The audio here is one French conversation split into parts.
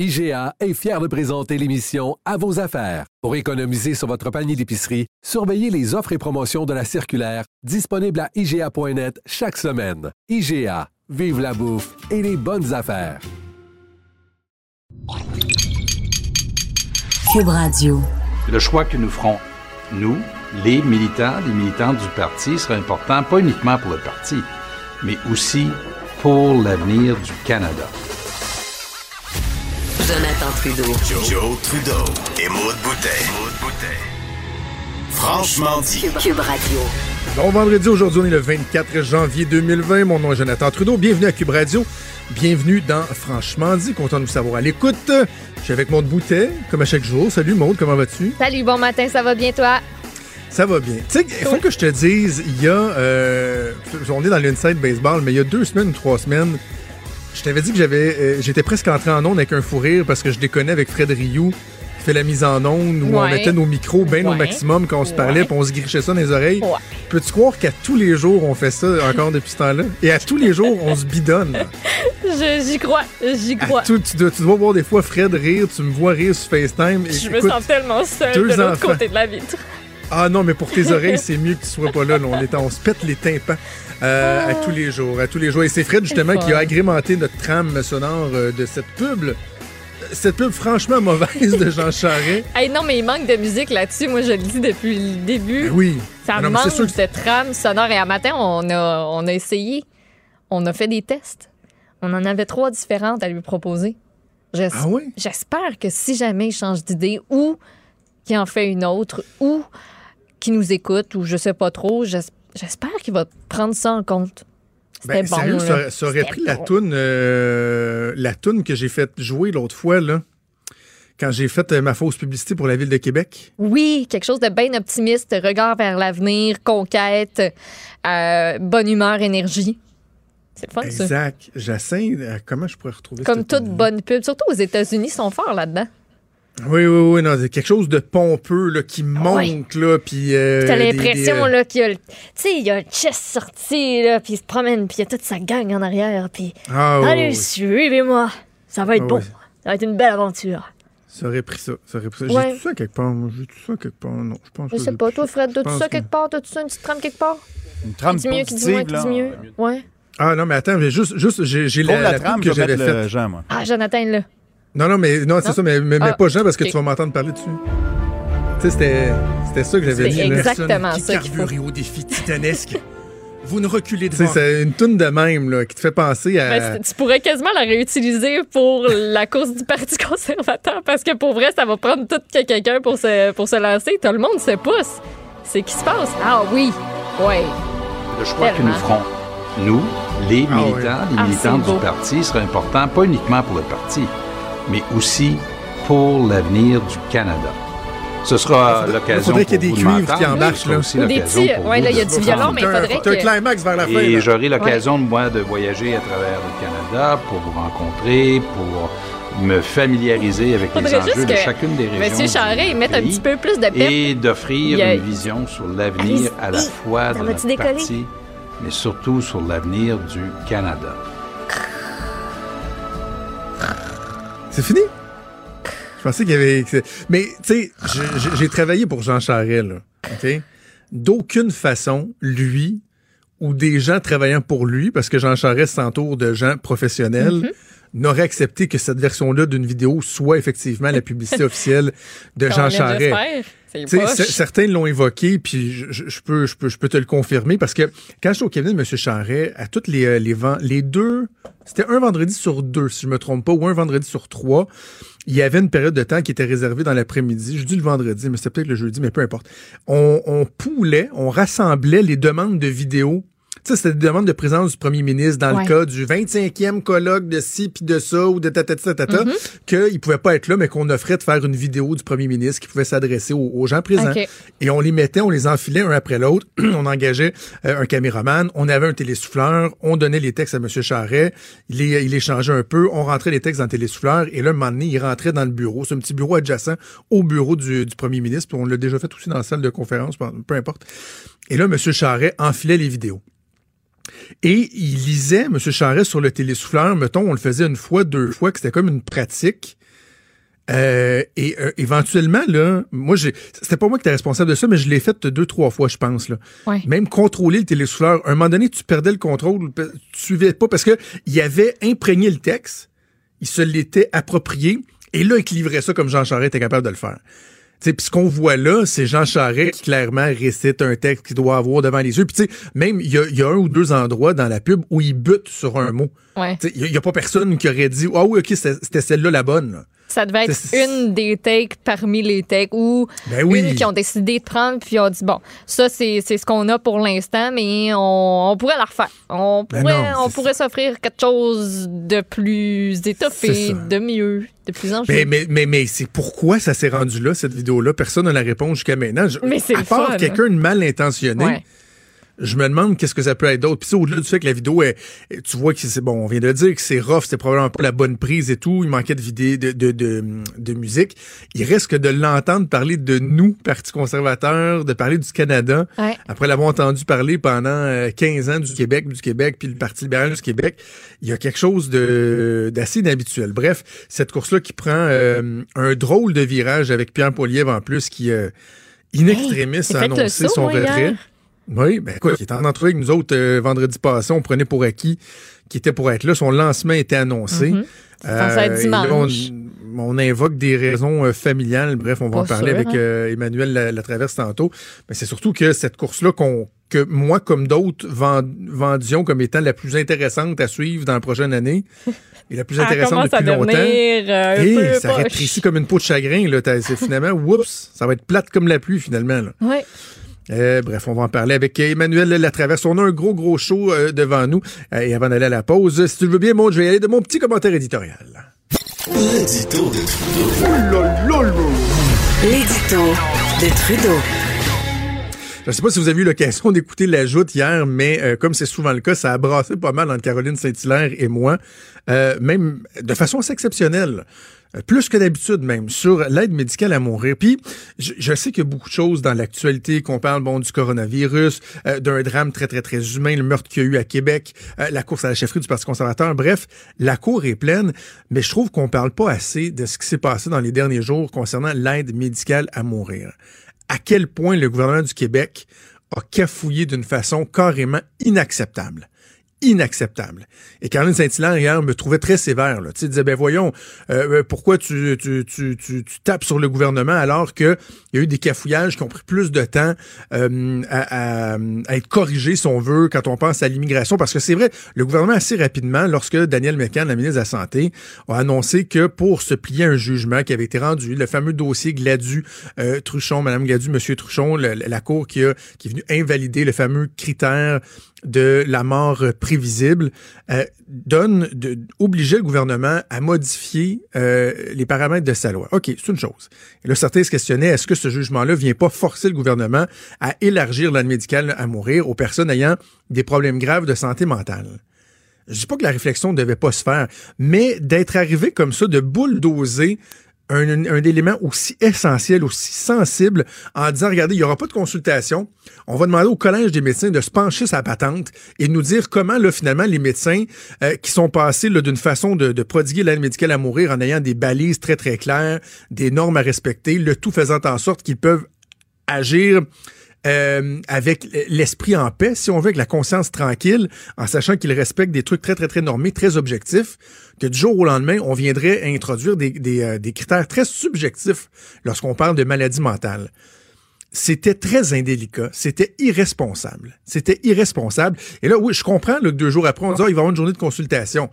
IGA est fier de présenter l'émission À vos affaires. Pour économiser sur votre panier d'épicerie, surveillez les offres et promotions de la circulaire disponible à IGA.net chaque semaine. IGA, vive la bouffe et les bonnes affaires. Cube Radio. Le choix que nous ferons, nous, les militants, les militants du parti, sera important, pas uniquement pour le parti, mais aussi pour l'avenir du Canada. Jonathan Trudeau. Joe, Trudeau et Maude Boutet. Franchement dit. Cube Radio. Bon vendredi, aujourd'hui on est le 24 janvier 2020. Mon nom est Jonathan Trudeau. Bienvenue à Cube Radio. Bienvenue dans Franchement dit. Content de vous savoir à l'écoute. Je suis avec Maude Boutet, comme à chaque jour. Salut Maude, comment vas-tu? Salut, bon matin, ça va bien toi? Ça va bien. Tu sais, il faut que je te dise, il y a. Euh, on est dans l'inside baseball, mais il y a deux semaines ou trois semaines, je t'avais dit que j'avais, euh, j'étais presque entré en onde avec un fou rire parce que je déconnais avec Fred Rioux qui fait la mise en onde où on mettait nos micros bien au maximum quand on se parlait Ouais. puis on se grichait ça dans les oreilles. Peux-tu croire qu'à tous les jours on fait ça encore depuis ce temps-là? Et à tous les jours on se bidonne. Je- J'y crois, j'y crois. tout- tu, dois, tu dois voir des fois Fred rire, tu me vois rire sur FaceTime. Et Je me sens tellement seule de l'autre côté de la vitre. Ah non, mais pour tes oreilles, c'est mieux que tu sois pas là. là. On, est, on se pète les tympans euh, à tous les jours. À tous les jours. Et c'est Fred, justement, qui a agrémenté notre trame sonore euh, de cette pub. Cette pub franchement mauvaise de Jean Charest. Hey, non, mais il manque de musique là-dessus. Moi, je le dis depuis le début. Ben oui. Ça Ah non, manque sûr que- de trame sonore. Et à matin, on a, on a essayé. On a fait des tests. On en avait trois différentes à lui proposer. J'es- Ah oui? J'espère que si jamais il change d'idée ou qu'il en fait une autre ou qu'il nous écoute ou je sais pas trop, j'es- j'espère qu'il va prendre ça en compte. Ben, bon. sérieux, ça, ça aurait pris la toune, euh, la toune que j'ai fait jouer l'autre fois, là, quand j'ai fait euh, ma fausse publicité pour la ville de Québec. Oui, quelque chose de bien optimiste, regard vers l'avenir, conquête, euh, bonne humeur, énergie. C'est fun, ça. Exact. Euh, comment je pourrais retrouver Comme cette toute bonne pub. Surtout aux États-Unis, ils sont forts là-dedans. Oui, oui, oui. Non, c'est quelque chose de pompeux, là, qui monte, là, puis. euh, T'as l'impression des, euh, là qu'il y a le, tu sais, il y a le chest sorti là, puis il se promène, puis il y a toute sa gang en arrière, puis Ah, oui, allez, oui. suivez-moi, ça va être Ah, bon, oui. ça va être une belle aventure. Ça aurait pris ça. ça, aurait pris ça. Ouais. J'ai tout ça quelque part. moi. J'ai tout ça quelque part. Non, je pense Je que sais j'ai pas, toi, Fred, t'as-tu pense ça que- quelque part, t'as-tu ça une petite trame quelque part? Une trame Qui dit mieux, qui dit moins, qui positive, dit mieux? Ouais. Ah non, mais attends, mais juste, juste j'ai, la, la, trame, je que vais j'avais faite. Ah, Jonathan, là. Non, non, mais non, c'est ça, mais, mais, mais Ah, pas Jean parce que tu vas m'entendre parler dessus. Tu sais, c'était, c'était ça que j'avais dit. exactement ça qui faut. carbure au défi titanesque. Vous ne reculez devant. C'est une toune de même, là, qui te fait penser à. Ben, tu pourrais quasiment la réutiliser pour la course du Parti conservateur parce que pour vrai, ça va prendre tout que quelqu'un pour se, pour se lancer. Tout le monde se pousse. C'est qui se passe? Ah oui. Ouais. Le choix que nous ferons, nous, les Ah militants, les Ah, militants beau. du parti, sera important, pas uniquement pour le parti, mais aussi pour l'avenir du Canada. Ce sera l'occasion faudrait qu'il y ait des de cuivres qui ce sera là. aussi Ou des l'occasion petits. vous là, il y a de du violon, mais il faudrait T'as un que. climax vers la fin. Et j'aurai l'occasion, moi, de voyager à travers le Canada pour vous rencontrer, pour me familiariser avec les enjeux de que chacune des régions. Monsieur Charret, il mette un petit peu plus de pep. Et d'offrir Il une vision sur l'avenir à la fois de notre parti, mais surtout sur l'avenir du Canada. C'est fini? Je pensais qu'il y avait. Mais, tu sais, j'ai travaillé pour Jean Charest, là. OK? D'aucune façon, lui ou des gens travaillant pour lui, parce que Jean Charest s'entoure de gens professionnels, n'aurait accepté que cette version-là d'une vidéo soit effectivement la publicité officielle de Jean Charest. Certains l'ont évoqué, puis je, peux, je, peux, je peux te le confirmer, parce que quand je suis au cabinet de M. Charret, à toutes les, euh, les, les deux, c'était un vendredi sur deux, si je me trompe pas, ou un vendredi sur trois, il y avait une période de temps qui était réservée dans l'après-midi. Je dis le vendredi, mais c'était peut-être le jeudi, mais peu importe. On, on poulait, on rassemblait les demandes de vidéos. Sais, c'était des demandes de présence du premier ministre dans Ouais. le cas du 25e colloque de ci puis de ça ou de tatata tatata, qu'il pouvait pas être là, mais qu'on offrait de faire une vidéo du premier ministre qui pouvait s'adresser aux, aux gens présents. Et on les mettait, on les enfilait un après l'autre. on engageait euh, un caméraman, on avait un télésouffleur, on donnait les textes à M. Charret, il, les- il échangeait un peu, on rentrait les textes dans le télésouffleur, et là, un moment donné, il rentrait dans le bureau. C'est un petit bureau adjacent au bureau du, du premier ministre, puis on l'a déjà fait aussi dans la salle de conférence, peu importe. Et là, M. Charret enfilait les vidéos. Et il lisait, M. Charret, sur le télésouffleur, mettons, on le faisait une fois, deux fois, que c'était comme une pratique. Euh, et euh, éventuellement, là, moi, c'était pas moi qui étais responsable de ça, mais je l'ai fait deux, trois fois, je pense. Là. Ouais. Même contrôler le télésouffleur. À un moment donné, tu perdais le contrôle, tu suivais pas, parce que il avait imprégné le texte, il se l'était approprié, et là, il livrait ça comme Jean Charest était capable de le faire. Puis ce qu'on voit là, c'est Jean Charest qui clairement récite un texte qu'il doit avoir devant les yeux. Puis même il y a, y a un ou deux endroits dans la pub où il bute sur un mot. Ouais. Il n'y a, pas personne qui aurait dit Ah oui, ok, c'était c'était celle-là la bonne. là. Ça devait être une des takes parmi les takes ou Ben oui. une qui ont décidé de prendre puis ont dit bon, ça c'est ce qu'on a pour l'instant, mais on, on pourrait la refaire. On Ben pourrait, non, on c'est- pourrait s'offrir quelque chose de plus étoffé, de mieux, de plus enjoué. Mais, mais, mais, mais c'est pourquoi ça s'est rendu là, cette vidéo-là? Personne n'a la réponse jusqu'à maintenant. Je- Mais c'est à part quelqu'un de mal intentionné, Ouais. Je me demande qu'est-ce que ça peut être d'autre. Puis c'est au-delà du fait que la vidéo est, tu vois que c'est bon, on vient de le dire que c'est rough, c'était probablement pas la bonne prise et tout, il manquait de vidéo, de, de, de, de musique. Il reste que de l'entendre parler de nous, Parti conservateur, de parler du Canada, Ouais. après l'avoir entendu parler pendant euh, 15 ans du Québec, du Québec, puis le Parti libéral du Québec, il y a quelque chose de d'assez inhabituel. Bref, cette course-là qui prend euh, un drôle de virage avec Pierre Poilievre en plus, qui euh, in extremis a annoncé saut, son retrait. hier. Oui, ben écoute, il était en entrevue avec nous autres euh, vendredi passé, on prenait pour acquis qui était pour être là. Son lancement était annoncé. Mhm. Là, on, dimanche. on invoque des raisons euh, familiales. Bref, on va Pas en parler sûr, avec hein. euh, Emmanuel la, la traverse tantôt. Mais c'est surtout que cette course-là qu'on que moi, comme d'autres, vend- vendions comme étant la plus intéressante à suivre dans la prochaine année et la plus Ça intéressante depuis longtemps. euh, Et peu ça poche. rétrécit comme une peau de chagrin. Là. C'est finalement, oups, ça va être plate comme la pluie finalement. Là. Ouais. Euh, bref, on va en parler avec Emmanuel Latraverse. On a un gros, gros show euh, devant nous. Euh, et avant d'aller à la pause, si tu le veux bien, moi, je vais y aller de mon petit commentaire éditorial. L'édito de Trudeau. L'édito de Trudeau. Je ne sais pas si vous avez eu l'occasion d'écouter la joute hier, mais euh, comme c'est souvent le cas, ça a brassé pas mal entre Caroline Saint-Hilaire et moi, euh, même de façon assez exceptionnelle. Euh, Plus que d'habitude même, sur l'aide médicale à mourir. Puis, je, sais qu'il y a beaucoup de choses dans l'actualité, qu'on parle bon du coronavirus, euh, d'un drame très, très, très humain, le meurtre qu'il y a eu à Québec, euh, la course à la chefferie du Parti conservateur. Bref, la cour est pleine, mais je trouve qu'on parle pas assez de ce qui s'est passé dans les derniers jours concernant l'aide médicale à mourir à quel point le gouvernement du Québec a cafouillé d'une façon carrément inacceptable. Inacceptable. Et Caroline Saint-Hilaire, hier, me trouvait très sévère. Là. Tu sais, disait, ben voyons, euh, pourquoi tu, tu, tu, tu, tapes sur le gouvernement alors qu'il y a eu des cafouillages qui ont pris plus de temps euh, à, à- à être corrigés, si on veut, quand on pense à l'immigration. Parce que c'est vrai, le gouvernement, assez rapidement, lorsque Daniel McCann, la ministre de la Santé, a annoncé que pour se plier à un jugement qui avait été rendu, le fameux dossier Gladu, euh, Truchon, Madame Gladu, Monsieur Truchon, la Cour qui, a, qui est venue invalider le fameux critère de la mort prévisible, euh, donne, de, obligeait le gouvernement à modifier euh, les paramètres de sa loi. OK, c'est une chose. Et là, certains se questionnaient, est-ce que ce jugement-là vient pas forcer le gouvernement à élargir l'aide médicale à mourir aux personnes ayant des problèmes graves de santé mentale? Je dis pas que la réflexion ne devait pas se faire, mais d'être arrivé comme ça, de bulldozer un, élément aussi essentiel, aussi sensible, en disant, regardez, il n'y aura pas de consultation. On va demander au Collège des médecins de se pencher sa patente et nous dire comment, finalement, les médecins euh, qui sont passés d'une façon de, de prodiguer l'aide médicale à mourir en ayant des balises très, très claires, des normes à respecter, le tout faisant en sorte qu'ils peuvent agir euh, avec l'esprit en paix, si on veut, avec la conscience tranquille, en sachant qu'ils respectent des trucs très, très, très normés, très objectifs, que du jour au lendemain, on viendrait introduire euh, des critères très subjectifs lorsqu'on parle de maladie mentale. C'était très indélicat, c'était irresponsable. C'était irresponsable. Et là, oui, je comprends que deux jours après, on dit, Ah, il va y avoir une journée de consultation.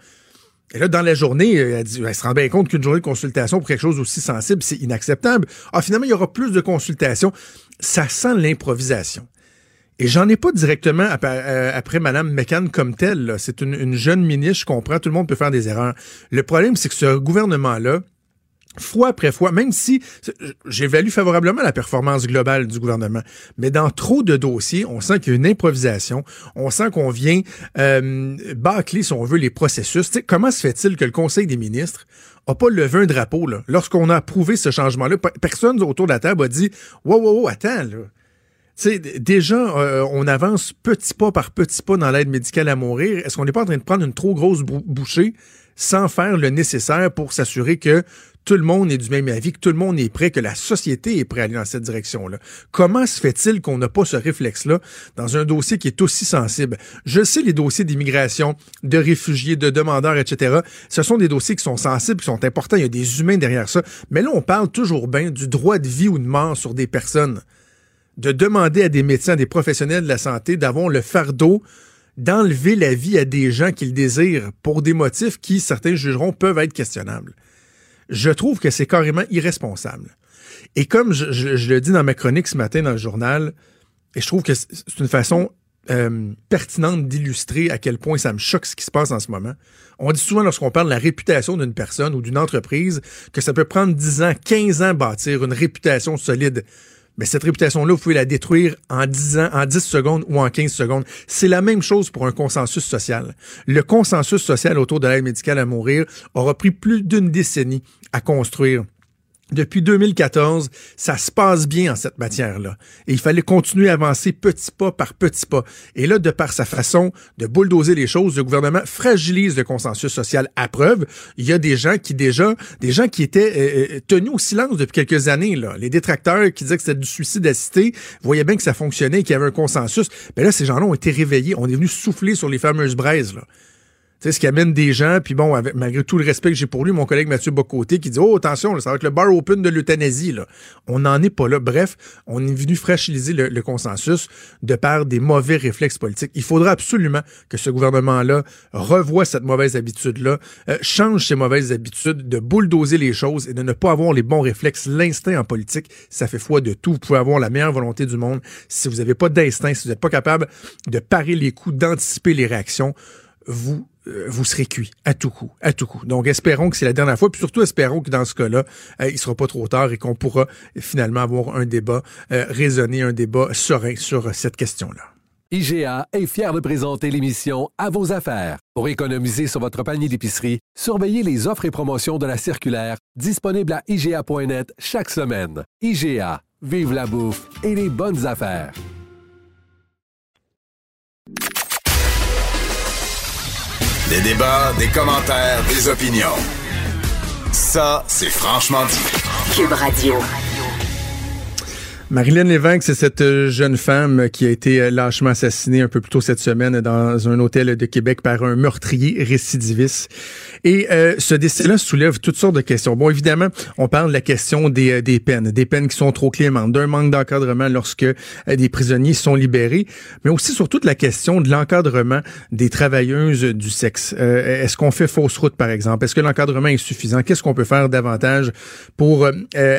Et là, dans la journée, euh, elle se rend bien compte qu'une journée de consultation pour quelque chose aussi sensible, c'est inacceptable. Ah, finalement, il y aura plus de consultations. Ça sent l'improvisation. Et j'en ai pas directement euh, après Mme McCann comme telle. C'est une, une jeune ministre, je comprends, tout le monde peut faire des erreurs. Le problème, c'est que ce gouvernement-là, fois après fois, même si j'évalue favorablement la performance globale du gouvernement, mais dans trop de dossiers, on sent qu'il y a une improvisation, on sent qu'on vient euh, bâcler, si on veut, les processus. Comment se fait-il que le Conseil des ministres a pas levé un drapeau là lorsqu'on a approuvé ce changement-là? Pe- Personne autour de la table a dit « Wow, wow, wow, attends, là. » Tu sais, d- déjà, euh, on avance petit pas par petit pas dans l'aide médicale à mourir. Est-ce qu'on n'est pas en train de prendre une trop grosse bou- bouchée sans faire le nécessaire pour s'assurer que tout le monde est du même avis, que tout le monde est prêt, que la société est prête à aller dans cette direction-là? Comment se fait-il qu'on n'a pas ce réflexe-là dans un dossier qui est aussi sensible? Je sais les dossiers d'immigration, de réfugiés, de demandeurs, etc. Ce sont des dossiers qui sont sensibles, qui sont importants. Il y a des humains derrière ça. Mais là, on parle toujours bien du droit de vie ou de mort sur des personnes. De demander à des médecins, à des professionnels de la santé d'avoir le fardeau d'enlever la vie à des gens qu'ils désirent pour des motifs qui, certains jugeront, peuvent être questionnables. Je trouve que c'est carrément irresponsable. Et comme je, le dis dans ma chronique ce matin dans le journal, et je trouve que c'est une façon euh, pertinente d'illustrer à quel point ça me choque ce qui se passe en ce moment. On dit souvent lorsqu'on parle de la réputation d'une personne ou d'une entreprise que ça peut prendre 10 ans, 15 ans bâtir une réputation solide. Mais cette réputation-là, vous pouvez la détruire en 10 ans, en 10 secondes ou en 15 secondes. C'est la même chose pour un consensus social. Le consensus social autour de l'aide médicale à mourir aura pris plus d'une décennie à construire. Depuis 2014, ça se passe bien en cette matière-là. Et il fallait continuer à avancer petit pas par petit pas. Et là, de par sa façon de bulldozer les choses, le gouvernement fragilise le consensus social à preuve. Il y a des gens qui déjà, des gens qui étaient euh, euh, tenus au silence depuis quelques années, là. Les détracteurs qui disaient que c'était du suicide assisté, voyaient bien que ça fonctionnait, qu'il y avait un consensus. Mais là, ces gens-là ont été réveillés. On est venu souffler sur les fameuses braises, là sais, ce qui amène des gens, puis bon, avec, malgré tout le respect que j'ai pour lui, mon collègue Mathieu Bocoté, qui dit Oh, attention, ça va être le bar open de l'euthanasie. Là. On n'en est pas là. Bref, on est venu fragiliser le, consensus de par des mauvais réflexes politiques. Il faudra absolument que ce gouvernement-là revoie cette mauvaise habitude-là, euh, change ses mauvaises habitudes de bulldozer les choses et de ne pas avoir les bons réflexes. L'instinct en politique, ça fait foi de tout. Vous pouvez avoir la meilleure volonté du monde. Si vous n'avez pas d'instinct, si vous n'êtes pas capable de parer les coups, d'anticiper les réactions, vous euh, vous serez cuit à tout coup, à tout coup. Donc, espérons que c'est la dernière fois, puis surtout espérons que dans ce cas-là, euh, il sera pas trop tard et qu'on pourra finalement avoir un débat euh, raisonné, un débat serein sur cette question-là. IGA est fier de présenter l'émission À vos affaires. Pour économiser sur votre panier d'épicerie, surveillez les offres et promotions de la circulaire disponible à IGA.net chaque semaine. IGA, vive la bouffe et les bonnes affaires. Des débats, des commentaires, des opinions. Ça, c'est franchement dit. Cube Radio. Marilyn Lévesque, c'est cette jeune femme qui a été euh, lâchement assassinée un peu plus tôt cette semaine dans un hôtel de Québec par un meurtrier récidiviste. Et euh, ce décès-là soulève toutes sortes de questions. Bon, évidemment, on parle de la question des, des peines, des peines qui sont trop clémentes, d'un manque d'encadrement lorsque des prisonniers sont libérés, mais aussi surtout de la question de l'encadrement des travailleuses du sexe. Est-ce qu'on fait fausse route, par exemple? Est-ce que l'encadrement est suffisant? Qu'est-ce qu'on peut faire davantage pour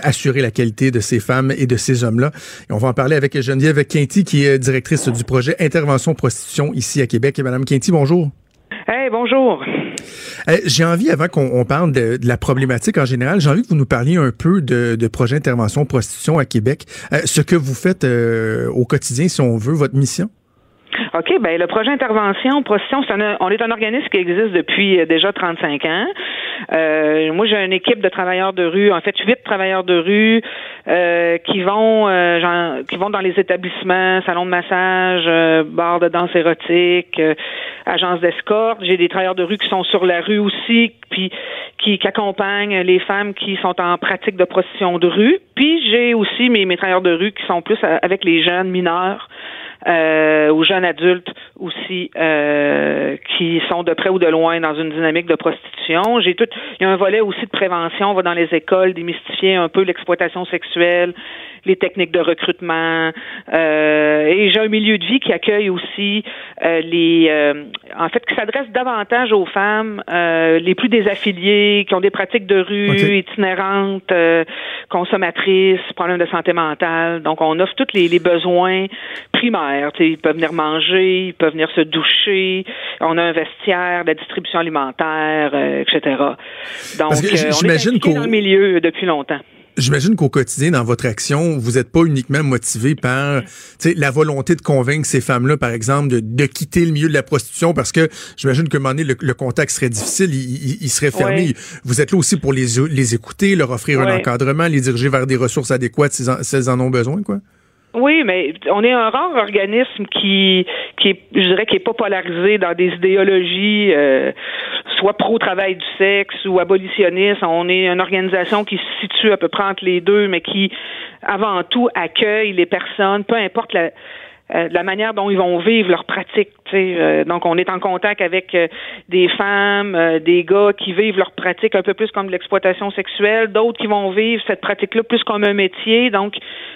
assurer la qualité de ces femmes et de ces hommes-là? On va en parler avec Geneviève Quinty, qui est directrice du projet Intervention Prostitution ici à Québec. Et Madame Quinty, bonjour. Bonjour. j'ai envie, avant qu'on parle de, la problématique en général, j'ai envie que vous nous parliez un peu de, projet Intervention Prostitution à Québec. Euh, ce que vous faites euh, au quotidien, si on veut, votre mission? OK, ben le projet intervention prostitution, c'est on est un organisme qui existe depuis euh, déjà 35 ans. Euh, moi, j'ai une équipe de travailleurs de rue, en fait, huit travailleurs de rue euh, qui vont euh, qui vont dans les établissements, salons de massage, euh, bars de danse érotique, agences d'escorte. J'ai des travailleurs de rue qui sont sur la rue aussi, puis qui, qui, accompagnent les femmes qui sont en pratique de prostitution de rue. Puis j'ai aussi mes, mes travailleurs de rue qui sont plus avec les jeunes mineurs euh, aux jeunes adultes aussi euh, qui sont de près ou de loin dans une dynamique de prostitution. J'ai tout. Il y a un volet aussi de prévention. On va dans les écoles démystifier un peu l'exploitation sexuelle, les techniques de recrutement. Euh, et j'ai un milieu de vie qui accueille aussi euh, les, euh, en fait, qui s'adresse davantage aux femmes les plus désaffiliées, qui ont des pratiques de rue itinérantes, consommatrices, problèmes de santé mentale. Donc, on offre tous les, les besoins primaires. ils peuvent venir manger, ils peuvent venir se doucher. On a un vestiaire, de la distribution alimentaire, etc. Donc, on est dans le milieu depuis longtemps. J'imagine qu'au quotidien, dans votre action, vous n'êtes pas uniquement motivé par la volonté de convaincre ces femmes-là, par exemple, de, quitter le milieu de la prostitution parce que j'imagine qu'à un moment donné, le, contact serait difficile, il, serait fermé. Vous êtes là aussi pour les, les écouter, leur offrir un encadrement, les diriger vers des ressources adéquates si elles en ont besoin, quoi? Oui, mais on est un rare organisme qui, qui est, je dirais, qui est pas polarisé dans des idéologies, euh, soit pro-travail du sexe ou abolitionniste. On est une organisation qui se situe à peu près entre les deux, mais qui, avant tout, accueille les personnes, peu importe la, euh, la manière dont ils vont vivre leur pratique. Euh, donc, on est en contact avec euh, des femmes, des gars qui vivent leur pratique un peu plus comme l'exploitation sexuelle, d'autres qui vont vivre cette pratique-là plus comme un métier. Donc,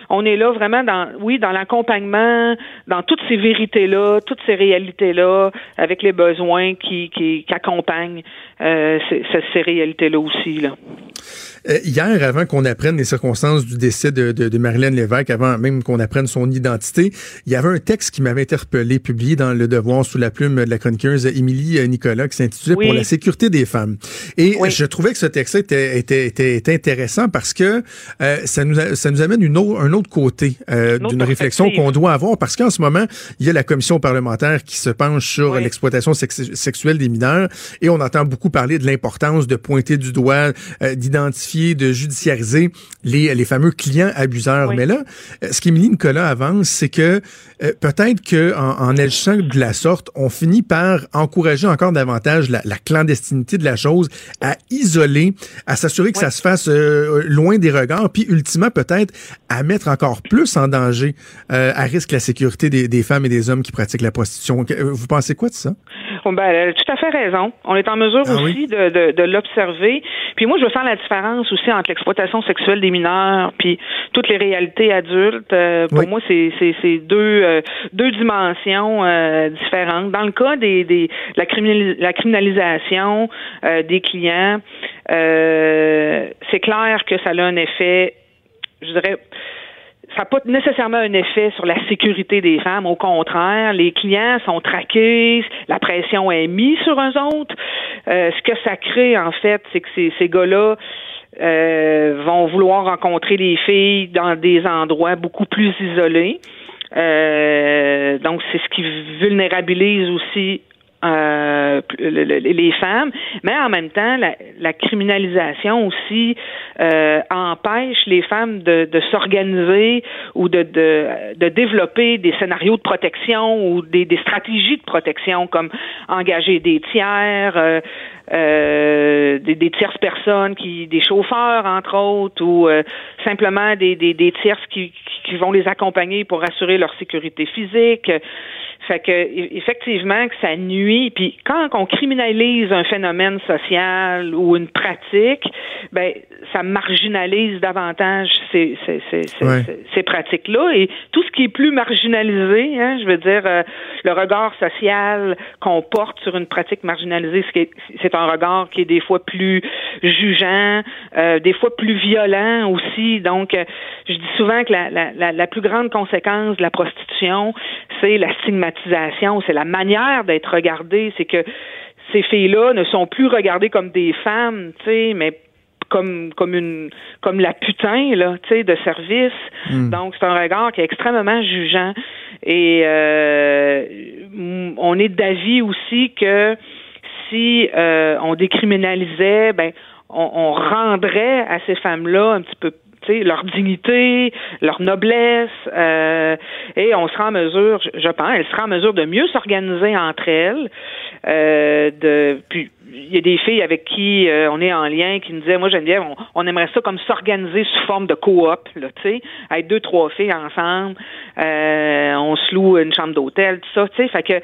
on est là vraiment dans, oui, dans l'accompagnement, dans toutes ces vérités-là, toutes ces réalités-là, avec les besoins qui, qui accompagnent ces, ces réalités-là aussi. Là. Euh, hier, avant qu'on apprenne les circonstances du décès de, de, de Marilyn Lévesque, avant même qu'on apprenne son identité, il y avait un texte qui m'avait interpellé, publié dans Le Devoir sous la plume de la chroniqueuse Émilie euh, Nicolas, qui s'intitulait Pour la sécurité des femmes. Et je trouvais que ce texte était, était, était, intéressant parce que euh, ça, nous ça nous amène une autre, un autre côté d'une réflexion qu'on doit avoir parce qu'en ce moment, il y a la commission parlementaire qui se penche sur l'exploitation sexuelle des mineurs et on entend beaucoup parler de l'importance de pointer du doigt, d'identifier de judiciariser les, les fameux clients abuseurs. Mais là, euh, ce qu'Émilie Nicolas avance, c'est que euh, peut-être qu'en en, agissant de la sorte, on finit par encourager encore davantage la, clandestinité de la chose, à isoler, à s'assurer que ça se fasse euh, loin des regards, puis ultimement peut-être à mettre encore plus en danger, à risque la sécurité des, des, femmes et des hommes qui pratiquent la prostitution. Vous pensez quoi de ça? Elle a tout à fait raison. On est en mesure ah aussi de, de, de l'observer. Puis moi, je veux faire la différence aussi entre l'exploitation sexuelle des mineurs puis toutes les réalités adultes. Euh, pour moi, c'est c'est deux euh, deux dimensions euh, différentes. Dans le cas des, des la, la criminalisation des clients, c'est clair que ça a un effet, je dirais ça n'a pas nécessairement un effet sur la sécurité des femmes. Au contraire, les clients sont traqués, la pression est mise sur eux autres. Euh, ce que ça crée, en fait, c'est que ces, ces gars-là euh, vont vouloir rencontrer les filles dans des endroits beaucoup plus isolés. Euh, donc, c'est ce qui vulnérabilise aussi euh, les femmes, mais en même temps, la, criminalisation aussi euh, empêche les femmes de, s'organiser ou de, de, développer des scénarios de protection ou des, stratégies de protection comme engager des tiers, euh, euh, des, des, tierces personnes, qui, des chauffeurs entre autres, ou simplement des, des, des tierces qui, qui vont les accompagner pour assurer leur sécurité physique. Fait que effectivement que ça nuit. Puis quand on criminalise un phénomène social ou une pratique, ben ça marginalise davantage ces, ces, ces, ces, pratiques-là. Et tout ce qui est plus marginalisé, hein, je veux dire, euh, le regard social qu'on porte sur une pratique marginalisée, c'est un regard qui est des fois plus jugeant, euh, des fois plus violent aussi. Donc, euh, je dis souvent que la, la, la plus grande conséquence de la prostitution, c'est la stigmatisation, c'est la manière d'être regardée, c'est que ces filles-là ne sont plus regardées comme des femmes, tu sais, mais comme comme une comme la putain là, tu sais, de service. Hmm. Donc c'est un regard qui est extrêmement jugeant et euh, on est d'avis aussi que si euh, on décriminalisait, ben on, rendrait à ces femmes-là un petit peu leur dignité, leur noblesse, euh, et on sera en mesure, je pense, elle sera en mesure de mieux s'organiser entre elles. Euh, de, puis il y a des filles avec qui on est en lien qui nous disaient, moi Geneviève, on, aimerait ça comme s'organiser sous forme de coop, tu sais, être deux trois filles ensemble, on se loue une chambre d'hôtel, tout ça, tu sais, fait que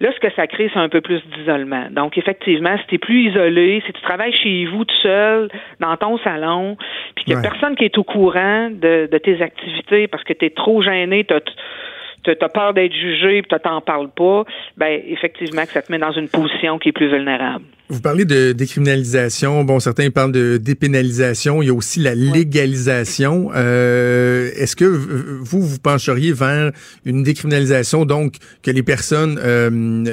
Là, ce que ça crée, c'est un peu plus d'isolement. Donc, effectivement, si tu es plus isolé, si tu travailles chez vous tout seul, dans ton salon, puis qu'il n'y a personne qui est au courant de, de tes activités parce que tu es trop gêné, tu as peur d'être jugé, puis tu t'en parles pas, ben effectivement que ça te met dans une position qui est plus vulnérable. Vous parlez de décriminalisation. Bon, certains parlent de dépénalisation. Il y a aussi la légalisation. Euh, Est-ce que vous, vous pencheriez vers une décriminalisation, donc que les personnes euh,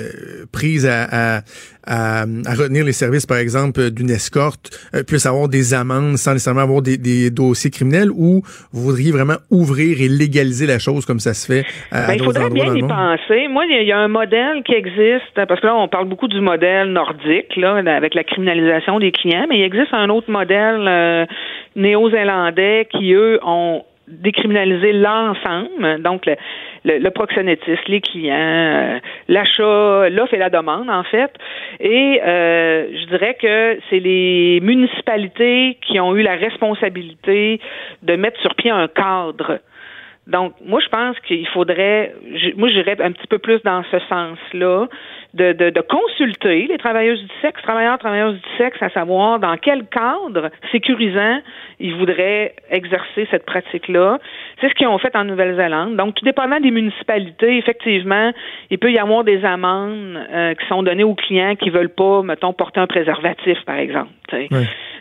prises à, à, à, retenir les services, par exemple, d'une escorte, euh, puissent avoir des amendes sans nécessairement avoir des, des, dossiers criminels, ou vous voudriez vraiment ouvrir et légaliser la chose comme ça se fait à, ben, Il faudrait bien y penser. Moi, il y a un modèle qui existe, parce que là, on parle beaucoup du modèle nordique, là, avec la criminalisation des clients, mais il existe un autre modèle euh, néo-zélandais qui, eux, ont décriminaliser l'ensemble, donc le, le, proxénétisme, les clients, euh, l'achat, l'offre et la demande, en fait. Et euh, je dirais que c'est les municipalités qui ont eu la responsabilité de mettre sur pied un cadre. Donc, moi, je pense qu'il faudrait, moi, j'irais un petit peu plus dans ce sens-là, de, de, de, consulter les travailleuses du sexe, travailleurs, travailleuses du sexe, à savoir dans quel cadre sécurisant ils voudraient exercer cette pratique-là. C'est ce qu'ils ont fait en Nouvelle-Zélande. Donc, tout dépendant des municipalités, effectivement, il peut y avoir des amendes euh, qui sont données aux clients qui veulent pas, mettons, porter un préservatif, par exemple.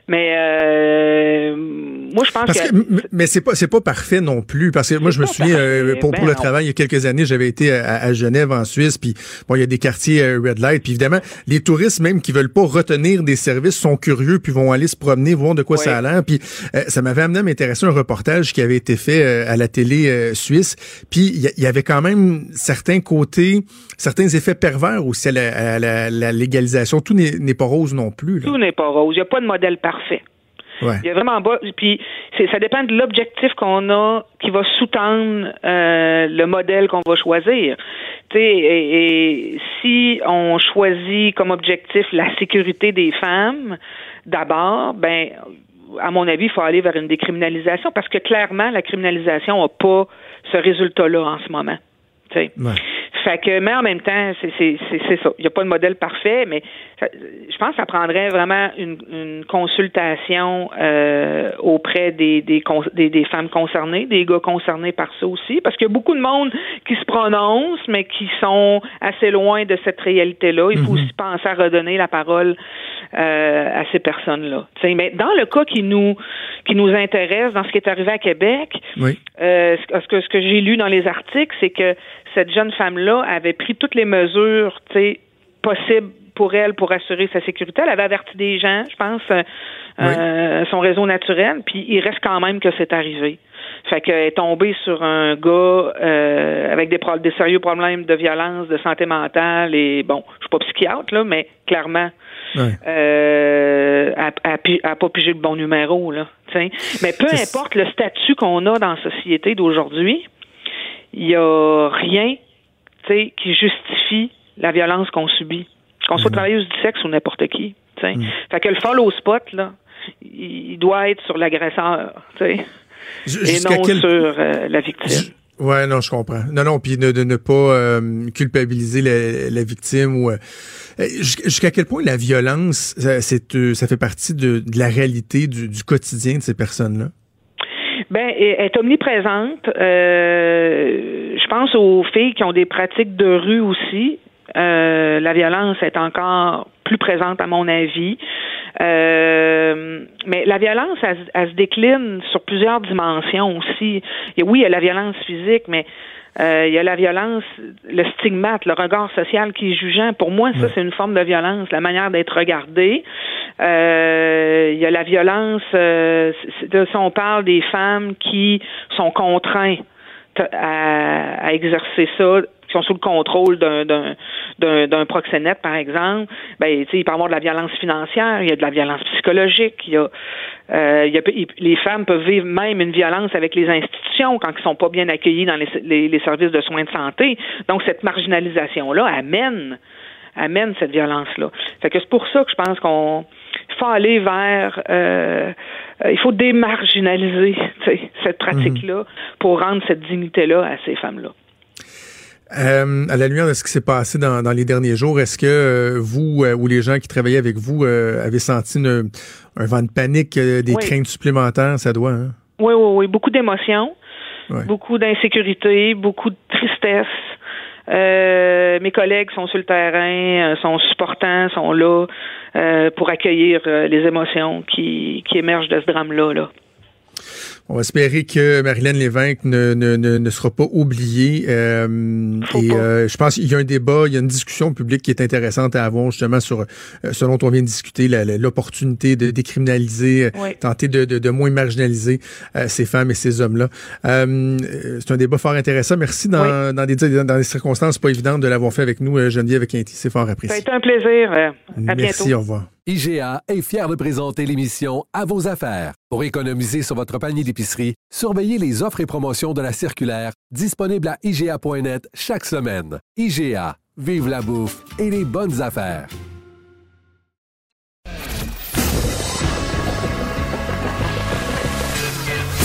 Mais euh, moi, je pense que, mais c'est pas c'est pas parfait non plus parce que moi je me souviens euh, pour, pour le ben travail il y a quelques années j'avais été à, Genève en Suisse puis bon il y a des quartiers euh, red light puis évidemment les touristes même qui veulent pas retenir des services sont curieux puis vont aller se promener voir de quoi ça a l'air puis ça m'avait amené à m'intéresser un reportage qui avait été fait à la télé suisse puis il y, avait quand même certains côtés certains effets pervers aussi à la, la légalisation. Tout n'est pas rose non plus là. tout n'est pas rose. Il y a pas de modèle parfait parfait. Il y a vraiment pas. Puis ça dépend de l'objectif qu'on a qui va sous-tendre euh, le modèle qu'on va choisir. Et, et, si on choisit comme objectif la sécurité des femmes, d'abord, ben à mon avis, il faut aller vers une décriminalisation parce que clairement, la criminalisation n'a pas ce résultat-là en ce moment. Ouais. Fait que, mais en même temps, c'est ça. Il n'y a pas de modèle parfait, mais je pense que ça prendrait vraiment une, une consultation euh, auprès des, des, des, femmes concernées, des gars concernés par ça aussi, parce qu'il y a beaucoup de monde qui se prononce, mais qui sont assez loin de cette réalité-là. Il faut mhm. aussi penser à redonner la parole euh, à ces personnes-là. Mais dans le cas qui nous qui nous intéresse, dans ce qui est arrivé à Québec, euh, ce que ce que j'ai lu dans les articles, c'est que cette jeune femme-là avait pris toutes les mesures possibles pour elle pour assurer sa sécurité. Elle avait averti des gens, je pense, euh, euh, son réseau naturel, puis il reste quand même que c'est arrivé. Fait qu'elle est tombée sur un gars euh, avec des, des sérieux problèmes de violence, de santé mentale et bon, je suis pas psychiatre là, mais clairement, ouais. euh, elle, n'a pas pigé le bon numéro là. Mais peu importe le statut qu'on a dans la société d'aujourd'hui, il n'y a rien qui justifie la violence qu'on subit. Qu'on soit mm. travailleuse du sexe ou n'importe qui. Mm. Fait que le follow spot, là, il doit être sur l'agresseur, et non sur euh, la victime. Ouais, non, je comprends. Non, non, puis de, ne pas euh, culpabiliser la, victime ou euh, jusqu'à quel point la violence, ça, ça fait partie de, la réalité du, du, quotidien de ces personnes-là? Ben, est omniprésente. Euh, je pense aux filles qui ont des pratiques de rue aussi. Euh, la violence est encore plus présente à mon avis. Euh, mais la violence, elle, se décline sur plusieurs dimensions aussi. Et oui, il y a la violence physique, mais il y a la violence, le stigmate, le regard social qui est jugeant. Pour moi, ça, c'est une forme de violence, la manière d'être regardé. Euh, il y a la violence, euh, si on parle des femmes qui sont contraintes à, exercer ça sont sous le contrôle d'un proxénète, par exemple, ben, il peut y avoir de la violence financière, il y a de la violence psychologique, il y a, euh, il y a les femmes peuvent vivre même une violence avec les institutions quand ils sont pas bien accueillis dans les, les, les services de soins de santé. Donc, cette marginalisation-là amène amène cette violence-là. Fait que c'est pour ça que je pense qu'on faut aller vers euh, euh il faut démarginaliser cette pratique-là pour rendre cette dignité-là à ces femmes-là. Euh, à la lumière de ce qui s'est passé dans, dans, les derniers jours, est-ce que euh, vous euh, ou les gens qui travaillaient avec vous avez senti une, un vent de panique, des craintes supplémentaires, ça doit, hein? Oui, oui, oui, beaucoup d'émotions, beaucoup d'insécurité, beaucoup de tristesse. Euh, mes collègues sont sur le terrain, sont supportants, sont là euh, pour accueillir les émotions qui, qui émergent de ce drame-là. Là. On va espérer que Marilyn Lévesque ne, ne, ne, sera pas oubliée. Euh, et euh, je pense qu'il y a un débat, il y a une discussion publique qui est intéressante à avoir justement sur euh, ce dont on vient de discuter, l'opportunité de décriminaliser, tenter de, de, de, moins marginaliser ces femmes et ces hommes-là. c'est un débat fort intéressant. Merci dans, dans, des, dans des circonstances pas évidentes de l'avoir fait avec nous, Geneviève Quinty. C'est fort apprécié. Ça a été un plaisir. À Merci, bientôt. au revoir. IGA est fier de présenter l'émission À vos affaires. Pour économiser sur votre panier d'épicerie, surveillez les offres et promotions de la circulaire disponible à IGA.net chaque semaine. IGA, vive la bouffe et les bonnes affaires.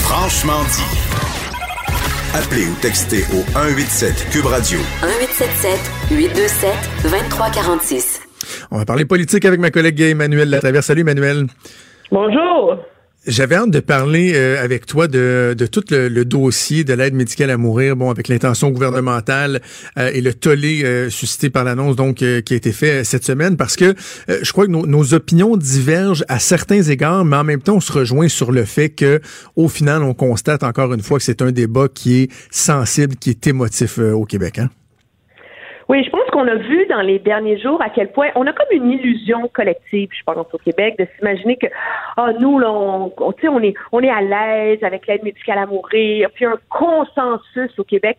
Franchement dit. Appelez ou textez au 187 Cube Radio. 1877 827 2346. On va parler politique avec ma collègue Emmanuel Latraverse. Salut Emmanuel. Bonjour. J'avais hâte de parler euh, avec toi de, de tout le, le dossier de l'aide médicale à mourir, bon, avec l'intention gouvernementale euh, et le tollé euh, suscité par l'annonce donc qui a été fait cette semaine, parce que je crois que nos, nos, opinions divergent à certains égards, mais en même temps, on se rejoint sur le fait que, au final, on constate encore une fois que c'est un débat qui est sensible, qui est émotif au Québec. Hein? Oui, je pense qu'on a vu dans les derniers jours à quel point on a comme une illusion collective, je pense, au Québec, de s'imaginer que ah nous, là, on, on, on est on est à l'aise avec l'aide médicale à mourir, puis un consensus au Québec.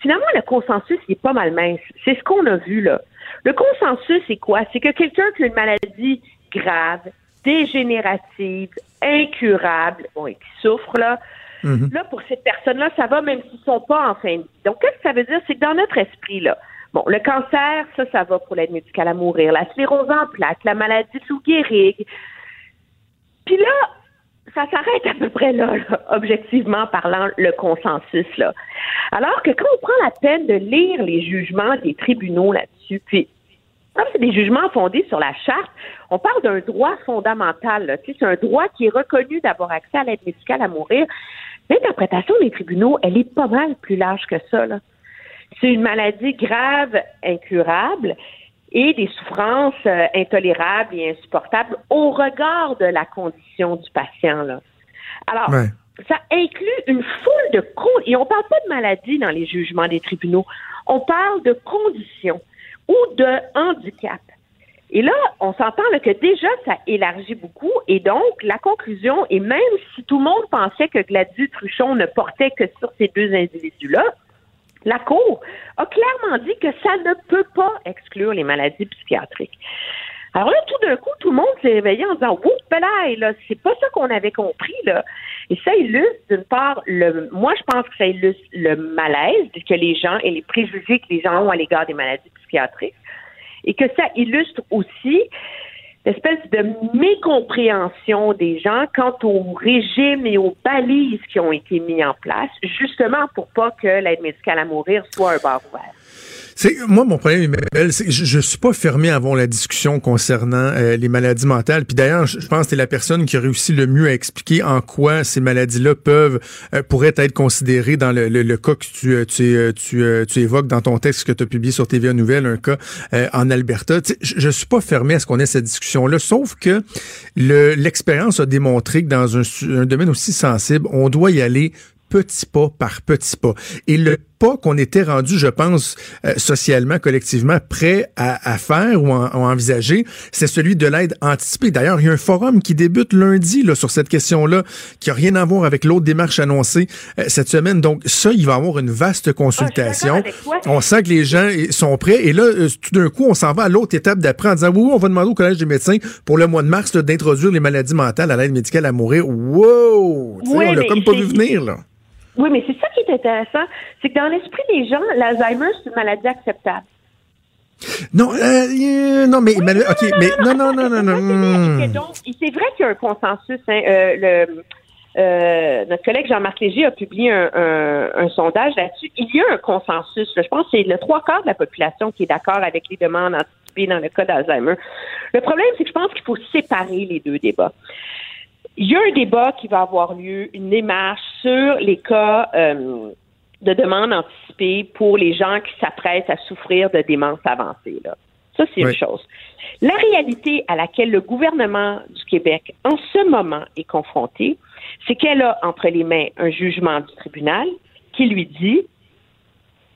Finalement, le consensus, il est pas mal mince. C'est ce qu'on a vu là. Le consensus, c'est quoi? C'est que quelqu'un qui a une maladie grave, dégénérative, incurable, bon, et qui souffre, là, mm-hmm. là, pour cette personne-là, ça va même s'ils sont pas en fin de vie. Donc, qu'est-ce que ça veut dire? C'est que dans notre esprit, là, Bon, le cancer, ça, ça va pour l'aide médicale à mourir. La sclérose en plaques, la maladie sous Gehrig. Puis là, ça s'arrête à peu près là, objectivement parlant, le consensus. Alors que quand on prend la peine de lire les jugements des tribunaux là-dessus, puis comme c'est des jugements fondés sur la charte, on parle d'un droit fondamental. C'est un droit qui est reconnu d'avoir accès à l'aide médicale à mourir. L'interprétation des tribunaux, elle est pas mal plus large que ça. C'est une maladie grave, incurable et des souffrances euh, intolérables et insupportables au regard de la condition du patient. Là. Alors, ça inclut une foule de et on parle pas de maladie dans les jugements des tribunaux, on parle de conditions ou de handicap. Et là, on s'entend que déjà, ça élargit beaucoup. Et donc, la conclusion, et même si tout le monde pensait que Gladys Truchon ne portait que sur ces deux individus-là, la Cour a clairement dit que ça ne peut pas exclure les maladies psychiatriques. Alors là, tout d'un coup, tout le monde s'est réveillé en disant Ouh, là, c'est pas ça qu'on avait compris, là. Et ça illustre, d'une part, le moi je pense que ça illustre le malaise que les gens et les préjugés que les gens ont à l'égard des maladies psychiatriques. Et que ça illustre aussi espèce de mécompréhension des gens quant au régime et aux balises qui ont été mis en place, justement pour pas que l'aide médicale à mourir soit un bar ouvert. C'est moi mon problème, c'est que je, je suis pas fermé avant la discussion concernant euh, les maladies mentales. Puis d'ailleurs, je pense que c'est la personne qui a réussi le mieux à expliquer en quoi ces maladies-là peuvent euh, pourraient être considérées dans le, le, cas que tu euh, tu, tu, tu évoques dans ton texte que tu as publié sur TVA Nouvelle, un cas en Alberta. je, je suis pas fermé à ce qu'on ait cette discussion-là, sauf que l'expérience a démontré que dans un, un domaine aussi sensible, on doit y aller petit pas par petit pas. Et le pas qu'on était rendu, je pense, euh, socialement, collectivement, prêt à, faire ou à, envisager, c'est celui de l'aide anticipée. D'ailleurs, il y a un forum qui débute lundi là, sur cette question-là, qui a rien à voir avec l'autre démarche annoncée euh, cette semaine. Donc, ça, il va avoir une vaste consultation. Ah, on sent que les gens sont prêts. Et là, euh, tout d'un coup, on s'en va à l'autre étape d'après en disant, oui, on va demander au Collège des médecins pour le mois de mars d'introduire les maladies mentales à l'aide médicale à mourir. Wow! on l'a comme pas vu venir, là. Oui, mais c'est ça qui est intéressant, c'est que dans l'esprit des gens, l'Alzheimer, c'est une maladie acceptable. Non, euh, non, mais, ok, mais non, non, non, non, non. C'est vrai qu'il y a un consensus. Hein, euh, le, euh, notre collègue Jean-Marc Léger a publié un, un, sondage là-dessus. Il y a un consensus. je pense que c'est le trois quarts de la population qui est d'accord avec les demandes anticipées dans le cas d'Alzheimer. Le problème, c'est que je pense qu'il faut séparer les deux débats. Il y a un débat qui va avoir lieu, une démarche sur les cas euh, de demande anticipée pour les gens qui s'apprêtent à souffrir de démence avancée. Là. Ça, c'est une chose. La réalité à laquelle le gouvernement du Québec, en ce moment, est confronté, c'est qu'elle a entre les mains un jugement du tribunal qui lui dit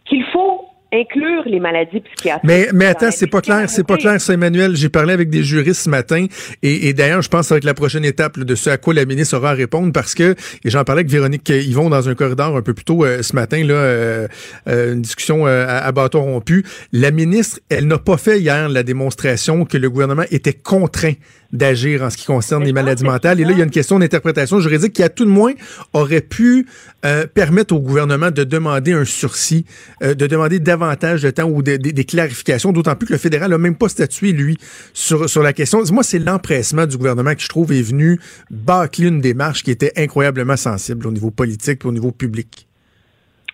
qu'il faut inclure les maladies psychiatriques. Mais, mais attends, c'est pas clair, c'est pas clair, ça, Emmanuel. J'ai parlé avec des juristes ce matin et, et d'ailleurs, je pense que ça va être la prochaine étape de ce à quoi la ministre aura à répondre parce que, et j'en parlais avec Véronique Yvon dans un corridor un peu plus tôt euh, ce matin, là, euh, euh, une discussion à, à bâton rompu. La ministre, elle n'a pas fait hier la démonstration que le gouvernement était contraint d'agir en ce qui concerne les maladies mentales. Et là, il y a une question d'interprétation juridique qui, à tout de moins, aurait pu euh, permettre au gouvernement de demander un sursis, euh, de demander davantage de temps ou des clarifications, d'autant plus que le fédéral n'a même pas statué, lui, sur, sur la question. Moi, c'est l'empressement du gouvernement que je trouve est venu bâcler une démarche qui était incroyablement sensible au niveau politique et au niveau public.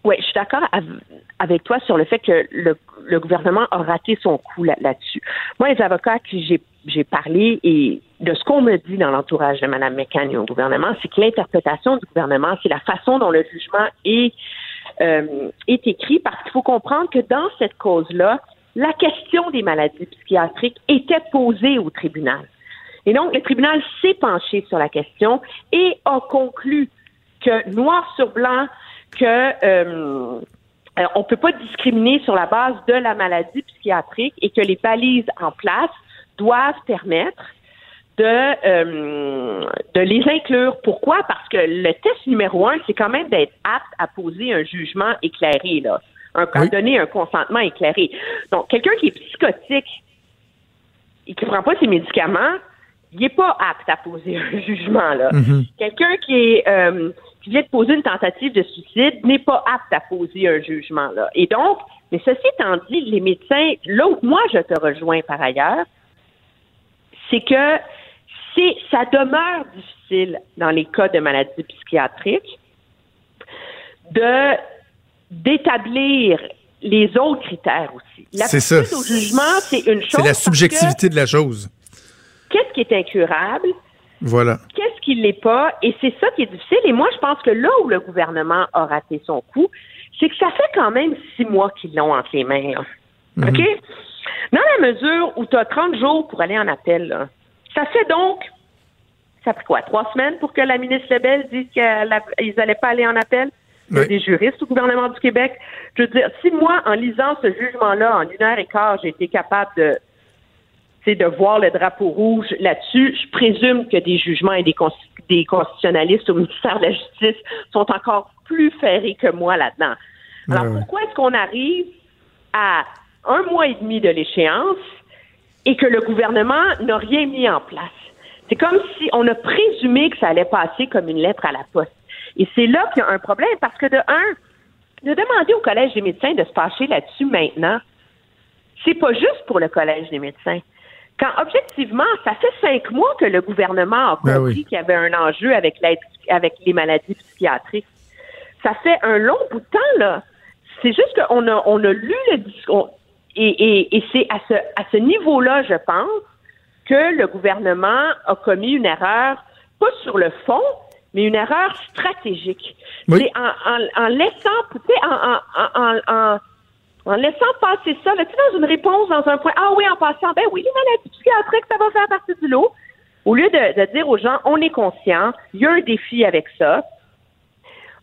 Oui, je suis d'accord avec toi sur le fait que le, gouvernement a raté son coup là-dessus. Moi, les avocats qui j'ai parlé et de ce qu'on me dit dans l'entourage de Mme McCann au gouvernement, c'est que l'interprétation du gouvernement, c'est la façon dont le jugement est, euh, est écrit, parce qu'il faut comprendre que dans cette cause-là, la question des maladies psychiatriques était posée au tribunal. Et donc, le tribunal s'est penché sur la question et a conclu que noir sur blanc, que euh, on ne peut pas discriminer sur la base de la maladie psychiatrique et que les balises en place doivent permettre de, euh, de les inclure. Pourquoi? Parce que le test numéro un, c'est quand même d'être apte à poser un jugement éclairé, là. Un, à donner un consentement éclairé. Donc, quelqu'un qui est psychotique et qui ne prend pas ses médicaments, il n'est pas apte à poser un jugement, là. Mm-hmm. Quelqu'un qui est euh, qui vient de poser une tentative de suicide n'est pas apte à poser un jugement. Là. Et donc, mais ceci étant dit, les médecins, là où moi je te rejoins par ailleurs, c'est que c'est ça demeure difficile dans les cas de maladies psychiatriques de d'établir les autres critères aussi. C'est ça. au jugement, c'est une chose. C'est la subjectivité de la chose. Qu'est-ce qui est incurable? Voilà. Qu'est-ce qui l'est pas? Et c'est ça qui est difficile. Et moi, je pense que là où le gouvernement a raté son coup, c'est que ça fait quand même six mois qu'ils l'ont entre les mains. Mhm. OK? Dans la mesure où tu as 30 jours pour aller en appel, ça fait donc, ça fait quoi, trois semaines pour que la ministre Lebel dise qu'ils n'allaient pas aller en appel? Il y a des juristes au gouvernement du Québec. Je veux dire, si moi, en lisant ce jugement-là, en une heure et quart, j'ai été capable de de voir le drapeau rouge là-dessus. Je présume que des jugements et des, des constitutionnalistes au ministère de la Justice sont encore plus ferrés que moi là-dedans. Alors, pourquoi est-ce qu'on arrive à un mois et demi de l'échéance et que le gouvernement n'a rien mis en place? C'est comme si on a présumé que ça allait passer comme une lettre à la poste. Et c'est là qu'il y a un problème parce que de un, de demander au Collège des médecins de se pencher là-dessus maintenant, c'est pas juste pour le Collège des médecins. Quand objectivement, ça fait cinq mois que le gouvernement a ben compris qu'il y avait un enjeu avec, avec les maladies psychiatriques. Ça fait un long bout de temps, là. C'est juste qu'on a, on a lu le discours. Et, et, et c'est à ce, à ce niveau-là, je pense, que le gouvernement a commis une erreur, pas sur le fond, mais une erreur stratégique. C'est en, en, en, laissant, tu sais, en, en, en en laissant passer ça, là, tu sais, dans une réponse, dans un point, ah oui, en passant, ben oui, les maladies psychiatriques, ça va faire partie du lot. Au lieu de, de dire aux gens, on est conscient, il y a un défi avec ça.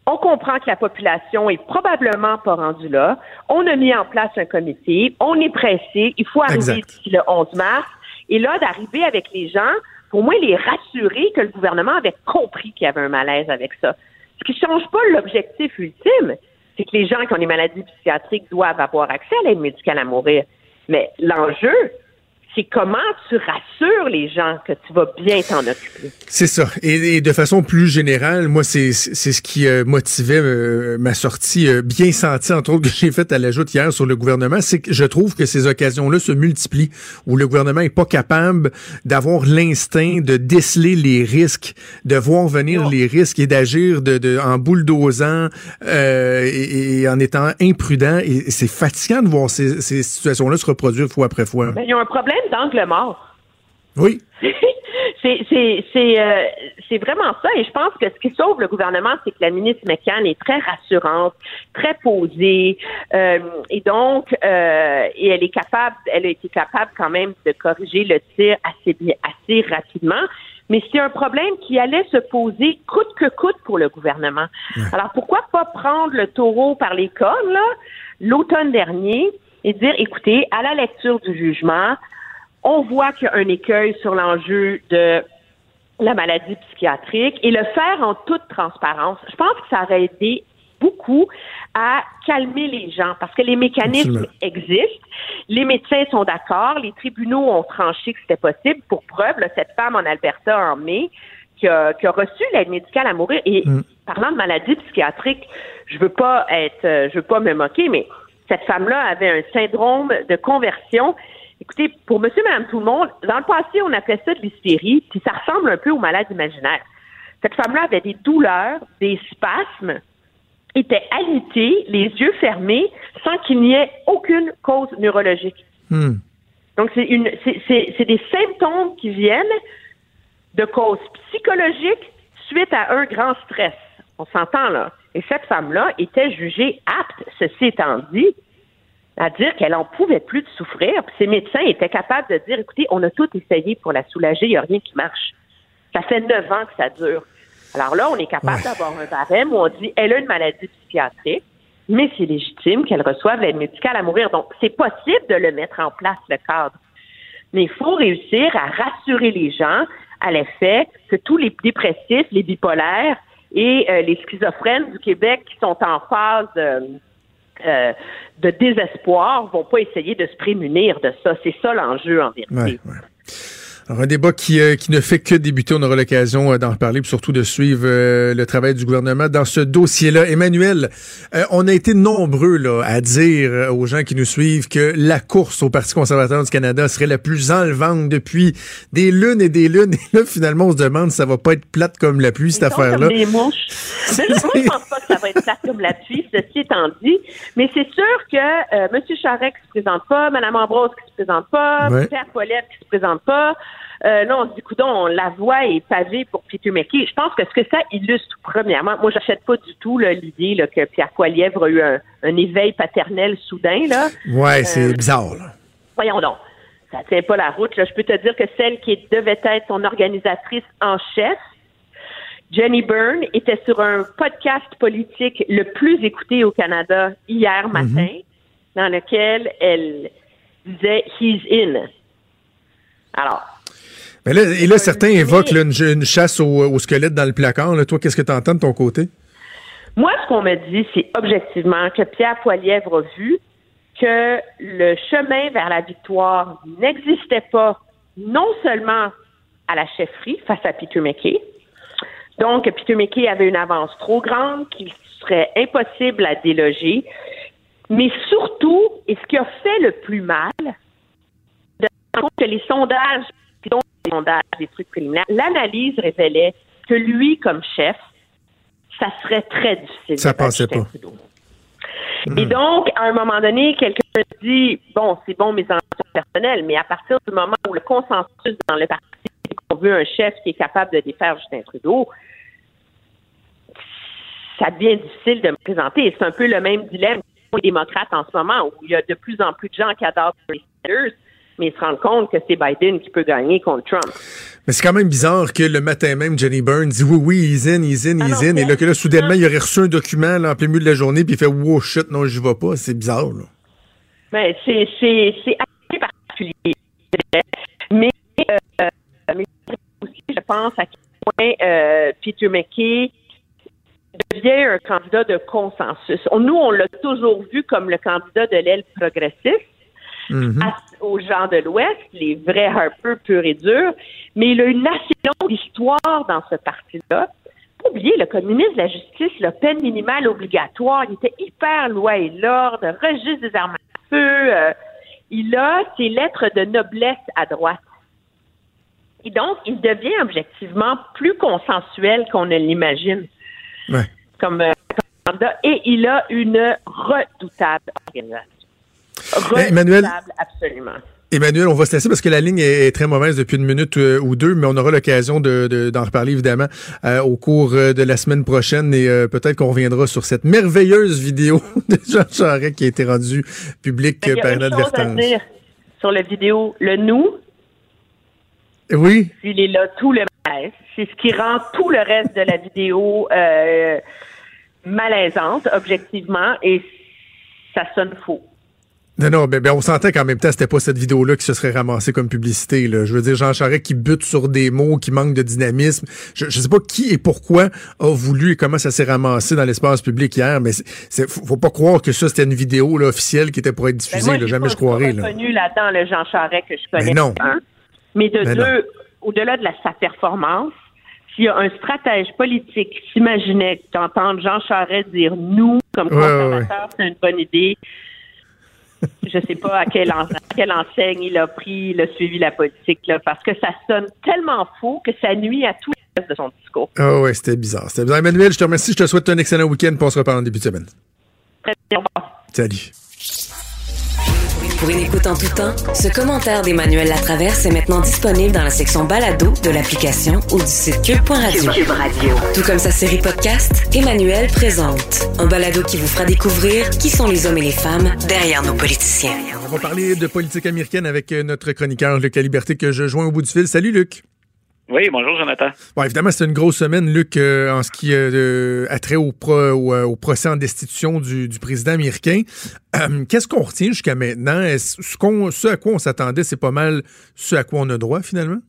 On comprend que la population est probablement pas rendue là. On a mis en place un comité. On est pressé. Il faut arriver d'ici le 11 mars. Et là, d'arriver avec les gens, pour moi, les rassurer que le gouvernement avait compris qu'il y avait un malaise avec ça. Ce qui change pas l'objectif ultime c'est que les gens qui ont des maladies psychiatriques doivent avoir accès à l'aide médicale à mourir. Mais l'enjeu, c'est comment tu rassures les gens que tu vas bien t'en occuper. C'est ça. Et, de façon plus générale, moi, c'est ce qui euh, motivait euh, ma sortie euh, bien sentie, entre autres, que j'ai faite à la joute hier sur le gouvernement. C'est que je trouve que ces occasions-là se multiplient, où le gouvernement est pas capable d'avoir l'instinct de déceler les risques, de voir venir les risques et d'agir de, de, en bulldozant et, et, en étant imprudent. Et c'est fatigant de voir ces, ces situations-là se reproduire fois après fois. Mais il y a un problème d'angle mort. Oui. Euh, c'est vraiment ça. Et je pense que ce qui sauve le gouvernement, c'est que la ministre McCann est très rassurante, très posée. Euh, et donc, euh, et elle est capable, elle a été capable quand même de corriger le tir assez, assez rapidement. Mais c'est un problème qui allait se poser coûte que coûte pour le gouvernement. Alors, pourquoi pas prendre le taureau par les cornes, l'automne dernier, et dire, écoutez, à la lecture du jugement, on voit qu'il y a un écueil sur l'enjeu de la maladie psychiatrique et le faire en toute transparence. Je pense que ça aurait aidé beaucoup à calmer les gens parce que les mécanismes Absolument. existent. Les médecins sont d'accord. Les tribunaux ont tranché que c'était possible. Pour preuve, là, cette femme en Alberta en mai qui a, qui a reçu l'aide médicale à mourir. Et parlant de maladie psychiatrique, je veux pas être, euh, je veux pas me moquer, mais cette femme-là avait un syndrome de conversion. Écoutez, pour monsieur, madame, tout le monde, dans le passé, on appelait ça de l'hystérie, puis ça ressemble un peu aux malades imaginaires. Cette femme-là avait des douleurs, des spasmes, était alitée, les yeux fermés, sans qu'il n'y ait aucune cause neurologique. Hmm. Donc, c'est une, c'est, c'est, c'est des symptômes qui viennent de causes psychologiques suite à un grand stress. On s'entend là. Et cette femme-là était jugée apte, ceci étant dit, à dire qu'elle en pouvait plus de souffrir. Puis ses médecins étaient capables de dire, écoutez, on a tout essayé pour la soulager, il n'y a rien qui marche. Ça fait neuf ans que ça dure. Alors là, on est capable Ouais. d'avoir un barème où on dit, elle a une maladie psychiatrique, mais c'est légitime qu'elle reçoive l'aide médicale à mourir. Donc, c'est possible de le mettre en place, le cadre. Mais il faut réussir à rassurer les gens à l'effet que tous les dépressifs, les bipolaires et euh, les schizophrènes du Québec qui sont en phase euh, euh, de désespoir vont pas essayer de se prémunir de ça. C'est ça l'enjeu en vérité. Alors, un débat qui, euh, qui ne fait que débuter. On aura l'occasion euh, d'en reparler, puis surtout de suivre euh, le travail du gouvernement dans ce dossier-là. Emmanuel, euh, on a été nombreux là, à dire euh, aux gens qui nous suivent que la course au Parti conservateur du Canada serait la plus enlevante depuis des lunes et des lunes. Et là, finalement, on se demande si ça va pas être plate comme la pluie, cette affaire-là. comme des mouches. Mais moi, je pense pas que ça va être plate comme la pluie, ceci étant dit. Mais c'est sûr que euh, M. Charest qui se présente pas, Mme Ambrose qui se présente pas, Ouais. Pierre Poilievre qui se présente pas. Euh, là, on se dit, coudon, la voie est pavée pour Peter McKay. Je pense que ce que ça illustre, premièrement, moi, j'achète pas du tout l'idée que Pierre Poilievre a eu un, un éveil paternel soudain. Là. Ouais, c'est Euh, bizarre. Là. Voyons donc. Ça tient pas la route. Là. Je peux te dire que celle qui devait être son organisatrice en chef, Jenny Byrne, était sur un podcast politique le plus écouté au Canada hier matin, dans lequel elle disait He's in. Alors, Mais là, et là, certains évoquent là, une, une chasse au, au squelette dans le placard. Là. Toi, qu'est-ce que tu entends de ton côté? Moi, ce qu'on me dit, c'est objectivement que Pierre Poilievre a vu que le chemin vers la victoire n'existait pas non seulement à la chefferie face à Peter McKay, donc Peter McKay avait une avance trop grande qu'il serait impossible à déloger, mais surtout, et ce qui a fait le plus mal, de rendre compte que les sondages, dont les sondages, des trucs préliminaires, l'analyse révélait que lui, comme chef, ça serait très difficile. Ça passait Justin pas. Trudeau. Et donc, à un moment donné, quelqu'un dit bon, c'est bon mes ambitions personnelles, mais à partir du moment où le consensus dans le parti, c'est qu'on veut un chef qui est capable de défaire Justin Trudeau, ça devient difficile de me présenter. C'est un peu le même dilemme les démocrates en ce moment, où il y a de plus en plus de gens qui adorent Bernie Sanders, mais ils se rendent compte que c'est Biden qui peut gagner contre Trump. Mais c'est quand même bizarre que le matin même, Jenny Byrne dit oui, oui, he's in, he's in, Ah he's non, in. Et là, que là, soudainement, il aurait reçu un document là, en plein milieu de la journée, puis il fait wow, shit, non, j'y vais pas. C'est bizarre, là. Mais c'est assez particulier. Mais euh, mais aussi, je pense à quel point euh, Peter McKay devient un candidat de consensus. On- nous, on l'a toujours vu comme le candidat de l'aile progressiste Mhm. à- aux gens de l'Ouest, les vrais Harper purs et durs, mais il a une assez longue histoire dans ce parti-là. Pas oublier, le communisme, la justice, la peine minimale obligatoire, il était hyper loi et l'ordre, registre des armes à feu. euh, il a ses lettres de noblesse à droite. Et donc, il devient objectivement plus consensuel qu'on ne l'imagine Ouais. comme, euh, comme. Et il a une redoutable organisation. Emmanuel- Redoutable, absolument. Emmanuel, on va se laisser parce que la ligne est, très mauvaise depuis une minute euh, ou deux, mais on aura l'occasion de, de- d'en reparler évidemment euh, au cours euh, de la semaine prochaine et euh, peut-être qu'on reviendra sur cette merveilleuse vidéo de Jean Charest qui a été rendue publique Il euh, par inadvertance. sur la vidéo. Le nous, Oui, il est là tout le malaise. C'est ce qui rend tout le reste de la vidéo malaisante, objectivement, et ça sonne faux. Non, non, ben, ben on s'entend qu'en même temps, c'était pas cette vidéo-là qui se serait ramassée comme publicité. Là. Je veux dire, Jean Charest qui bute sur des mots, qui manque de dynamisme. Je, je sais pas qui et pourquoi a voulu et comment ça s'est ramassé dans l'espace public hier, mais c'est, faut pas croire que ça, c'était une vidéo là, officielle qui était pour être Ben, diffusée. moi, là, jamais je croirais. Là. reconnu là-dedans le Jean Charest que je connais. Mais non. un. Mais de Mais deux, au-delà de la, sa performance, s'il y a un stratège politique qui s'imaginait d'entendre Jean Charest dire nous comme Ouais, ouais, conservateurs, c'est une bonne idée. Je sais pas à quelle, en- à quelle enseigne il a pris, il a suivi la politique, là, parce que ça sonne tellement faux que ça nuit à tout le reste de son discours. Ah ouais, c'était bizarre. C'était bizarre. Emmanuel, je te remercie. Je te souhaite un excellent week-end. On se reparle en début de semaine. Très bien, au revoir. Salut. Pour une écoute en tout temps, ce commentaire d'Emmanuel Latraverse est maintenant disponible dans la section balado de l'application ou du site cube.radio. Cube Radio. Tout comme sa série podcast, Emmanuel présente. Un balado qui vous fera découvrir qui sont les hommes et les femmes derrière nos politiciens. On va parler de politique américaine avec euh, notre chroniqueur Luc La Liberté que je joins au bout du fil. Salut Luc. Oui, bonjour Jonathan. Bon, évidemment, c'est une grosse semaine, Luc, euh, en ce qui euh, a trait euh, au procès en destitution du, président américain. Qu'est-ce qu'on retient jusqu'à maintenant? Est-ce, ce, ce à quoi on s'attendait, c'est pas mal ce à quoi on a droit, finalement?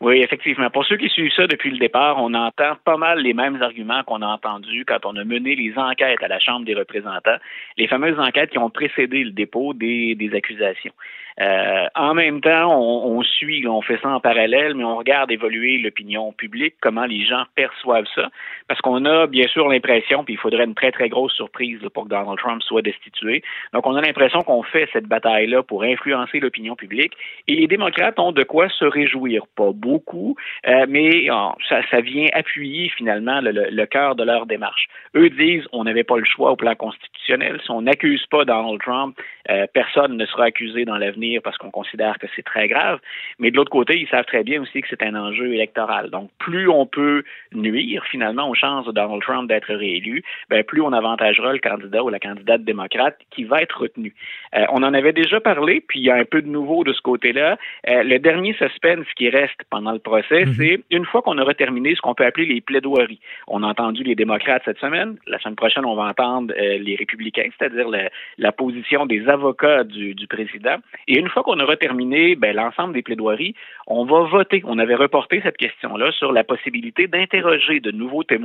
Oui, effectivement. Pour ceux qui suivent ça depuis le départ, on entend pas mal les mêmes arguments qu'on a entendus quand on a mené les enquêtes à la Chambre des représentants, les fameuses enquêtes qui ont précédé le dépôt des, accusations. Euh, en même temps, on, on suit, on fait ça en parallèle, mais on regarde évoluer l'opinion publique, comment les gens perçoivent ça, parce qu'on a bien sûr l'impression, puis il faudrait une très très grosse surprise pour que Donald Trump soit destitué. Donc on a l'impression qu'on fait cette bataille-là pour influencer l'opinion publique, et les démocrates ont de quoi se réjouir, pas beaucoup, euh, mais euh, ça, vient appuyer finalement le, cœur de leur démarche. Eux disent on n'avait pas le choix au plan constitutionnel. Si on n'accuse pas Donald Trump, euh, personne ne sera accusé dans l'avenir parce qu'on considère que c'est très grave. Mais de l'autre côté, ils savent très bien aussi que c'est un enjeu électoral. Donc, plus on peut nuire finalement chances de Donald Trump d'être réélu, ben, plus on avantagera le candidat ou la candidate démocrate qui va être retenu. Euh, on en avait déjà parlé, puis il y a un peu de nouveau de ce côté-là. Euh, le dernier suspense qui reste pendant le procès, c'est une fois qu'on aura terminé ce qu'on peut appeler les plaidoiries. On a entendu les démocrates cette semaine. La semaine prochaine, on va entendre euh, les républicains, c'est-à-dire la, la position des avocats du, du président. Et une fois qu'on aura terminé ben, l'ensemble des plaidoiries, on va voter. On avait reporté cette question-là sur la possibilité d'interroger de nouveaux témoins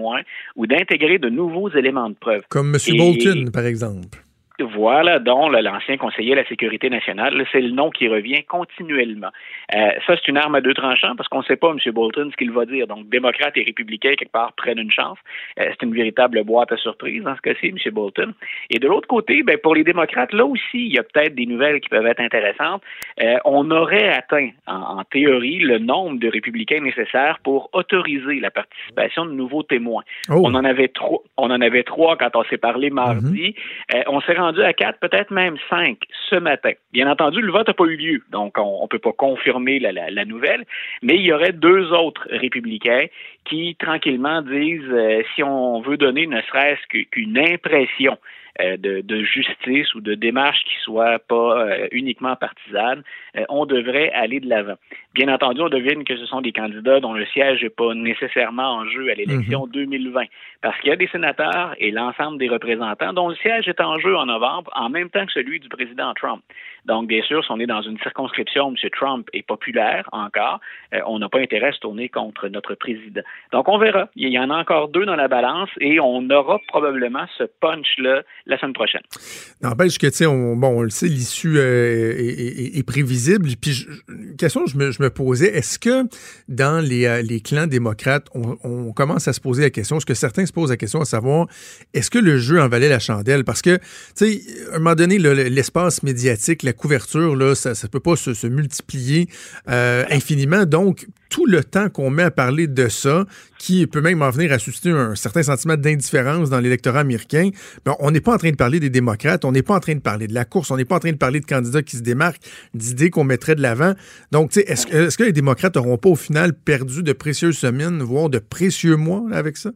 ou d'intégrer de nouveaux éléments de preuve. Comme M. Et- Bolton, par exemple. Voilà, dont là, l'ancien conseiller à la sécurité nationale, c'est le nom qui revient continuellement. Euh, ça, c'est une arme à deux tranchants parce qu'on ne sait pas, M. Bolton, ce qu'il va dire. Donc, démocrates et républicains, quelque part, prennent une chance. Euh, c'est une véritable boîte à surprise dans ce cas-ci, M. Bolton. Et de l'autre côté, ben, pour les démocrates, là aussi, il y a peut-être des nouvelles qui peuvent être intéressantes. Euh, on aurait atteint, en, en théorie, le nombre de républicains nécessaires pour autoriser la participation de nouveaux témoins. Oh. On en avait trois. On en avait trois quand on s'est parlé mardi. Euh, on s'est rendu à quatre, peut-être même cinq ce matin. Bien entendu, le vote n'a pas eu lieu, donc on ne peut pas confirmer la, nouvelle, mais il y aurait deux autres républicains qui, tranquillement, disent euh, si on veut donner ne serait-ce qu'une impression de, de justice ou de démarche qui soit pas euh, uniquement partisane, euh, on devrait aller de l'avant. Bien entendu, on devine que ce sont des candidats dont le siège n'est pas nécessairement en jeu à l'élection 2020, parce qu'il y a des sénateurs et l'ensemble des représentants dont le siège est en jeu en novembre, en même temps que celui du président Trump. Donc, bien sûr, si on est dans une circonscription où M. Trump est populaire encore, euh, on n'a pas intérêt à se tourner contre notre président. Donc, on verra. Il y en a encore deux dans la balance et on aura probablement ce punch-là la semaine prochaine. N'empêche que, tu sais, on, bon, on le sait, l'issue euh, est, est- est prévisible. Puis, je- une question que je me, je me posais, est-ce que dans les, euh, les clans démocrates, on, on commence à se poser la question, est-ce que certains se posent la question à savoir, est-ce que le jeu en valait la chandelle? Parce que, tu sais, à un moment donné, le- l'espace médiatique, la couverture, là, ça ne peut pas se, se multiplier euh, infiniment. Donc, tout le temps qu'on met à parler de ça, qui peut même en venir à susciter un certain sentiment d'indifférence dans l'électorat américain, ben, on n'est pas en train de parler des démocrates, on n'est pas en train de parler de la course, on n'est pas en train de parler de candidats qui se démarquent, d'idées qu'on mettrait de l'avant. Donc, est-ce que, les démocrates n'auront pas au final perdu de précieuses semaines, voire de précieux mois avec ça?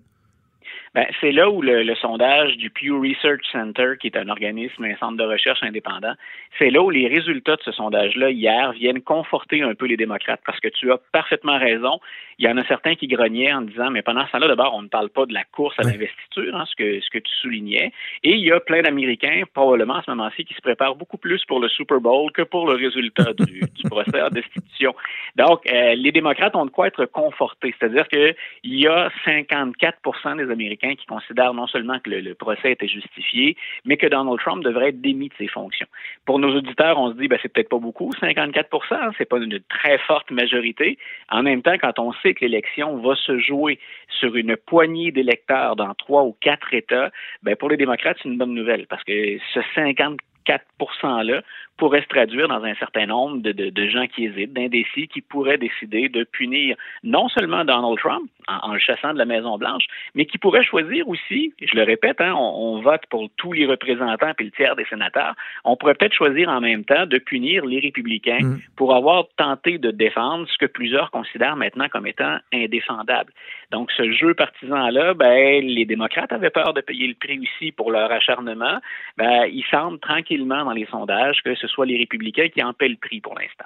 Ben, c'est là où le, le, sondage du Pew Research Center, qui est un organisme, un centre de recherche indépendant, c'est là où les résultats de ce sondage-là hier viennent conforter un peu les démocrates, parce que tu as parfaitement raison. Il y en a certains qui grognaient en disant, mais pendant ce temps-là, d'abord, on ne parle pas de la course à l'investiture, hein, ce que ce que tu soulignais, et il y a plein d'Américains, probablement à ce moment-ci, qui se préparent beaucoup plus pour le Super Bowl que pour le résultat du, du procès en destitution. Donc, euh, les démocrates ont de quoi être confortés, c'est-à-dire qu'il y a 54% des Américains qui considèrent non seulement que le, procès était justifié, mais que Donald Trump devrait être démis de ses fonctions. Pour nos auditeurs, on se dit, ben, c'est peut-être pas beaucoup, 54% c'est pas une très forte majorité. En même temps, quand on sait que l'élection va se jouer sur une poignée d'électeurs dans trois ou quatre États, ben, pour les démocrates, c'est une bonne nouvelle parce que ce 54 %-là pourrait se traduire dans un certain nombre de, de, de gens qui hésitent, d'indécis, qui pourraient décider de punir non seulement Donald Trump en, en, le chassant de la Maison-Blanche, mais qui pourraient choisir aussi, je le répète, hein, on, on, vote pour tous les représentants puis le tiers des sénateurs, on pourrait peut-être choisir en même temps de punir les républicains mmh. pour avoir tenté de défendre ce que plusieurs considèrent maintenant comme étant indéfendable. Donc, ce jeu partisan-là, ben, les démocrates avaient peur de payer le prix aussi pour leur acharnement. Ben, il semble tranquillement dans les sondages que ce soit les républicains qui en paient le prix pour l'instant.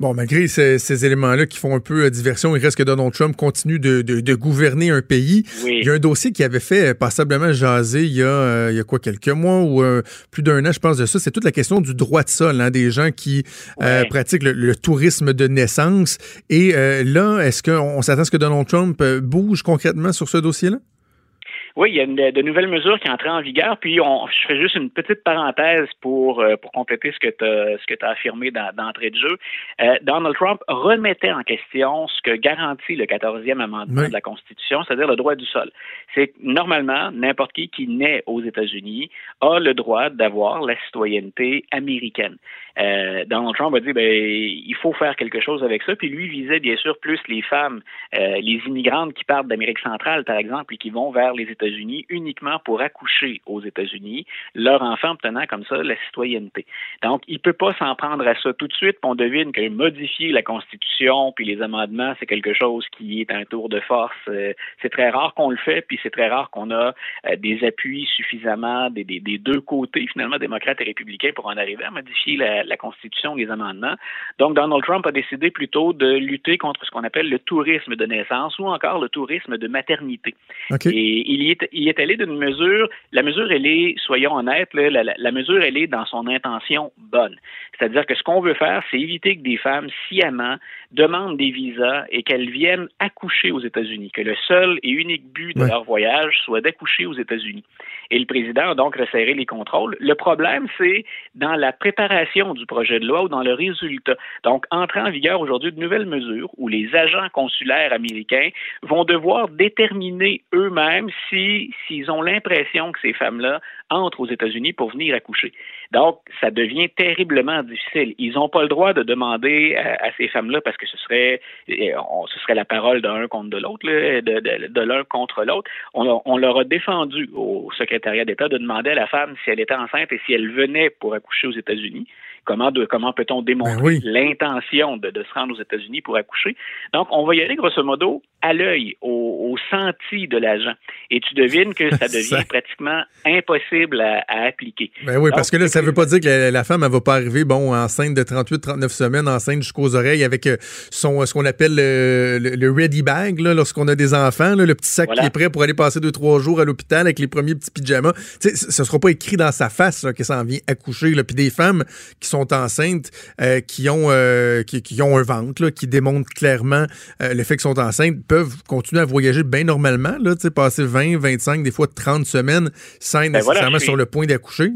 Bon, malgré ces, ces éléments-là qui font un peu euh, diversion, il reste que Donald Trump continue de, de, de gouverner un pays. Oui. Il y a un dossier qui avait fait passablement jaser il y a, euh, il y a quoi, quelques mois ou euh, plus d'un an, je pense, de ça. C'est toute la question du droit de sol, hein, des gens qui ouais. euh, pratiquent le, le, tourisme de naissance. Et euh, là, est-ce qu'on s'attend à ce que Donald Trump bouge concrètement sur ce dossier-là? Oui, il y a une, de nouvelles mesures qui entrées en vigueur. Puis, on, je ferai juste une petite parenthèse pour, euh, pour compléter ce que tu as, ce que as affirmé d'entrée de jeu. Euh, Donald Trump remettait en question ce que garantit le 14e amendement oui. de la Constitution, c'est-à-dire le droit du sol. C'est normalement, n'importe qui qui naît aux États-Unis a le droit d'avoir la citoyenneté américaine. Euh, Donald Trump a dit ben il faut faire quelque chose avec ça. Puis lui visait bien sûr plus les femmes, euh, les immigrantes qui partent d'Amérique centrale, par exemple, et qui vont vers les États-Unis uniquement pour accoucher aux États-Unis, leur enfant obtenant comme ça la citoyenneté. Donc, il peut pas s'en prendre à ça tout de suite. On devine que modifier la Constitution puis les amendements, c'est quelque chose qui est un tour de force. Euh, c'est très rare qu'on le fait, puis c'est très rare qu'on a euh, des appuis suffisamment des, des, deux côtés, finalement, démocrates et républicains, pour en arriver à modifier la, la Constitution, les amendements. Donc, Donald Trump a décidé plutôt de lutter contre ce qu'on appelle le tourisme de naissance ou encore le tourisme de maternité. Okay. Et il y, est, il est allé d'une mesure, la mesure, elle est, soyons honnêtes, là, la, la, mesure, elle est dans son intention bonne. C'est-à-dire que ce qu'on veut faire, c'est éviter que des femmes sciemment demandent des visas et qu'elles viennent accoucher aux États-Unis, que le seul et unique but de ouais. leur voyage soit d'accoucher aux États-Unis. Et le président a donc resserré les contrôles. Le problème, c'est dans la préparation du projet de loi ou dans le résultat. Donc, entrer en vigueur aujourd'hui de nouvelles mesures où les agents consulaires américains vont devoir déterminer eux-mêmes si s'ils ont l'impression que ces femmes-là entrent aux États-Unis pour venir accoucher. Donc, ça devient terriblement difficile. Ils n'ont pas le droit de demander à, ces femmes-là parce que ce serait, on, ce serait la parole d'un contre de l'autre, de, l'un contre l'autre. On, leur a défendu au secrétariat d'État de demander à la femme si elle était enceinte et si elle venait pour accoucher aux États-Unis. Comment, comment peut-on démontrer ben oui. l'intention de, de, se rendre aux États-Unis pour accoucher? Donc, on va y aller grosso modo à l'œil, au, au, senti de l'agent. Et tu devines que ça devient ça... pratiquement impossible à, à, appliquer. Ben oui, Donc, parce que là, ça ne veut pas dire que la, la femme, elle va pas arriver, bon, enceinte de 38-39 semaines, enceinte jusqu'aux oreilles avec euh, son, ce qu'on appelle le, le, le, ready bag, là, lorsqu'on a des enfants, là, le petit sac voilà. qui est prêt pour aller passer deux, trois jours à l'hôpital avec les premiers petits pyjamas. Tu sais, ce sera pas écrit dans sa face que ça en vient accoucher. Puis des femmes qui sont enceintes, euh, qui, ont, euh, qui, qui, ont un ventre, là, qui démontrent clairement euh, le fait qu'ils sont enceintes, peuvent continuer à voyager bien normalement, là, passer 20, 25, des fois 30 semaines sans être ben nécessairement voilà, sur le point d'accoucher.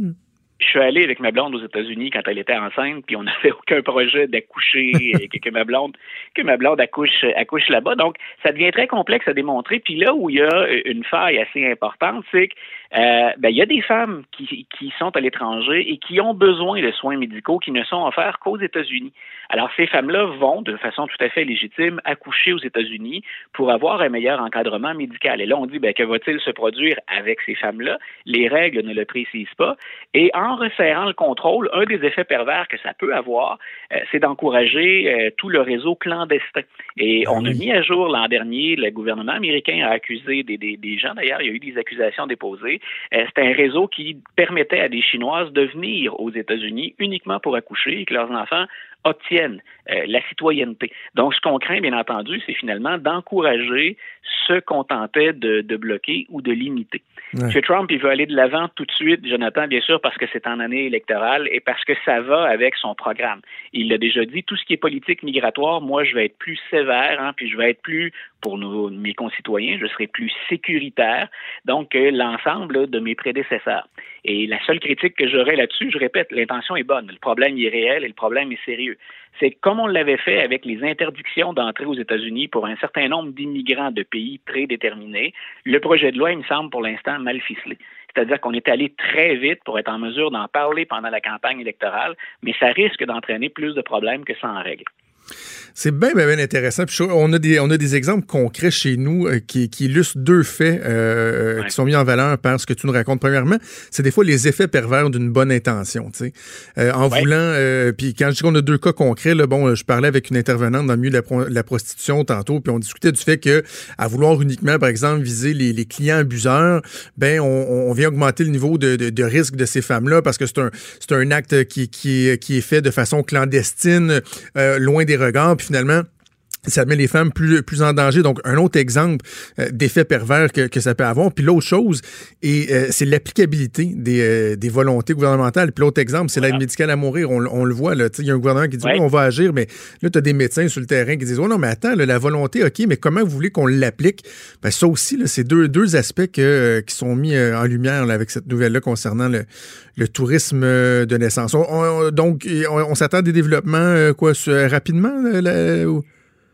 Je suis allé avec ma blonde aux États-Unis quand elle était enceinte, puis on n'avait aucun projet d'accoucher que, que ma blonde que ma blonde accouche accouche là-bas. Donc, ça devient très complexe à démontrer. Puis là où il y a une faille assez importante, c'est que euh, ben, il y a des femmes qui, qui sont à l'étranger et qui ont besoin de soins médicaux qui ne sont offerts qu'aux États-Unis. Alors, ces femmes-là vont, de façon tout à fait légitime, accoucher aux États-Unis pour avoir un meilleur encadrement médical. Et là, on dit, ben, que va-t-il se produire avec ces femmes-là? Les règles ne le précisent pas. Et en en resserrant le contrôle, un des effets pervers que ça peut avoir, euh, c'est d'encourager euh, tout le réseau clandestin. Et on a mis à jour l'an dernier, le gouvernement américain a accusé des, des, des gens, d'ailleurs, il y a eu des accusations déposées. Euh, c'est un réseau qui permettait à des Chinoises de venir aux États-Unis uniquement pour accoucher et que leurs enfants obtiennent euh, la citoyenneté. Donc, ce qu'on craint, bien entendu, c'est finalement d'encourager qu'on tentait de, de, bloquer ou de limiter. Ouais. M. Trump, il veut aller de l'avant tout de suite, Jonathan, bien sûr, parce que c'est en année électorale et parce que ça va avec son programme. Il l'a déjà dit, tout ce qui est politique migratoire, moi, je vais être plus sévère, hein, puis je vais être plus, pour nos, mes concitoyens, je serai plus sécuritaire, donc euh, l'ensemble de mes prédécesseurs. Et la seule critique que j'aurais là-dessus, je répète, l'intention est bonne, le problème est réel et le problème est sérieux c'est comme on l'avait fait avec les interdictions d'entrée aux États-Unis pour un certain nombre d'immigrants de pays prédéterminés. Le projet de loi, il me semble pour l'instant mal ficelé. C'est-à-dire qu'on est allé très vite pour être en mesure d'en parler pendant la campagne électorale, mais ça risque d'entraîner plus de problèmes que ça en règle. C'est bien, bien, bien intéressant. Puis on, a des, on a des exemples concrets chez nous euh, qui, qui, illustrent deux faits euh, ouais. qui sont mis en valeur par ce que tu nous racontes. Premièrement, c'est des fois les effets pervers d'une bonne intention. Euh, en ouais. voulant, euh, puis quand je dis qu'on a deux cas concrets, là, bon, je parlais avec une intervenante dans le milieu de la, la, prostitution tantôt, puis on discutait du fait que à vouloir uniquement, par exemple, viser les, les clients abuseurs, ben on, on, vient augmenter le niveau de, de, de risque de ces femmes-là parce que c'est un, un acte qui, qui, qui est fait de façon clandestine, loin des regards puis finalement, ça met les femmes plus, plus en danger. Donc, un autre exemple euh, d'effet pervers que, que, ça peut avoir. Puis l'autre chose, et euh, c'est l'applicabilité des, euh, des, volontés gouvernementales. Puis l'autre exemple, c'est voilà. l'aide médicale à mourir. On, on le voit, il y a un gouvernement qui dit, oui. on va agir, mais là, tu as des médecins sur le terrain qui disent, oh non, mais attends, là, la volonté, OK, mais comment vous voulez qu'on l'applique? Ben, ça aussi, c'est deux, deux aspects que, qui sont mis en lumière là, avec cette nouvelle-là concernant le, le tourisme de naissance. On, on, donc, on, s'attend à des développements, quoi, rapidement? Là, ou...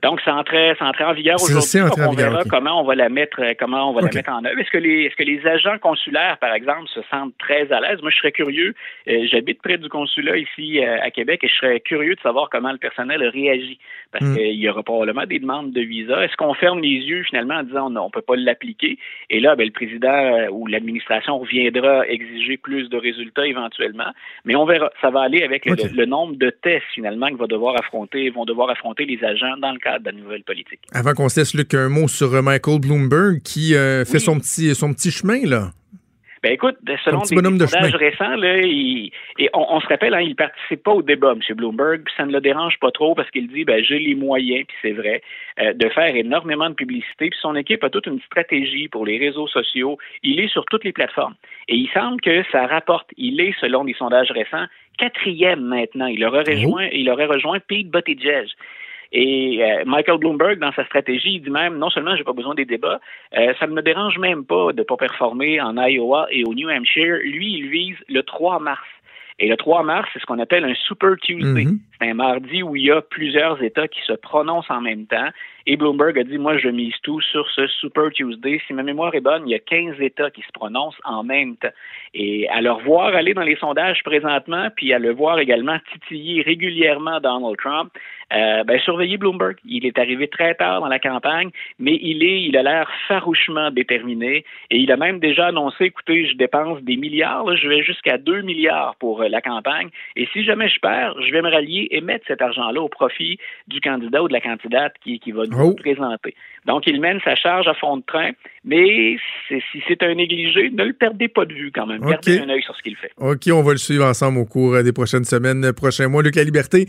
Donc, ça entrait, ça entrait en vigueur aujourd'hui. On verra okay. comment on va la mettre, comment on va okay. la mettre en œuvre. Est-ce que les, est-ce que les agents consulaires, par exemple, se sentent très à l'aise? Moi, je serais curieux. Euh, j'habite près du consulat ici euh, à Québec et je serais curieux de savoir comment le personnel réagit. Parce mm. qu'il y aura probablement des demandes de visa. Est-ce qu'on ferme les yeux finalement en disant non, on peut pas l'appliquer? Et là, ben, le président euh, ou l'administration reviendra exiger plus de résultats éventuellement. Mais on verra. Ça va aller avec okay. le, le, nombre de tests finalement que va devoir affronter, vont devoir affronter les agents dans le cadre de la nouvelle politique. Avant qu'on se laisse, Luc, un mot sur Michael Bloomberg qui euh, fait oui. son, petit, son petit chemin, là. Ben écoute, selon des sondages récents, là, il, et on, on, se rappelle, hein, il participe pas au débat, M. Bloomberg, puis ça ne le dérange pas trop parce qu'il dit, ben j'ai les moyens, puis c'est vrai, euh, de faire énormément de publicité, puis son équipe a toute une stratégie pour les réseaux sociaux. Il est sur toutes les plateformes. Et il semble que ça rapporte. Il est, selon des sondages récents, quatrième maintenant. Il aurait rejoint, oh. il aurait rejoint Pete Buttigieg. Et euh, Michael Bloomberg, dans sa stratégie, il dit même non seulement j'ai pas besoin des débats, euh, ça ne me dérange même pas de pas performer en Iowa et au New Hampshire. Lui, il vise le 3 mars. Et le 3 mars, c'est ce qu'on appelle un Super Tuesday. Mm -hmm. C'est un mardi où il y a plusieurs États qui se prononcent en même temps. Et Bloomberg a dit, moi, je mise tout sur ce Super Tuesday. Si ma mémoire est bonne, il y a 15 États qui se prononcent en même temps. Et à le revoir aller dans les sondages présentement, puis à le voir également titiller régulièrement Donald Trump, euh, ben, surveillez Bloomberg. Il est arrivé très tard dans la campagne, mais il est, il a l'air farouchement déterminé. Et il a même déjà annoncé, écoutez, je dépense des milliards, je vais jusqu'à 2 milliards pour euh, la campagne. Et si jamais je perds, je vais me rallier et mettre cet argent-là au profit du candidat ou de la candidate qui, qui va nous oh. présenter. Donc, il mène sa charge à fond de train, mais si c'est un négligé, ne le perdez pas de vue quand même. Okay. Gardez un œil sur ce qu'il fait. OK, on va le suivre ensemble au cours des prochaines semaines, prochains mois. Luc La Liberté,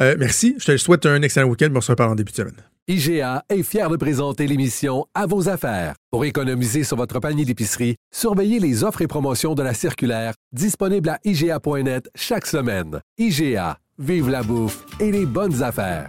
euh, merci. Je te souhaite un excellent week-end. On se reparle en début de semaine. IGA est fier de présenter l'émission À vos affaires. Pour économiser sur votre panier d'épicerie, surveillez les offres et promotions de la circulaire disponible à IGA.net chaque semaine. IGA, vive la bouffe et les bonnes affaires.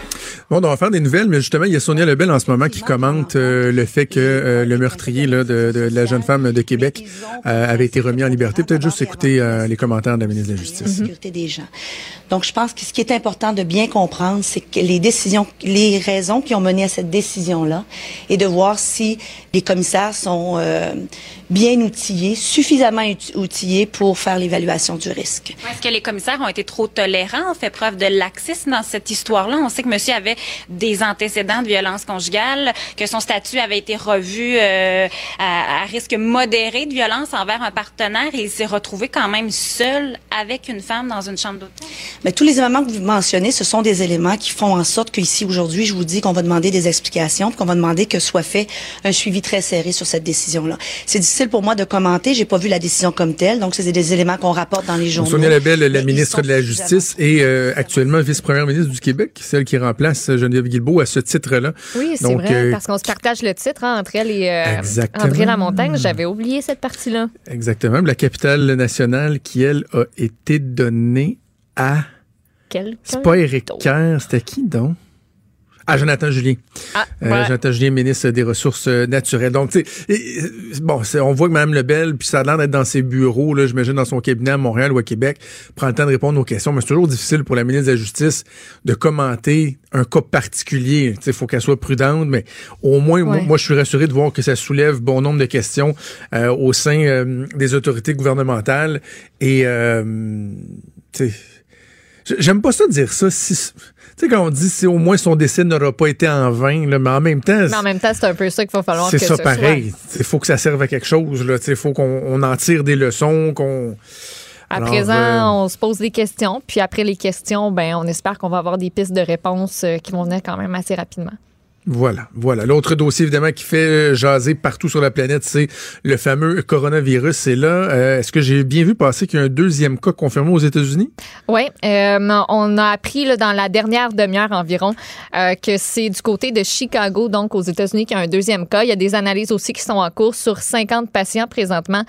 Bon, on va faire des nouvelles, mais justement, il y a Sonia Lebel en ce moment qui commente euh, le fait que euh, le meurtrier là, de, de la jeune femme de Québec euh, avait été remis en liberté. Peut-être juste écouter les commentaires de la ministre de la Justice. des gens. Donc, je pense que ce qui est important de bien comprendre, c'est que les décisions, les raisons qui ont mené à cette décision-là, et de voir si les commissaires sont euh, bien outillés, suffisamment out- outillés pour faire l'évaluation du risque. Est-ce que les commissaires ont été trop tolérants, ont fait preuve de laxisme dans cette histoire-là? On sait que monsieur avait des antécédents de violence conjugale, que son statut avait été revu euh, à, à risque modéré de violence envers un partenaire et il s'est retrouvé quand même seul avec une femme dans une chambre d'hôtel. Mais tous les éléments que vous mentionnez, ce sont des éléments qui font en sorte qu'ici, aujourd'hui, je vous dis qu'on va demander des explications, qu'on va demander que soit fait un suivi très serré sur cette décision-là. C'est difficile pour moi de commenter, j'ai pas vu la décision comme telle, donc c'est des éléments qu'on rapporte dans les journaux. Sonia Lebel, la ministre de la Justice et euh, actuellement vice-première ministre du Québec, celle qui remplace Geneviève Guilbeault à ce titre-là. Oui, c'est Donc, vrai, euh, parce qu'on se partage le titre hein, entre elle et euh. André Lamontagne. J'avais oublié cette partie-là. Exactement. La capitale nationale qui, elle, a été donnée à... Quelqu'un C'est pas Éric d'autre. Kerr, c'était qui donc? Jonathan Julien. Ah, Euh, ouais. Jonathan Julien, ministre des Ressources euh, naturelles. Donc, tu sais, bon, on voit que Mme Lebel, puis ça a l'air d'être dans ses bureaux, là, j'imagine dans son cabinet à Montréal ou à Québec, prend le temps de répondre aux questions, mais c'est toujours difficile pour la ministre de la Justice de commenter un cas particulier. Il faut qu'elle soit prudente, mais au moins, moi, Ouais. moi, je suis rassuré de voir que ça soulève bon nombre de questions euh, au sein euh, des autorités gouvernementales. Et, euh, tu sais, J'aime pas ça dire ça. Si, sais, quand on dit si au moins son décès n'aura pas été en vain, là, mais en même temps, Mais en même temps, c'est un peu ça qu'il va falloir c'est que ça ce pareil. Il faut que ça serve à quelque chose. Il faut qu'on on en tire des leçons, qu'on. À Alors, présent, euh, on se pose des questions, puis après les questions, ben, on espère qu'on va avoir des pistes de réponse euh, qui vont venir quand même assez rapidement. Voilà, voilà. L'autre dossier, évidemment, qui fait euh, jaser partout sur la planète, c'est le fameux coronavirus. Là. euh, Est-ce que j'ai bien vu passer qu'il y a un deuxième cas confirmé aux États-Unis? Oui, on a appris là, dans la dernière demi-heure environ euh, que c'est du côté de Chicago, donc aux États-Unis, qu'il y a un deuxième cas. Il y a des analyses aussi qui sont en cours sur 50 patients présentement,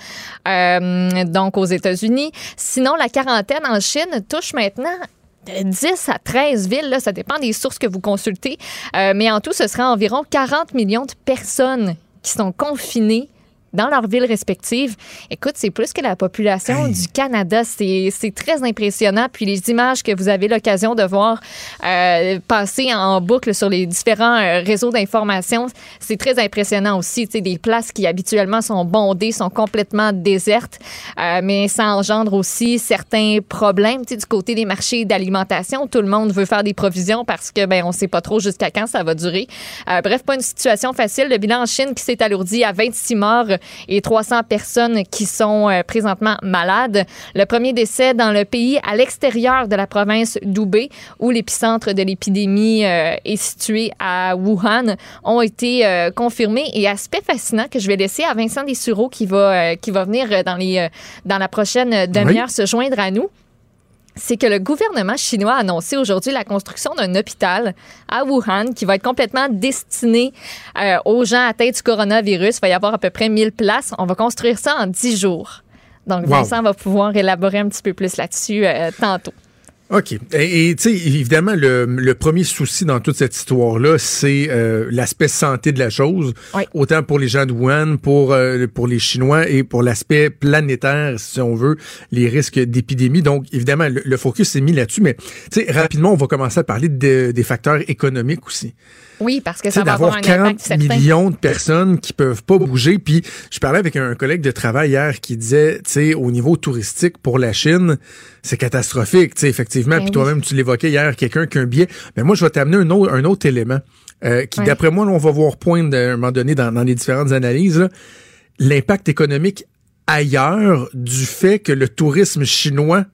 euh, donc aux États-Unis. Sinon, la quarantaine en Chine touche maintenant 10 à 13 villes, ça dépend des sources que vous consultez, Euh, mais en tout, ce sera environ 40 millions de personnes qui sont confinées dans leurs villes respectives. Écoute, c'est plus que la population du Canada. C'est c'est très impressionnant. Puis les images que vous avez l'occasion de voir euh, passer en boucle sur les différents euh, réseaux d'information, c'est très impressionnant aussi. Tu sais, des places qui habituellement sont bondées sont complètement désertes, Euh, mais ça engendre aussi certains problèmes. Tu sais, du côté des marchés d'alimentation, tout le monde veut faire des provisions parce que ben on sait pas trop jusqu'à quand ça va durer. Euh, bref, pas une situation facile. Le bilan en Chine qui s'est alourdi à 26 morts et 300 personnes qui sont euh, présentement malades. Le premier décès dans le pays à l'extérieur de la province d'Hubei, où l'épicentre de l'épidémie euh, est situé à Wuhan, ont été euh, confirmés. Et aspect fascinant que je vais laisser à Vincent Dessureau qui va, qui va venir dans, les, dans la prochaine demi-heure se joindre à nous c'est que le gouvernement chinois a annoncé aujourd'hui la construction d'un hôpital à Wuhan qui va être complètement destiné euh, aux gens atteints du coronavirus. Il va y avoir à peu près 1000 places. On va construire ça en 10 jours. Donc, Wow. Vincent va pouvoir élaborer un petit peu plus là-dessus euh, tantôt. OK. Et tu sais, évidemment, le, le premier souci dans toute cette histoire-là, c'est euh, l'aspect santé de la chose. Oui. Autant pour les gens de Wuhan, pour, euh, pour les Chinois et pour l'aspect planétaire, si on veut, les risques d'épidémie. Donc, évidemment, le, le focus s'est mis là-dessus. Mais, tu sais, rapidement, on va commencer à parler de- des facteurs économiques aussi. Oui, parce que ça va avoir un 40 impact millions de personnes qui peuvent pas bouger. Puis je parlais avec un collègue de travail hier qui disait, tu sais, au niveau touristique pour la Chine, c'est catastrophique, tu sais, effectivement. Ben Puis oui. toi-même, tu l'évoquais hier, quelqu'un qui a un billet. Mais moi, je vais t'amener un autre, un autre élément euh, qui, d'après moi, là, on va voir poindre à un moment donné dans, dans les différentes analyses, l'impact économique ailleurs du fait que le tourisme chinois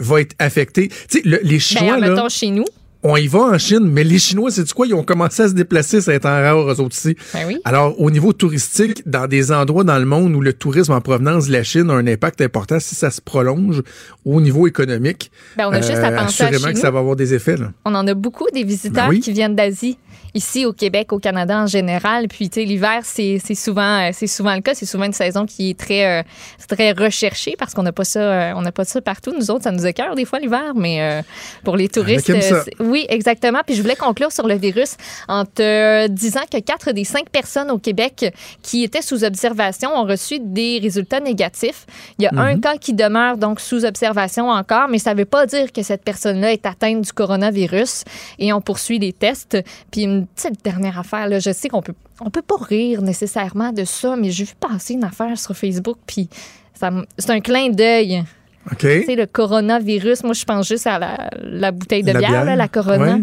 va être affecté. Tu sais, le- les Chinois, Ben, là, mettons chez nous. On y va en Chine, mais les Chinois, c'est quoi? Ils ont commencé à se déplacer, ça étant rare eux autres aussi. Ben oui. Alors, au niveau touristique, dans des endroits dans le monde où le tourisme en provenance de la Chine a un impact important, si ça se prolonge au niveau économique, Ben, on a juste à euh, penser à assurément chez que nous. ça va avoir des effets. Là. On en a beaucoup des visiteurs Ben oui. qui viennent d'Asie. Ici au Québec, au Canada en général. Puis, tu sais, l'hiver, c'est souvent, euh, c'est souvent le cas. C'est souvent une saison qui est très, euh, très recherchée parce qu'on n'a pas ça, euh, on n'a pas ça partout. Nous autres, ça nous écœure des fois l'hiver, mais euh, pour les touristes, euh, c'est- oui, exactement. Puis je voulais conclure sur le virus en te disant que quatre des cinq personnes au Québec qui étaient sous observation ont reçu des résultats négatifs. Il y a un cas qui demeure donc sous observation encore, mais ça ne veut pas dire que cette personne-là est atteinte du coronavirus et on poursuit les tests. Puis une petite dernière affaire, là, je sais qu'on peut on peut pas rire nécessairement de ça, mais j'ai vu passer une affaire sur Facebook, puis c'est un clin d'œil. OK. Sais, le coronavirus, moi, je pense juste à la, la bouteille de La bière, bière, là, la Corona. ouais.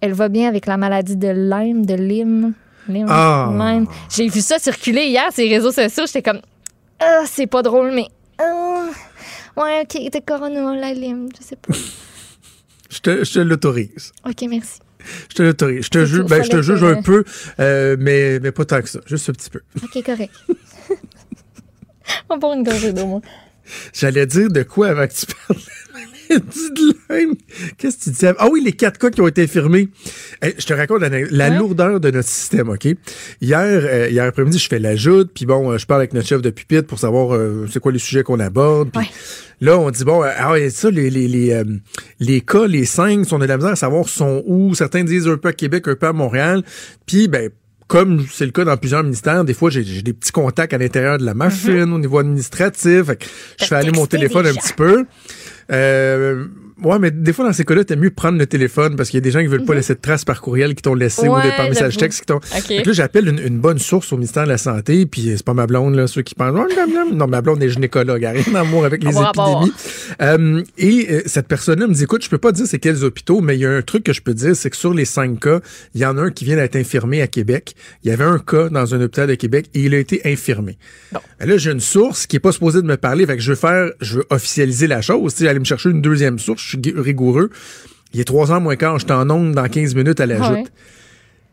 Elle va bien avec la maladie de Lyme, de Lyme. Lyme, Ah. Lyme. J'ai vu ça circuler hier sur les réseaux sociaux. J'étais comme, ah, c'est pas drôle, mais. ah, ouais, OK, de Corona, la Lyme, je sais pas. Je te, je te l'autorise. OK, merci. Je te l'autorise. Je te juge, ben, je te juge un peu, euh, mais, mais pas tant que ça. Juste un petit peu. OK, correct. On va boire une gorgée d'eau, moi. J'allais dire de quoi avant que tu parles de. Qu'est-ce que tu disais? Ah oui, les quatre cas qui ont été infirmés. Hey, je te raconte la, la Ouais. lourdeur de notre système, OK? Hier, euh, hier après-midi, je fais la joute, puis bon, euh, je parle avec notre chef de pupitre pour savoir euh, c'est quoi les sujets qu'on aborde. Ouais. Là, on dit, bon, ah ça, les, les, les, les cas, les cinq, sont de la misère à savoir sont où? Certains disent un peu à Québec, un peu à Montréal. Puis, ben, comme c'est le cas dans plusieurs ministères, des fois, j'ai des petits contacts à l'intérieur de la machine, au niveau administratif. Fait que je fais aller mon téléphone un petit peu. Euh, ouais, mais des fois, dans ces cas-là, t'aimes mieux prendre le téléphone parce qu'il y a des gens qui veulent pas laisser de traces par courriel qui t'ont laissé ou Mhm. Ouais, par message texte qui t'ont. OK. Fait que là, j'appelle une, une bonne source au ministère de la Santé, puis c'est pas ma blonde, là, ceux qui pensent, non, ma blonde est gynécologue, elle a rien à voir avec les épidémies. Euh, et euh, cette personne-là me dit, écoute, je peux pas dire c'est quels hôpitaux, mais il y a un truc que je peux dire, c'est que sur les cinq cas, il y en a un qui vient d'être infirmé à Québec. Il y avait un cas dans un hôpital de Québec et il a été infirmé. Bon. Là, j'ai une source qui est pas supposée de me parler, fait que je veux faire, je veux officialiser la chose, tu sais, aller me chercher une deuxième source, suis rigoureux. Il est trois heures moins quart, je suis en onde dans 15 minutes à la Ouais. joute.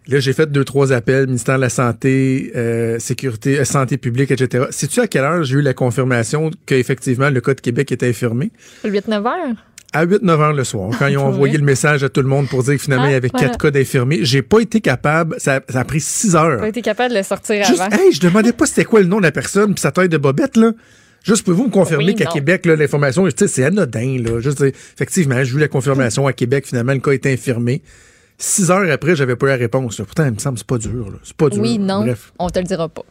Là, j'ai fait deux, trois appels, ministère de la Santé, euh, sécurité, euh, santé publique, etc. Sais-tu à quelle heure j'ai eu la confirmation qu'effectivement le cas de Québec était infirmé? 8-9 heures? À 8-9 heures le soir, quand ils ont envoyé le message à tout le monde pour dire que finalement, Ah, il y avait voilà. quatre cas d'infirmés. J'ai pas été capable, ça, ça a pris 6 heures. T'as été capable de le sortir Juste, avant? hey, je demandais pas c'était quoi le nom de la personne puis sa taille de bobette, là. Juste, pouvez-vous me confirmer Oui, qu'à. Québec, là, l'information, c'est anodin, là. Juste, effectivement, j'ai eu la confirmation à Québec, finalement, le cas était infirmé. Six heures après, j'avais pas eu la réponse. là. Pourtant, il me semble que c'est pas dur, là. C'est pas dur. Oui, non. Bref. On te le dira pas.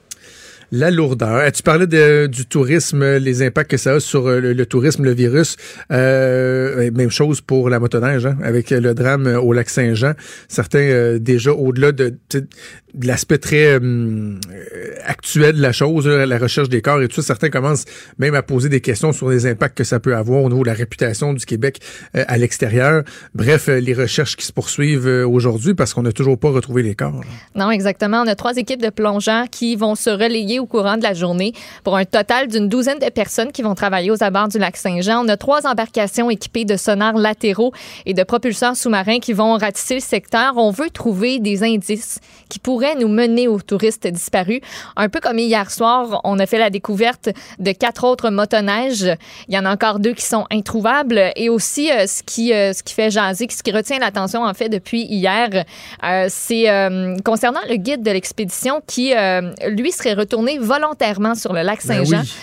La lourdeur. Tu parlais de- du tourisme, les impacts que ça a sur euh, le, le tourisme, le virus? Euh, même chose pour la motoneige, hein, avec le drame au lac Saint-Jean. Certains, euh, déjà, au-delà de, l'aspect très hum, euh, actuel de la chose, la recherche des corps et tout ça, certains commencent même à poser des questions sur les impacts que ça peut avoir au niveau de la réputation du Québec euh, à l'extérieur. Bref, euh, les recherches qui se poursuivent euh, aujourd'hui parce qu'on n'a toujours pas retrouvé les corps. Non, exactement. On a trois équipes de plongeurs qui vont se relayer au courant de la journée pour un total d'une douzaine de personnes qui vont travailler aux abords du lac Saint-Jean. On a trois embarcations équipées de sonars latéraux et de propulseurs sous-marins qui vont ratisser le secteur. On veut trouver des indices qui pourraient nous mener aux touristes disparus. Un peu comme hier soir, on a fait la découverte de quatre autres motoneiges. Il y en a encore deux qui sont introuvables. Et aussi, euh, ce, qui, euh, ce qui fait jaser, ce qui retient l'attention, en fait, depuis hier, euh, c'est euh, concernant le guide de l'expédition qui, lui, serait retourné volontairement sur le lac Ben Saint-Jean. oui.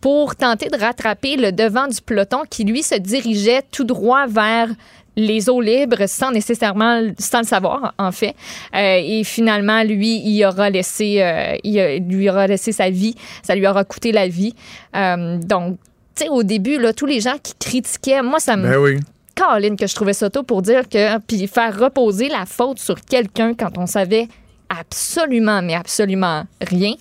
Pour tenter de rattraper le devant du peloton qui, lui, se dirigeait tout droit vers les eaux libres sans nécessairement sans le savoir en fait Euh, et finalement lui il aura laissé euh, il lui aura laissé sa vie ça lui aura coûté la vie Euh, donc tu sais au début là tous les gens qui critiquaient moi ça me Ben oui. Caroline que je trouvais ça tôt pour dire que puis faire reposer la faute sur quelqu'un quand on savait absolument mais absolument rien.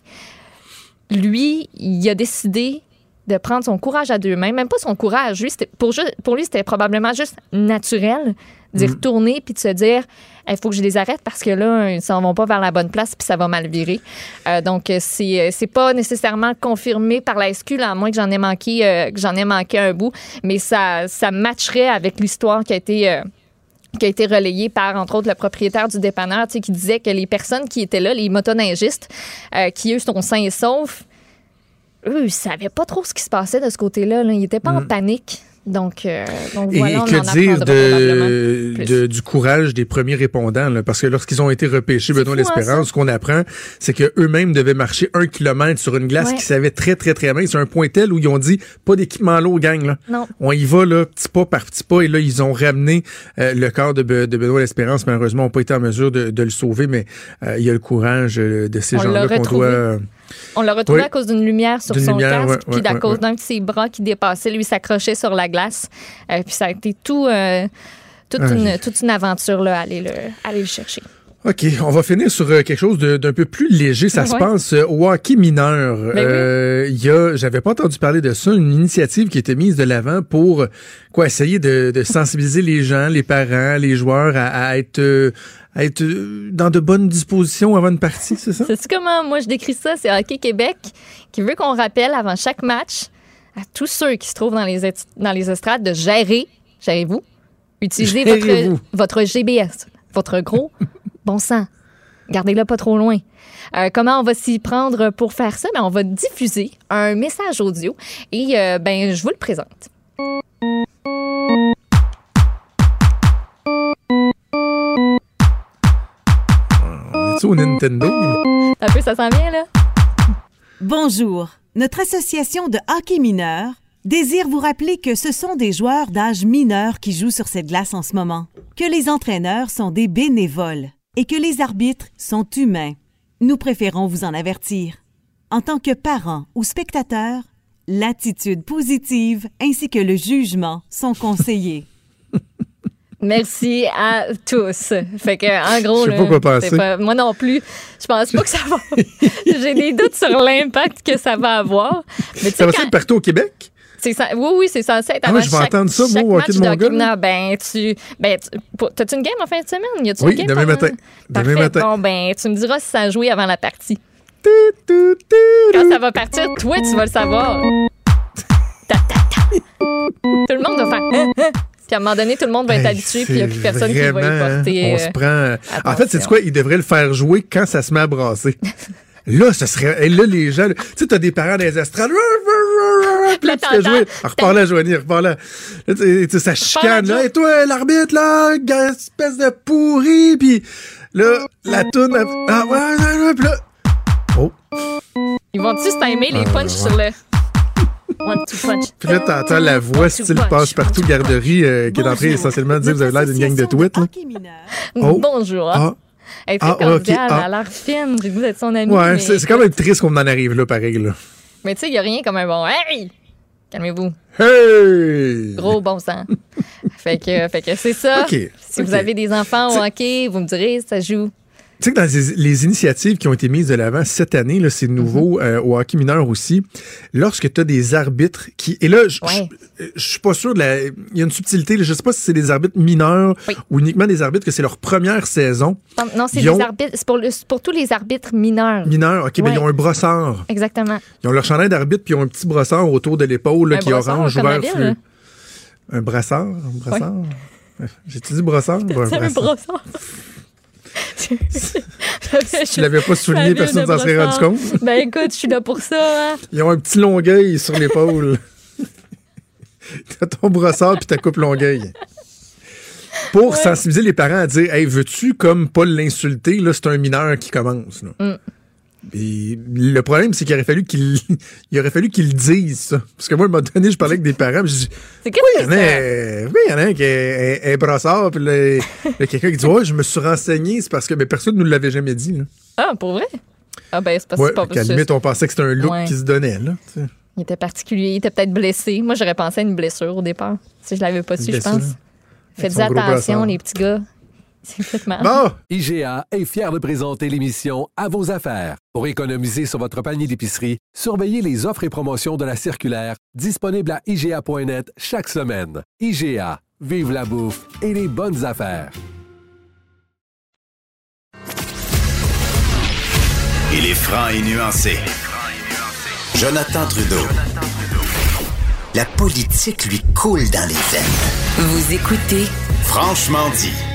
Lui, il a décidé de prendre son courage à deux mains, même pas son courage, lui pour, pour lui c'était probablement juste naturel d'y retourner puis de se dire il faut que je les arrête parce que là ils s'en vont pas vers la bonne place puis ça va mal virer. Euh, donc euh, c'est euh, c'est pas nécessairement confirmé par la SQ là, à moins que j'en ai manqué euh, que j'en ai manqué un bout, mais ça ça matcherait avec l'histoire qui a été euh, qui a été relayée par, entre autres, le propriétaire du dépanneur, tu sais, qui disait que les personnes qui étaient là, les motoneigistes, qui, eux, sont sains et saufs, eux, ils savaient pas trop ce qui se passait de ce côté-là. là. Ils étaient pas en panique. Donc, euh, donc Et voilà, en que dire de, de- du courage des premiers répondants, là, parce que lorsqu'ils ont été repêchés, Benoît hein, l'Espérance, ce qu'on apprend, c'est que eux-mêmes devaient marcher un kilomètre sur une glace Ouais. qui savait très, très, très mince. C'est un point tel où ils ont dit, pas d'équipement lourd, gang, là. Non. On y va, là, petit pas par petit pas, et là, ils ont ramené euh, le corps de, Be- de Benoît l'Espérance. Malheureusement, on n'a pas été en mesure de, de le sauver, mais euh, il y a le courage euh, de ces gens-là qu'on doit... On l'a retrouvé Oui. à cause d'une lumière sur son lumière, casque, ouais, puis à cause ouais. d'un de ses bras qui dépassait, lui s'accrochait sur la glace. Euh, puis ça a été tout, euh, toute, Ah, une, toute une aventure là, aller le, aller le chercher. OK, on va finir sur euh, quelque chose d'un peu plus léger. Ça se Ouais? passe euh, au hockey mineur. Ben. Euh, Il y a, j'avais pas entendu parler de ça, une initiative qui a été mise de l'avant pour euh, quoi essayer de, de sensibiliser les gens, les parents, les joueurs à, à être, euh, à être euh, dans de bonnes dispositions avant une partie, c'est ça? Sais-tu comment moi je décris ça? C'est Hockey Québec qui veut qu'on rappelle avant chaque match à tous ceux qui se trouvent dans les, dans les estrades de gérer, gérez-vous, utilisez votre, votre GBS, votre gros bon sang. Gardez-le pas trop loin. Euh, comment on va s'y prendre pour faire ça? Ben, on va diffuser un message audio et euh, ben, je vous le présente. On est au Nintendo? Un peu, ça s'en vient, là? Bonjour. Notre association de hockey mineur désire vous rappeler que ce sont des joueurs d'âge mineur qui jouent sur cette glace en ce moment, que les entraîneurs sont des bénévoles et que les arbitres sont humains. Nous préférons vous en avertir. En tant que parents ou spectateurs, l'attitude positive ainsi que le jugement sont conseillés. Merci à tous. Fait que, en gros, Je sais là, pas quoi penser. pas- moi non plus, je pense pas que ça va. J'ai des doutes sur l'impact que ça va avoir. Mais Ça va quand- être partout au Québec? Ça- oui, oui, c'est censé être Ah, avant moi, je vais chaque, entendre ça, moi, chaque au hockey match de mon gars. Ben, tu, ben, tu- t'as-tu une game en fin de semaine? Y a-tu Oui, une game demain matin. Demain matin. Bon, ben, tu me diras si ça a joué avant la partie. Quand ça va partir, toi, tu vas le savoir. Ta, ta, ta. Tout le monde va faire. Hein, hein. Puis à un moment donné, tout le monde va être Hey, habitué, puis il n'y a plus personne qui va y porter. On euh, se prend. En fait, c'est quoi? Il devrait le faire jouer quand ça se met à brasser. Là, ce serait. Et là, les gens. Tu sais, t'as des parents dans les estrades. Puis là, tu fais jouer. Repars là, Joanie, repars là. Là, tu sais, ça chicane, là. Et toi, l'arbitre, là, espèce de pourri. Puis là, la toune. Ah, ouais, ouais, ouais. Puis là. Oh. Ils vont-tu se timer les Ah, punchs sur le. One, two punch. Puis là, t'entends la voix style passe-partout garderie euh, qui est en train essentiellement de dire vous avez l'air d'une gang de tweets, là. Oh. Bonjour. Ah. Elle Ah, cordiale, ah. elle a l'air fine. J'ai goût d'être son amie. Ouais, mais... c'est quand même triste qu'on en arrive là, pareil, là. Mais tu sais, il n'y a rien comme un bon. Hey! Calmez-vous. Hey! Gros bon sang. fait que, fait que c'est ça. Si vous avez des enfants au hockey, vous me direz, ça joue. Tu sais que dans les, les initiatives qui ont été mises de l'avant cette année, c'est nouveau euh, au hockey mineur aussi, lorsque tu as des arbitres qui... Et là, je Ouais. suis pas sûr, de la- il y a une subtilité, là, je sais pas si c'est des arbitres mineurs ou uniquement des arbitres que c'est leur première saison. Non, Non, c'est Ils des ont- arbitres. C'est pour, le- pour tous les arbitres mineurs. Mineurs, OK, ben, Ouais. ils ont un brossard. Exactement. Ils ont leur chandail d'arbitre, puis ils ont un petit brossard autour de l'épaule qui est orange, vert, fleu. là. Un brassard? Un brassard? J'ai-tu dit brossard? un C'est un brassard? brossard? Si tu l'avais pas souligné, personne ne s'en serait rendu compte. Ben écoute, je suis là pour ça. hein. Ils ont un petit longueuil sur l'épaule. T'as ton brossard puis ta coupe longueuil. Pour sensibiliser les parents à dire Hey, veux-tu comme pas l'insulter? Là, c'est un mineur qui commence. là. Mm. Et le problème, c'est qu'il aurait fallu qu'il il aurait fallu qu'ils le disent, ça. Parce que moi, à un moment donné, je parlais avec des parents, je dis C'est Oui, il y en a, oui, il y en a un qui est un, un brassard, puis il y a quelqu'un qui dit Ouais, je me suis renseigné, c'est parce que mais personne ne nous l'avait jamais dit. Là. Ah, pour vrai? Ah, ben c'est parce Ouais, qu'à pas la limite, on pensait que c'était un look Ouais. qui se donnait. Là. Il était particulier, il était peut-être blessé. Moi, j'aurais pensé à une blessure au départ. Si je l'avais pas su, je pense. Faites attention, les petits gars. C'est. Bon, IGA est fier de présenter l'émission À vos affaires. Pour économiser sur votre panier d'épicerie, surveillez les offres et promotions de la circulaire disponible à IGA.net chaque semaine. IGA, vive la bouffe et les bonnes affaires. Il est franc et nuancé. Jonathan Trudeau. La politique lui coule dans les veines. Vous écoutez Franchement dit.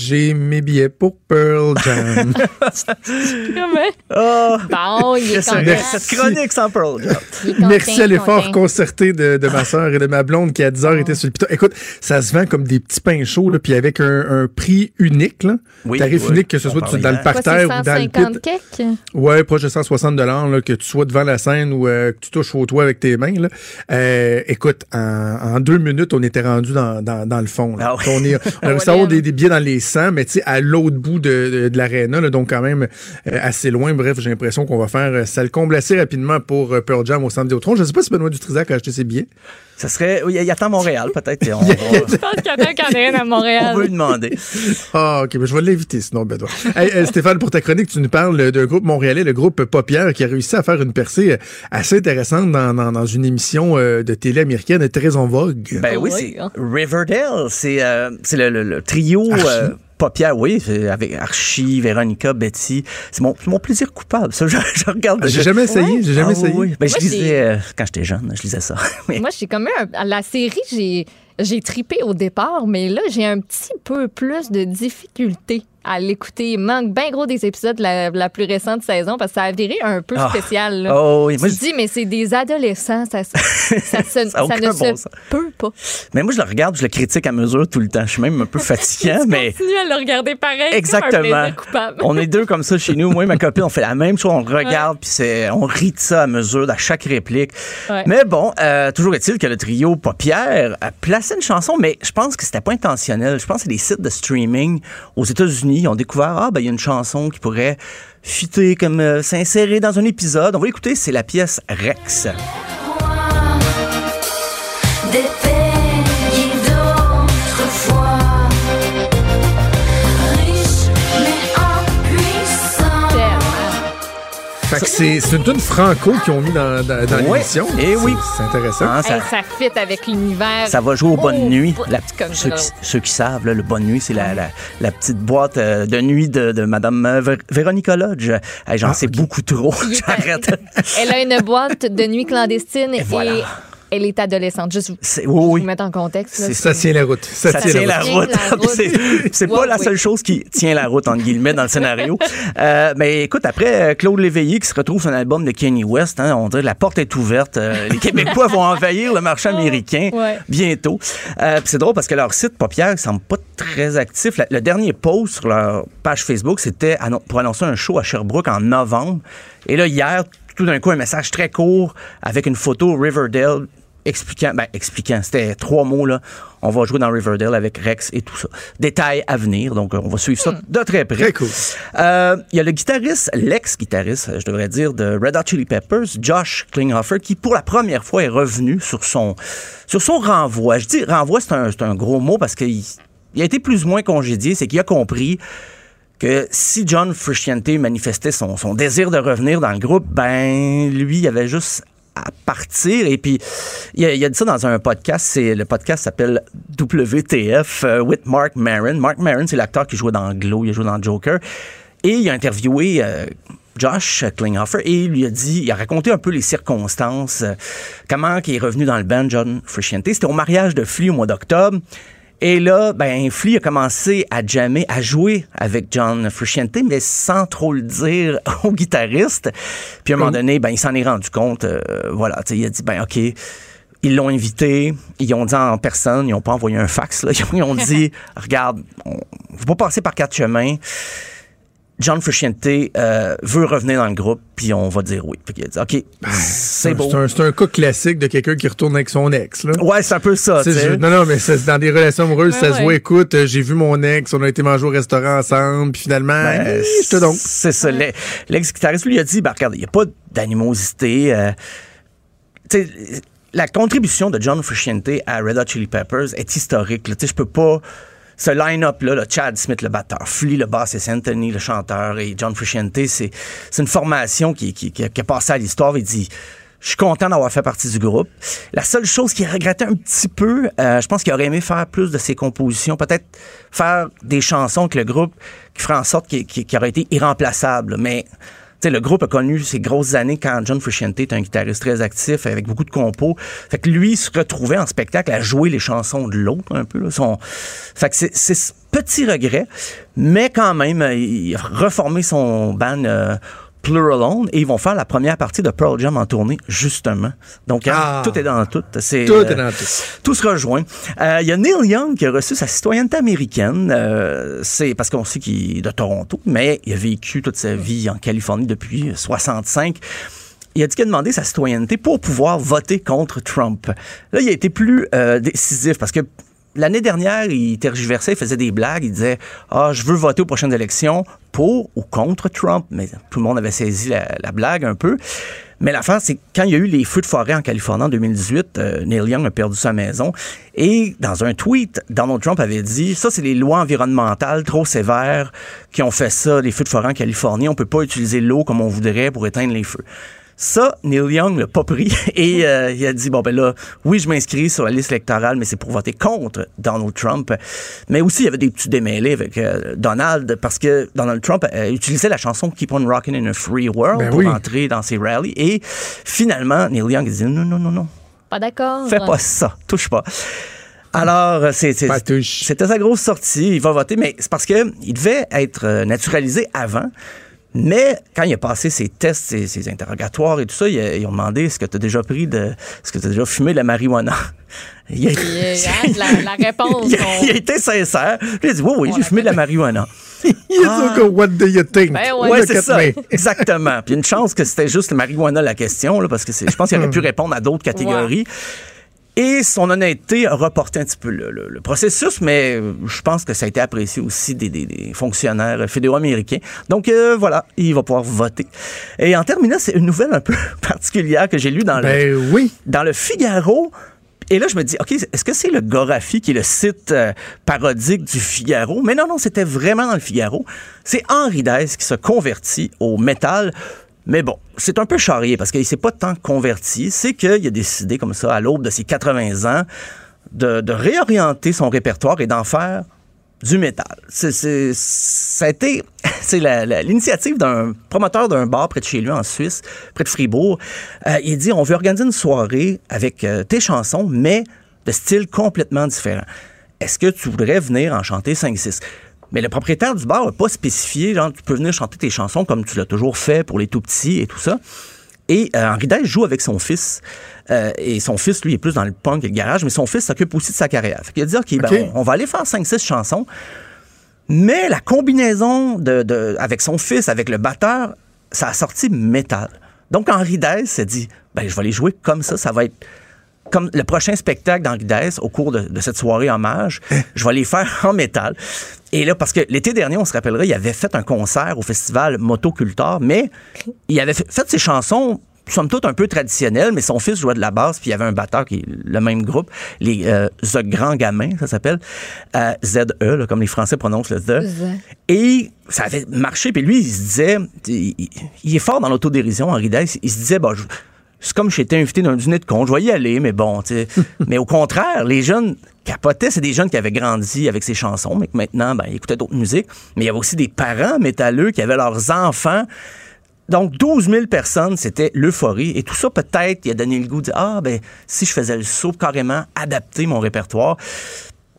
J'ai mes billets pour Pearl Jam. Comment? Bon, il est content. cette chronique sans Pearl Jam. Content, Merci à l'effort concerté de, de ma soeur et de ma blonde qui à 10 heures était sur le piton. Écoute, ça se vend comme des petits pains chauds, là, puis avec un, un prix unique. Là. Oui, Tarif oui. unique, que ce soit parlait tu- dans le parterre ou dans le 150 pit. quelques? Ouais, proche de 160 là, que tu sois devant la scène ou euh, que tu touches au toit avec tes mains. Là. Euh, écoute, en, en deux minutes, on était rendu dans, dans, dans le fond. là. Ah oui. On, est, on a réussi à avoir des, des billets dans les 100, mais tu sais, à l'autre bout de, de, de l'aréna, là, donc quand même euh, assez loin. Bref, j'ai l'impression qu'on va faire euh, ça le comble assez rapidement pour euh, Pearl Jam au Centre Vidéotron. Je ne sais pas si Benoît Dutrisac a acheté ses billets. Ça serait. Oui, il attend Montréal, peut-être. On, on- Je pense qu'il y en a qui en a une à on Montréal. veut lui demander. Ah, OK, ben, je vais l'inviter sinon, Benoît. Hey, euh, Stéphane, pour ta chronique, tu nous parles d'un groupe montréalais, le groupe Paupière, qui a réussi à faire une percée euh, assez intéressante dans, dans, dans une émission euh, de télé américaine très en vogue. Ben oui, Oui, c'est hein. Riverdale. C'est euh, c'est le, le- le trio. Archie. euh, Paupière, oui, avec Archie, Véronica, Betty. C'est mon, mon plaisir coupable. Ça, je, je regarde. J'ai je- jamais essayé, j'ai jamais Ah essayé. oui. Ben, je Moi, j'ai- lisais, euh, quand j'étais jeune, je lisais ça. Mais- Moi, j'ai eu un- la série, j'ai j'ai tripé au départ, mais là, j'ai un petit peu plus de difficulté à l'écouter. Il manque bien gros des épisodes de la, la plus récente saison parce que ça a viré un peu Ah. spécial. là. Oh oui, moi, tu dis, mais c'est des adolescents, ça, ça, ça, se- Ça ne se bon sens. peut pas. mais moi, je le regarde, je le critique à mesure tout le temps. Je suis même un peu fatiguant, mais. Continue à le regarder pareil. un Exactement. On est deux comme ça chez nous. Moi et ma copine, on fait la même chose. On regarde, puis c'est, on rit de ça à mesure, à chaque réplique. Ouais. Mais bon, euh, toujours est-il que le trio Paupière a une chanson, mais je pense que c'était pas intentionnel. Je pense que des sites de streaming aux États-Unis. Ont découvert, ah, ben, il y a une chanson qui pourrait fitter, comme euh, s'insérer dans un épisode. On va l'écouter, c'est la pièce Rex. C'est c'est une tune franco qu'ils ont mis dans, dans, dans Ouais. l'émission. Eh oui. C'est intéressant. Hein, ça, Hey, ça fit avec l'univers. Ça va jouer aux bonnes Oh, nuits. bout La- comme ceux, qui, ceux qui savent, là, le bonne nuit, c'est la, la, la petite boîte euh, de nuit de, de Madame euh, Vé- Véronica Lodge. Hey, J'en Ah, sais beaucoup trop. J'arrête. Elle a une boîte de nuit clandestine et, voilà. Elle est adolescente. Juste vous, vous oui, oui. mettre en contexte. là. Ça tient la route. Ça, Ça tient, tient la route. c'est pas la oui. seule chose qui tient la route, entre guillemets, dans le scénario. Euh, mais écoute, après euh, Claude Léveillé qui se retrouve sur un album de Kanye West, hein, on dirait la porte est ouverte. Euh, les Québécois vont envahir le marché américain Ouais. bientôt. Euh, c'est drôle parce que leur site Paupière ne semble pas très actif. Le dernier post sur leur page Facebook, c'était pour annoncer un show à Sherbrooke en novembre. Et là, hier, tout d'un coup, un message très court avec une photo Riverdale expliquant, ben, expliquant, c'était trois mots, là. On va jouer dans Riverdale avec Rex et tout ça. Détails à venir, donc euh, on va suivre ça de très près. Très cool. Euh, Il y a le guitariste, l'ex-guitariste, je devrais dire, de Red Hot Chili Peppers, Josh Klinghoffer, qui pour la première fois est revenu sur son, sur son renvoi. Je dis renvoi, c'est un, un gros mot parce qu'il il a été plus ou moins congédié, c'est qu'il a compris que si John Frusciante manifestait son, son désir de revenir dans le groupe, ben lui, il avait juste à partir. Et puis, il a, dit ça dans un podcast. C'est le podcast s'appelle WTF euh, with Mark Maron. Mark Maron, c'est l'acteur qui jouait dans Glow, il a joué dans Joker. Et il a interviewé euh, Josh Klinghoffer et il lui a dit, il a raconté un peu les circonstances, euh, comment il est revenu dans le band John Frusciante. C'était au mariage de Flea au mois d'octobre. Et là, ben, Flea a commencé à jammer, à jouer avec John Frusciante, mais sans trop le dire au guitariste. Puis à un moment donné, ben, il s'en est rendu compte. euh, voilà, tu sais, il a dit, ben, OK. Ils l'ont invité, ils ont dit en personne, ils n'ont pas envoyé un fax. Là. Ils ont dit, regarde, on ne va pas passer par quatre chemins. John Frusciante euh, veut revenir dans le groupe, puis on va dire oui. Fait qu'il a dit, OK, c'est beau. C'est un, un cas classique de quelqu'un qui retourne avec son ex. Là. Ouais, c'est un peu ça. Je- non, non, mais c'est- dans des relations amoureuses, Ouais, ça se voit, écoute, euh, j'ai vu mon ex, on a été manger au restaurant ensemble, puis finalement, Ben, euh, je te donc. C'est ça. Le- L'ex-guitariste lui a dit, ben, regarde, il n'y a pas d'animosité. euh, tu sais, la contribution de John Frusciante à Red Hot Chili Peppers est historique. je peux pas... Ce line-up-là, là, Chad Smith, le batteur, Flea, le bassiste, Anthony, le chanteur, et John Frusciante, c'est une formation qui, qui, qui a, qui a passé à l'histoire. Il dit... Je suis content d'avoir fait partie du groupe. La seule chose qu'il regrettait un petit peu, euh, je pense qu'il aurait aimé faire plus de ses compositions, peut-être faire des chansons avec le groupe qui ferait en sorte qu'il qu'il aurait été irremplaçable. Mais sais, le groupe a connu ses grosses années quand John Frusciante est un guitariste très actif avec beaucoup de compos. Fait que lui se retrouvait en spectacle à jouer les chansons de l'autre un peu. là. Son... Fait que c'est- c'est Petit regret, mais quand même, il a reformé son band euh, Pluralone et ils vont faire la première partie de Pearl Jam en tournée, justement. Donc, hein, Ah. tout est dans tout. Tout euh, est dans tout. tout se rejoint. Euh, Il y a Neil Young qui a reçu sa citoyenneté américaine. Euh, c'est parce qu'on sait qu'il est de Toronto, mais il a vécu toute sa vie en Californie depuis 65. Il a dit qu'il a demandé sa citoyenneté pour pouvoir voter contre Trump. Là, il a été plus euh, décisif parce que l'année dernière, il tergiversait, il faisait des blagues, il disait Ah, je veux voter aux prochaines élections pour ou contre Trump. Mais tout le monde avait saisi la, la blague un peu. Mais l'affaire, c'est quand il y a eu les feux de forêt en Californie en 2018, euh, Neil Young a perdu sa maison. Et dans un tweet, Donald Trump avait dit Ça, c'est les lois environnementales trop sévères qui ont fait ça, les feux de forêt en Californie. On peut pas utiliser l'eau comme on voudrait pour éteindre les feux. Ça, Neil Young l'a pas pris et euh, il a dit bon ben là, oui, je m'inscris sur la liste électorale, mais c'est pour voter contre Donald Trump. Mais aussi, il y avait des petits démêlés avec euh, Donald parce que Donald Trump euh, utilisait la chanson Keep on Rockin' in a Free World Ben pour oui. entrer dans ses rallyes et finalement, Neil Young a dit non, non, non, non, Pas d'accord. fais pas ça, touche pas. Alors, c'était sa grosse sortie. Il va voter, mais c'est parce que il devait être naturalisé avant. Mais quand il a passé ses tests, ses, ses interrogatoires et tout ça, ils ont demandé est-ce que tu as déjà pris de. Est-ce que tu as déjà fumé de la marijuana? Il a, hein, la, la réponse. il a- on- il a été sincère. Il a dit oui, oui, j'ai fumé de la marijuana. Il a dit que what do you think? Ben ouais. Ouais, Look c'est ça. me. Exactement. Puis une chance que c'était juste le marijuana la question, là, parce que je pense qu'il aurait pu répondre à d'autres catégories. Et son honnêteté a reporté un petit peu le, le- le processus, mais euh, je pense que ça a été apprécié aussi des, des- des fonctionnaires fédéraux américains. Donc euh, voilà, il va pouvoir voter. Et en terminant, c'est une nouvelle un peu particulière que j'ai lue dans le Ben oui. dans le Figaro. Et là, je me dis, OK, est-ce que c'est le Gorafi qui est le site euh, parodique du Figaro? Mais non, non, c'était vraiment dans le Figaro. C'est Henri Dess qui se convertit au métal. Mais bon, c'est un peu charrié parce qu'il s'est pas tant converti. C'est qu'il a décidé, comme ça, à l'aube de ses 80 ans, de, réorienter son répertoire et d'en faire du métal. C'est, ça a été l'initiative d'un promoteur d'un bar près de chez lui en Suisse, près de Fribourg. Euh, il dit on veut organiser une soirée avec euh, tes chansons, mais de style complètement différent. Est-ce que tu voudrais venir en chanter 5-6? Mais le propriétaire du bar n'a pas spécifié, genre, tu peux venir chanter tes chansons comme tu l'as toujours fait pour les tout petits et tout ça. Et euh, Henri Dess joue avec son fils. Euh, et son fils, lui, est plus dans le punk et le garage, mais son fils s'occupe aussi de sa carrière. Fait qu'il a dit, OK, ben, OK. on, on va aller faire 5-6 chansons. Mais la combinaison de, de- avec son fils, avec le batteur, ça a sorti métal. Donc Henri Dess s'est dit, ben, je vais les jouer comme ça, ça va être comme le prochain spectacle d'Henri Dess au cours de, de cette soirée hommage, je vais les faire en métal. Et là, parce que l'été dernier, on se rappellera, il avait fait un concert au festival Motocultor, mais il avait fait, ses chansons somme toute un peu traditionnelles, mais son fils jouait de la basse, puis il y avait un batteur qui est le même groupe, les euh, The Grands Gamins, ça s'appelle, euh, ZE, là, comme les Français prononcent le The. Et ça avait marché, puis lui, il se disait, il, est fort dans l'autodérision, Henri Dess, il se disait, bah, je- c'est comme j'étais invité d'un dîner de con, je vais y aller, mais bon, tu sais. mais au contraire, les jeunes capotaient, c'est des jeunes qui avaient grandi avec ces chansons, mais que maintenant, ben, ils écoutaient d'autres musiques. Mais il y avait aussi des parents métalleux qui avaient leurs enfants. Donc, 12 000 personnes, c'était l'euphorie. Et tout ça, peut-être, il a donné le goût de ah, ben, si je faisais le saut, carrément adapter mon répertoire.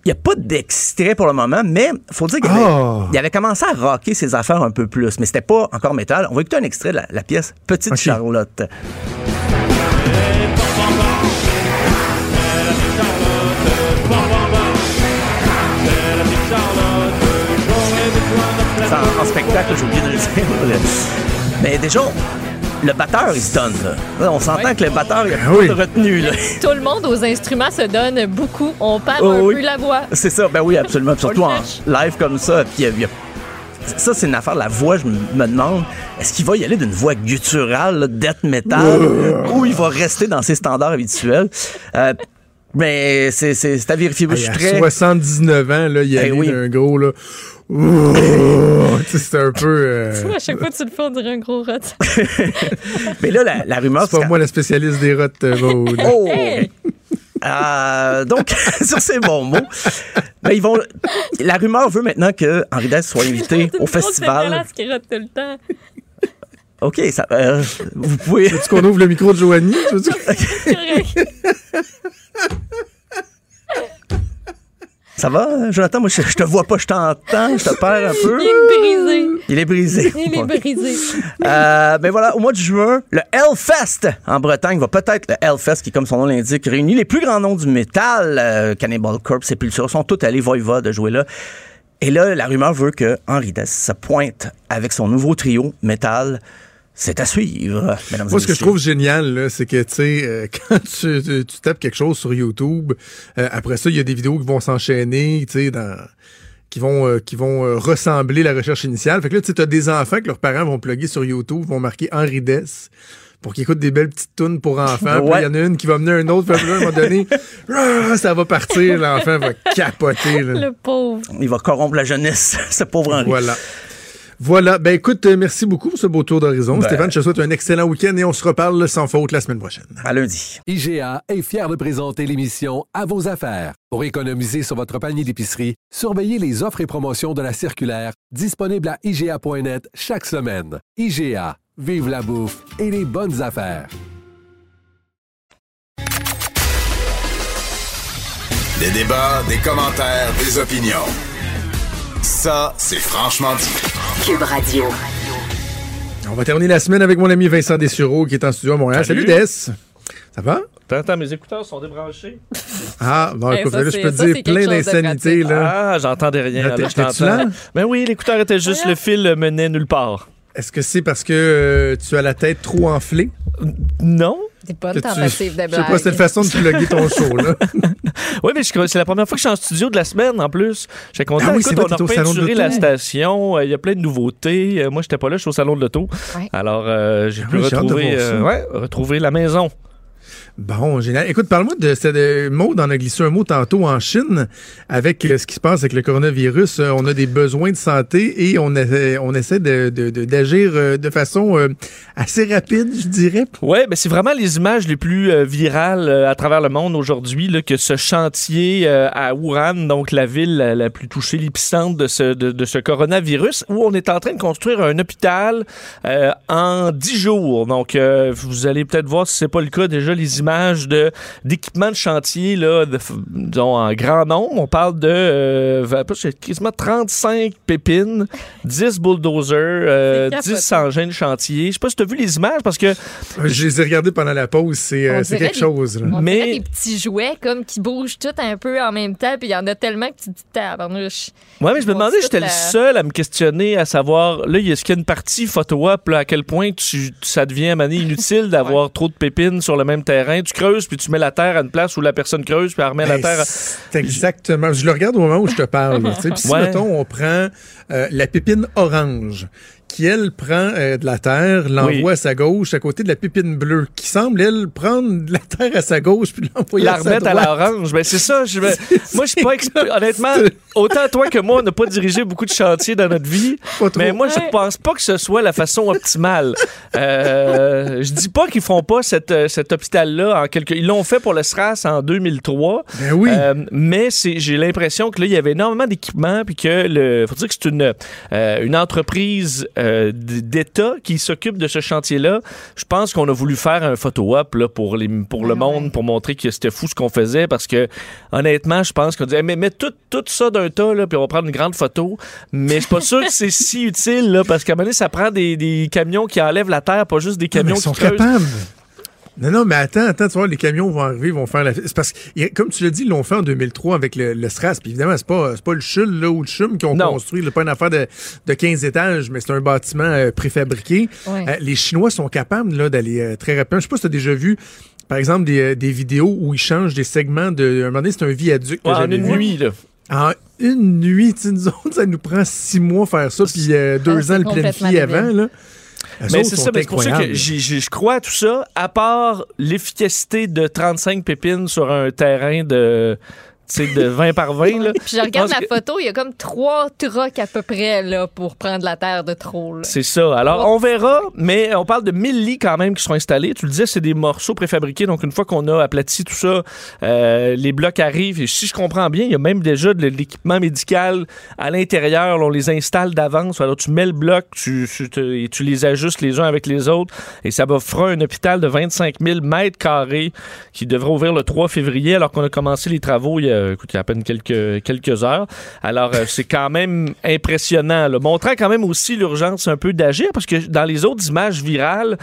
Il n'y a pas d'extrait pour le moment, mais faut dire qu'il avait, Ah. il avait commencé à rocker ses affaires un peu plus. Mais c'était pas encore métal. On va écouter un extrait de la, la pièce Petite. Charlotte. En, en spectacle, j'ai oublié de le dire. Mais déjà, le batteur, il se donne. Là. Là, on s'entend que le batteur, il a pas oui. de retenue. Là. Tout le monde aux instruments se donne beaucoup. On perd Oh un oui. peu la voix. C'est ça, ben oui, absolument. Surtout en live comme ça. Puis il y a- il y a- ça, c'est une affaire. La voix, je me me demande, est-ce qu'il va y aller d'une voix gutturale, là, death metal, ou il va rester dans ses standards habituels? Euh, mais c'est c'est- c'est à vérifier. Je Hey, suis à très... 79 ans, là, il y a oui. un gros, là. Ouh, tu sais, c'est un peu. euh, À chaque fois que tu le fais, on dirait un gros rot. Mais là, la, la rumeur, c'est pas quand- moi la spécialiste des rottes, euh, Maud. Oh! Hey! Euh, donc, sur ces bons mots, ben, ils vont. La rumeur veut maintenant que Henri Dess soit invité au C'est festival. dégueulasse qui rote tout le temps. OK, ça, euh, vous pouvez. Veux-tu qu'on ouvre le micro de Joanie? Ça va, Jonathan? Moi, je, je te vois pas, je t'entends, je te perds un peu. Il est brisé. Il est brisé. Il est brisé. Euh, ben voilà, au mois de juin, le Hellfest en Bretagne va peut-être, le Hellfest, qui, comme son nom l'indique, réunit les plus grands noms du métal. Euh, Cannibal Corpse, Sepultura sont tous allés Voivod de jouer là. Et là, la rumeur veut que Henri Dess se pointe avec son nouveau trio métal. C'est à suivre, mesdames Moi, et ce que je trouve génial, c'est que, tu sais, euh, quand tu, tu- tu tapes quelque chose sur YouTube, euh, après ça, il y a des vidéos qui vont s'enchaîner, tu sais, dans qui vont euh, qui vont euh, ressembler la recherche initiale. Fait que là, tu sais, t'as des enfants que leurs parents vont plugger sur YouTube, vont marquer Henri Dess pour qu'ils écoutent des belles petites tunes pour enfants. Il y en a une qui va mener un autre. Puis à un moment donné, ah, ça va partir. L'enfant va capoter. là. Le pauvre. Il va corrompre la jeunesse, ce pauvre Henri. Voilà. Voilà. Ben écoute, euh, merci beaucoup pour ce beau tour d'horizon. Ben- Stéphane, je te souhaite un excellent week-end et on se reparle sans faute la semaine prochaine. À lundi. IGA est fier de présenter l'émission À vos affaires. Pour économiser sur votre panier d'épicerie, surveillez les offres et promotions de la circulaire disponible à IGA.net chaque semaine. IGA, vive la bouffe et les bonnes affaires. Des débats, des commentaires, des opinions. Ça, c'est franchement dit. Cube Radio. On va terminer la semaine avec mon ami Vincent Dessureau qui est en studio à Montréal. Salut, Salut. Des. Ça va? T'entends, mes écouteurs sont débranchés. Ah, bon, Eh, écoute, ça, là, je peux te ça, dire plein d'insanités. là. Ah, j'entendais rien. Là, Là, je là? Ben oui, l'écouteur était juste, le fil menait nulle part. Est-ce que c'est parce que euh, tu as la tête trop enflée? Non. C'est pas une tentative de Je sais blague. pas, c'est une façon de plugger ton show, là. Oui, mais c'est la première fois que je suis en studio de la semaine en plus. J'étais content. Ah oui, Écoute, on a repeinturé la station. euh, Il y a plein de nouveautés. Euh, moi, j'étais pas là, je suis au salon de l'auto. Ouais. Alors, euh, j'ai Ah pu oui, j'ai retrouver, euh, ouais, retrouver la maison. Bon, génial. Écoute, parle-moi de cette euh, mode. On a glissé un mot tantôt en Chine avec euh, ce qui se passe avec le coronavirus. Euh, on a des besoins de santé et on, essaie- d'agir de façon assez rapide, je dirais. Oui, mais c'est vraiment les images les plus virales à travers le monde aujourd'hui que ce chantier à Wuhan, donc la ville la, plus touchée, l'épicentre de ce, de, ce coronavirus, où on est en train de construire un hôpital en 10 jours. Donc, vous allez peut-être voir si c'est pas le cas déjà les images de d'équipements de chantier là, de, f- disons, en grand nombre. On parle de euh, va- pas, c'est quasiment 35 pépines, 10 bulldozers, euh, C'est capoté. 10 engins de chantier. Je sais pas si tu as vu les images parce que Euh, Je les ai regardés pendant la pause. C'est euh, quelque des- chose. là. On Mais- des petits jouets comme qui bougent tout un peu en même temps, puis il y en a tellement que tu te dis tabarnouche. Ouais, mais je me demandais, j'étais la- le seul à me questionner à savoir, là, est-ce qu'il y a une partie photo-op, à quel point tu, ça devient à inutile d'avoir trop de pépines sur le même terrain? Tu creuses, puis tu mets la terre à une place où la personne creuse, puis elle remet la Ben, terre. à- exactement. Je le regarde au moment où je te parle. si, Ouais. mettons, on prend euh, la pépine orange, qui, elle, prend euh, de la terre, l'envoie Oui. à sa gauche, à côté de la pépine bleue, qui semble, elle, prendre de la terre à sa gauche, puis l'envoyer la à sa remettre à droite. l'orange. Ben, c'est ça. Je, moi, je suis pas expert. Honnêtement, autant toi que moi, on n'a pas dirigé beaucoup de chantiers dans notre vie. Pas trop. Mais moi, je pense pas que ce soit la façon optimale. Euh, je dis pas qu'ils font pas cette, euh, cet hôpital-là en quelque. Ils l'ont fait pour le SRAS en 2003. Ben oui. Euh, mais c'est, j'ai l'impression que là, il y avait énormément d'équipements, puis que le, faut dire que c'est une, euh, une entreprise euh, d'État qui s'occupe de ce chantier-là. Je pense qu'on a voulu faire un photo-op là, pour, les, pour le monde, pour montrer que c'était fou ce qu'on faisait, parce que honnêtement, je pense qu'on disait, mais mets tout, tout ça d'un tas, là, puis on va prendre une grande photo. Mais je suis pas sûr que c'est si utile, là, parce qu'à un moment donné, ça prend des, des camions qui enlèvent la terre, pas juste des mais camions sont qui creusent. capables. Non, non, mais attends, attends, tu vois, les camions vont arriver, ils vont faire la... C'est parce que, comme tu l'as dit, ils l'ont fait en 2003 avec le, le SRAS. Puis évidemment, c'est pas, c'est pas le CHUL là, ou le CHUM qui ont Non. construit, là, pas une affaire de, de 15 étages, mais c'est un bâtiment euh, préfabriqué. Ouais. Euh, les Chinois sont capables là, d'aller euh, très rapidement. Je sais pas si tu as déjà vu, par exemple, des, euh, des vidéos où ils changent des segments de... Un moment donné, c'est un viaduc que Ouais, en j'avais une vu. nuit, là. En une nuit, tu nous autres, ça nous prend six mois faire ça, puis euh, deux Ah, ans le planifier avant. Là. Mais c'est ça, mais c'est pour ça que je crois à tout ça, à part l'efficacité de 35 pépines sur un terrain de, sais, de 20 par 20. Là. Puis je regarde la que- photo, il y a comme trois trucks à peu près là, pour prendre la terre de trop. C'est ça. Alors, on verra, mais on parle de 1000 lits quand même qui sont installés. Tu le disais, c'est des morceaux préfabriqués. Donc, une fois qu'on a aplati tout ça, euh, les blocs arrivent. Et si je comprends bien, il y a même déjà de l'équipement médical à l'intérieur. On les installe d'avance. Alors, tu mets le bloc, tu, tu, te- et tu les ajustes les uns avec les autres. Et ça va fera un hôpital de 25 000 mètres carrés qui devrait ouvrir le 3 février, alors qu'on a commencé les travaux il y euh, écoute, il y a à peine quelques, heures. Alors, euh, c'est quand même impressionnant, montrant quand même aussi l'urgence un peu d'agir, parce que dans les autres images virales,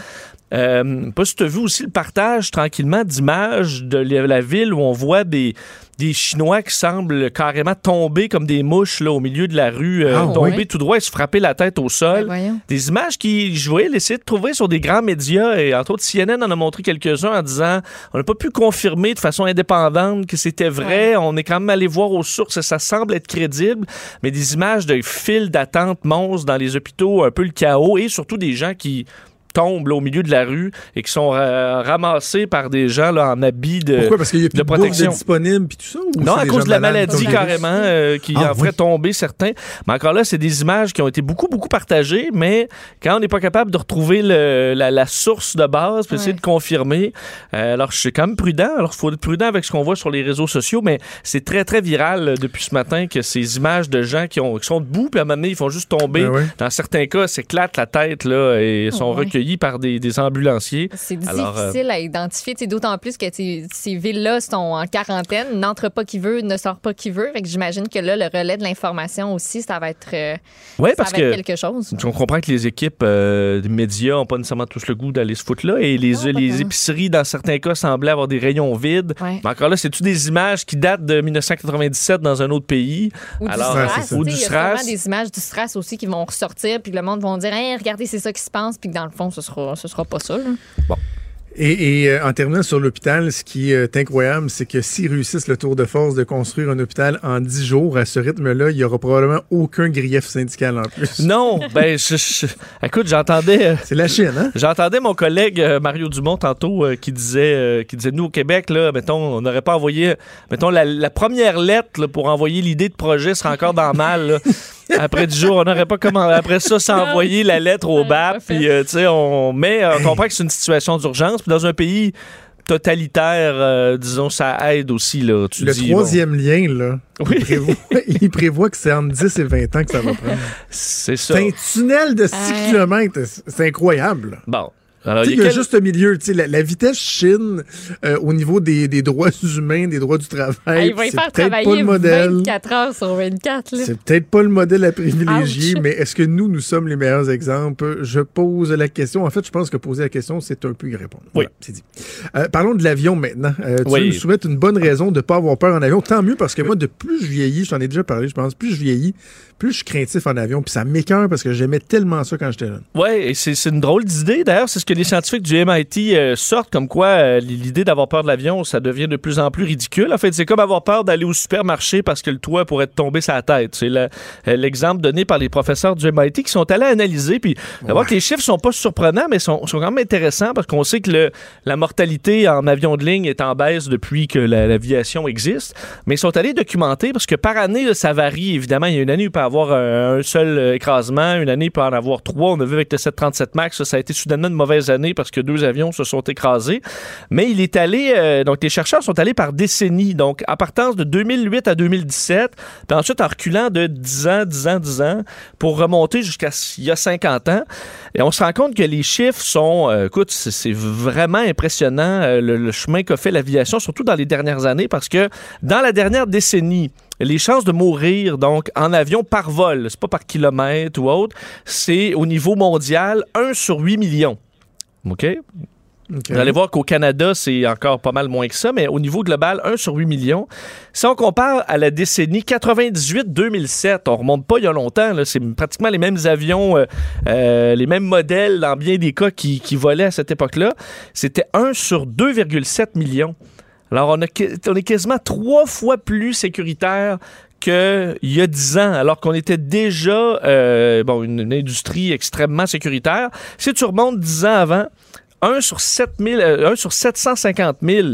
euh, pas si tu as vu aussi le partage tranquillement d'images de la ville où on voit des, des Chinois qui semblent carrément tomber comme des mouches là, au milieu de la rue, euh, Ah, tomber tout droit et se frapper la tête au sol. Ben. Des images qui, je voyais essayer de trouver sur des grands médias, et entre autres CNN en a montré quelques-uns en disant on n'a pas pu confirmer de façon indépendante que c'était vrai. On est quand même allé voir aux sources et ça semble être crédible, mais des images de files d'attente monstres dans les hôpitaux, un peu le chaos, et surtout des gens qui tombent là, au milieu de la rue et qui sont euh, ramassés par des gens là, en habits de, Pourquoi? Parce qu'il y a plus de protection. disponible puis tout ça? ou Non, à cause de la maladie carrément euh, qui Ah, en ferait oui. tomber certains. Mais encore là, c'est des images qui ont été beaucoup, beaucoup partagées, mais quand on n'est pas capable de retrouver le- la, la source de base, puis essayer de confirmer, euh, alors je suis quand même prudent. Alors, il faut être prudent avec ce qu'on voit sur les réseaux sociaux, mais c'est très, très viral depuis ce matin que ces images de gens qui, ont, qui sont debout, puis à un moment donné, ils font juste tomber. Ben ouais. Dans certains cas, s'éclatent la tête là, et sont Ouais. recueillis par des, des ambulanciers. C'est Alors, euh, difficile à identifier, d'autant plus que ces, villes-là sont en quarantaine, n'entre pas qui veut, ne sort pas qui veut. Fait que j'imagine que là, le relais de l'information aussi, ça va être, euh, Ouais, ça parce va être que- quelque chose. On comprend que les équipes euh, des médias n'ont pas nécessairement tous le goût d'aller se foutre là et les, les épiceries, dans certains cas, semblaient avoir des rayons vides. Ouais. Mais encore là, c'est-tu des images qui datent de 1997 dans un autre pays? Ou du Alors, SRAS. du Il y a sûrement des images du SRAS aussi qui vont ressortir, puis le monde va dire Hey, regardez, c'est ça qui se passe, puis que dans le fond, ce sera, ce sera pas ça. là. Et, et, euh, en terminant sur l'hôpital, ce qui est incroyable, c'est que s'ils réussissent le tour de force de construire un hôpital en 10 jours, à ce rythme-là, il n'y aura probablement aucun grief syndical en plus. Non, ben, je, je- écoute, j'entendais. C'est la Chine, hein? J'entendais mon collègue euh, Mario Dumont tantôt euh, qui disait, euh, qui disait, nous au Québec, là, mettons, on n'aurait pas envoyé, mettons, la, la première lettre là, pour envoyer l'idée de projet serait encore dans le mal. là. Après 10 jours, on n'aurait pas comment. Après ça, s'envoyer la lettre au BAP. Puis, euh, tu sais, on. Mais euh, on comprend que c'est une situation d'urgence. Puis, dans un pays totalitaire, euh, disons, ça aide aussi. Là. Tu Le dis, troisième lien, là, Oui. il, prévoit, il prévoit que c'est entre 10 et 20 ans que ça va prendre. C'est ça. C'est un tunnel de 6 km. C'est incroyable. Bon. Alors, Tu sais, il y il y a a quel- juste un milieu. tu sais, La, la vitesse chine euh, au niveau des, des droits humains, des droits du travail, Ah, il va y c'est faire peut-être pas travailler le modèle. 24 heures sur 24. là. C'est peut-être pas le modèle à privilégier, Ouch. mais est-ce que nous, nous sommes les meilleurs exemples? Je pose la question. En fait, je pense que poser la question, c'est un peu y répondre. Voilà, c'est dit. Euh, parlons de l'avion maintenant. Euh, tu Oui. nous soumettre une bonne raison de ne pas avoir peur en avion. Tant mieux parce que moi, de plus je vieillis, je t'en ai déjà parlé, je pense, plus je vieillis, plus je suis craintif en avion. Puis ça m'écœure parce que j'aimais tellement ça quand j'étais jeune. Oui, et c'est une drôle d'idée. D'ailleurs, c'est ce que les scientifiques du MIT euh, sortent, comme quoi euh, l'idée d'avoir peur de l'avion, ça devient de plus en plus ridicule. En fait, c'est comme avoir peur d'aller au supermarché parce que le toit pourrait te tomber sur la tête. C'est euh, l'exemple donné par les professeurs du MIT qui sont allés analyser. Puis, d'abord que les chiffres sont pas surprenants, mais sont, sont quand même intéressants parce qu'on sait que le- la mortalité en avion de ligne est en baisse depuis que la- l'aviation existe. Mais ils sont allés documenter parce que par année, là, ça varie. Évidemment, il y a une année où il peut avoir euh, un seul euh, écrasement, une année il peut en avoir trois. On a vu avec le 737 MAX, ça, a été soudainement une mauvaise année parce que deux avions se sont écrasés. Mais il est allé, euh, donc les chercheurs sont allés par décennies, donc à partir de 2008 à 2017, puis ensuite en reculant de 10 ans, 10 ans, 10 ans, pour remonter jusqu'à il y a 50 ans. Et on se rend compte que les chiffres sont, écoute, c'est vraiment impressionnant le chemin qu'a fait l'aviation, surtout dans les dernières années, parce que dans la dernière décennie, les chances de mourir donc en avion par vol, c'est pas par kilomètre ou autre, c'est au niveau mondial 1 sur 8 millions. OK? Vous allez voir qu'au Canada, c'est encore pas mal moins que ça, mais au niveau global, 1 sur 8 millions. Si on compare à la décennie 98-2007, on remonte pas il y a longtemps, c'est pratiquement les mêmes avions, euh, euh, les mêmes modèles dans bien des cas qui, qui volaient à cette époque-là. C'était 1 sur 2,7 millions. Alors, on, est quasiment trois fois plus sécuritaire qu'il y a 10 ans, alors qu'on était déjà euh, bon, une, industrie extrêmement sécuritaire. Si tu remontes 10 ans avant, 1 sur, 7 000, euh, 1 sur 750 000.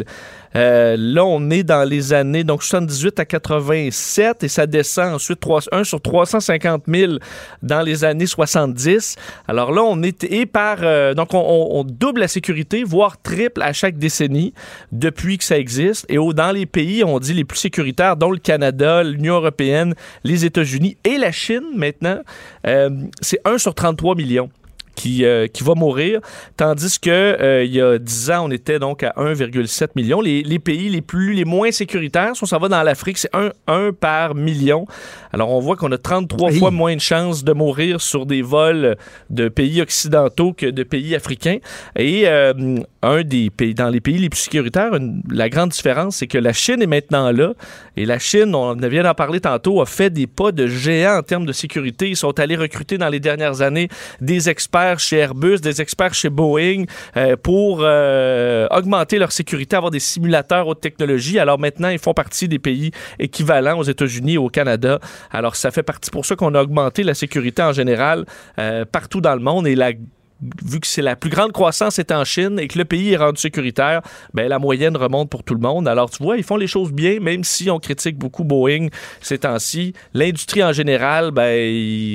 Euh, là, on est dans les années donc 78 à 87 et ça descend ensuite 3, 1 sur 350 000 dans les années 70. Alors là, on est par euh, donc on, on- on double la sécurité, voire triple à chaque décennie depuis que ça existe. Et au, dans les pays, on dit les plus sécuritaires, dont le Canada, l'Union européenne, les États-Unis et la Chine maintenant, euh, c'est 1 sur 33 millions qui, euh, qui va mourir, tandis que euh, il y a 10 ans, on était donc à 1,7 million. Les, les pays les plus les moins sécuritaires, si on s'en va dans l'Afrique, c'est 1, 1 par million. Alors on voit qu'on a 33 fois moins de chances de mourir sur des vols de pays occidentaux que de pays africains. Et euh, un des pays dans les pays les plus sécuritaires, la grande différence, c'est que la Chine est maintenant là. Et la Chine, on vient d'en parler tantôt, a fait des pas de géant en termes de sécurité. Ils sont allés recruter dans les dernières années des experts chez Airbus, des experts chez Boeing euh, pour euh, augmenter leur sécurité, avoir des simulateurs haute technologie. Alors maintenant, ils font partie des pays équivalents aux États-Unis et au Canada. Alors ça fait partie pour ça qu'on a augmenté la sécurité en général euh, partout dans le monde et la vu que c'est la plus grande croissance est en Chine et que le pays est rendu sécuritaire, ben la moyenne remonte pour tout le monde. Alors tu vois, ils font les choses bien, même si on critique beaucoup Boeing ces temps-ci. L'industrie en général, ben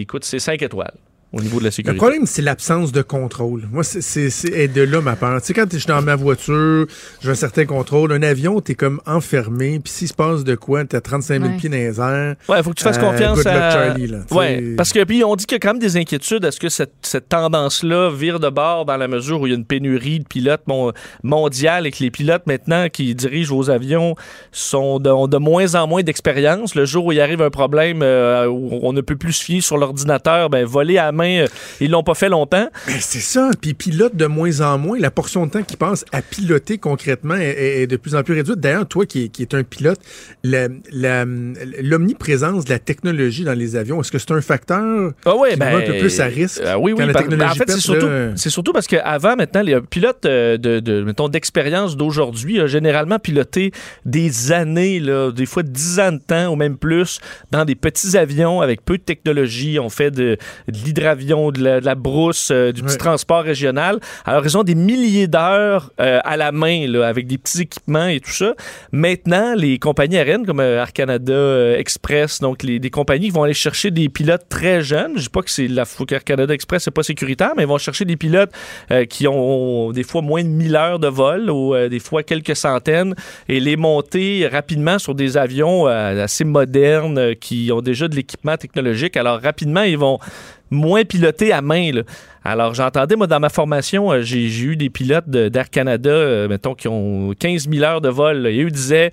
écoute, c'est 5 étoiles au niveau de la Le sécurité. problème, c'est l'absence de contrôle. Moi, c'est- c'est c'est- est de là ma peur. Tu sais, quand je suis dans ma voiture, j'ai un certain contrôle. Un avion, t'es comme enfermé. Puis s'il se passe de quoi, t'as 35 000 Ouais. pieds dans les airs. Ouais, faut que tu fasses Euh, confiance good luck, à. Charlie, là. Ouais, parce que puis on dit qu'il y a quand même des inquiétudes. Est-ce que cette, cette tendance-là vire de bord dans la mesure où il y a une pénurie de pilotes mon- mondiale et que les pilotes maintenant qui dirigent vos avions sont de, ont de moins en moins d'expérience. Le jour où il arrive un problème euh, où on ne peut plus se fier sur l'ordinateur, ben voler à main, euh, ils l'ont pas fait longtemps. Ben, c'est ça. Puis pilote de moins en moins. La portion de temps qu'il passe à piloter concrètement est, de plus en plus réduite. D'ailleurs, toi qui, qui es un pilote, l'omniprésence de la technologie dans les avions, est-ce que c'est un facteur Ah ouais, qui ben, un peu plus à risque euh, oui, quand oui. la technologie en fait, pète, c'est surtout, parce qu'avant, maintenant, les pilotes euh, de, de, mettons, d'expérience d'aujourd'hui ont généralement piloté des années, là, des fois 10 ans de temps ou même plus, dans des petits avions avec peu de technologie. On fait de, de l'hydravion, de la, de la brousse, euh, du petit transport régional. Alors, ils ont des milliers d'heures euh, à la main, là, avec des petits équipements et tout ça. Maintenant, les compagnies aériennes comme euh, Air Canada Express, donc les, des compagnies qui vont aller chercher des pilotes très jeunes. Je dis pas que c'est la qu'Air Canada Express c'est pas sécuritaire, mais ils vont chercher des pilotes qui ont des fois moins de 1000 heures de vol ou des fois quelques centaines et les monter rapidement sur des avions assez modernes qui ont déjà de l'équipement technologique. Alors rapidement, ils vont moins piloter à main. là. Alors, j'entendais, moi, dans ma formation, euh, j'ai eu des pilotes de- d'Air Canada, euh, mettons, qui ont 15 000 heures de vol. là. Et eux disaient,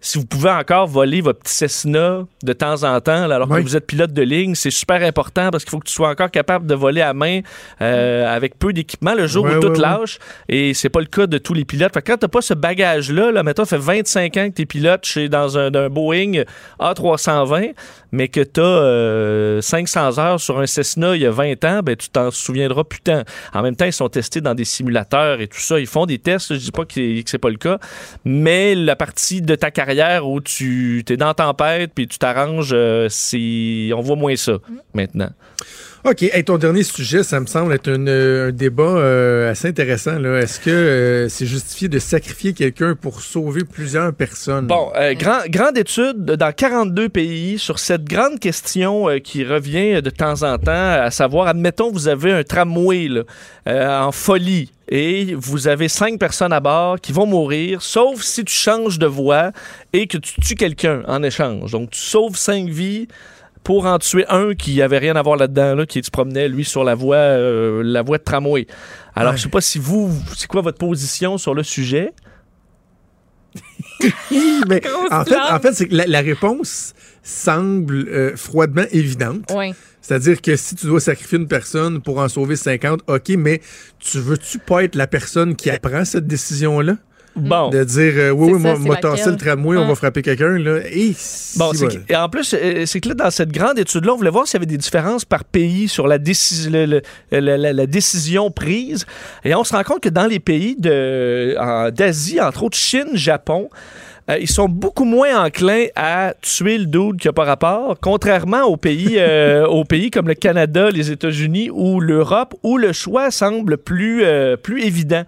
si vous pouvez encore voler votre petit Cessna de temps en temps, là, alors Oui. que vous êtes pilote de ligne, c'est super important parce qu'il faut que tu sois encore capable de voler à main euh, avec peu d'équipement le jour où tout ouais, ouais. lâche. Et c'est pas le cas de tous les pilotes. Fait que quand t'as pas ce bagage-là, là, mettons, ça fait 25 ans que t'es pilote chez, dans un, Boeing A320, mais que t'as euh, 500 heures sur un Cessna il y a 20 ans, ben tu t'en souviendras plus tant. En même temps, ils sont testés dans des simulateurs et tout ça. Ils font des tests, je dis pas que c'est, que c'est pas le cas, mais la partie de ta carrière où tu es dans la tempête puis tu t'arranges, euh, c'est, on voit moins ça maintenant. OK. Hey, ton dernier sujet, ça me semble être une- un débat euh, assez intéressant. Est-ce que euh, c'est justifié de sacrifier quelqu'un pour sauver plusieurs personnes? Bon, euh, grand, grande étude dans 42 pays sur cette grande question euh, qui revient de temps en temps, à savoir, admettons, vous avez un tramway euh, en folie et vous avez cinq personnes à bord qui vont mourir, sauf si tu changes de voie et que tu tues quelqu'un en échange. Donc, tu sauves cinq vies pour en tuer un qui avait rien à voir là-dedans, là, qui se promenait, lui, sur la voie, euh, la voie de tramway. Alors, Ouais. je sais pas si vous, c'est quoi votre position sur le sujet? Mais en fait, langue. en fait c'est que la, la réponse semble euh, froidement évidente. Oui. C'est-à-dire que si tu dois sacrifier une personne pour en sauver 50, OK, mais tu veux-tu pas être la personne qui apprend cette décision-là? Bon. De dire, euh, oui, oui, ça, moi, moi, tasser le tramway, on va frapper quelqu'un, là. Et Bon, si, et en plus, euh, c'est que là, dans cette grande étude-là, on voulait voir s'il y avait des différences par pays sur la, décis- le- le- la- la- la décision prise. Et on se rend compte que dans les pays de- en- d'Asie, entre autres Chine, Japon, euh, ils sont beaucoup moins enclins à tuer le dude qui n'a pas rapport, contrairement aux pays, euh, aux pays comme le Canada, les États-Unis ou l'Europe, où le choix semble plus, euh, plus évident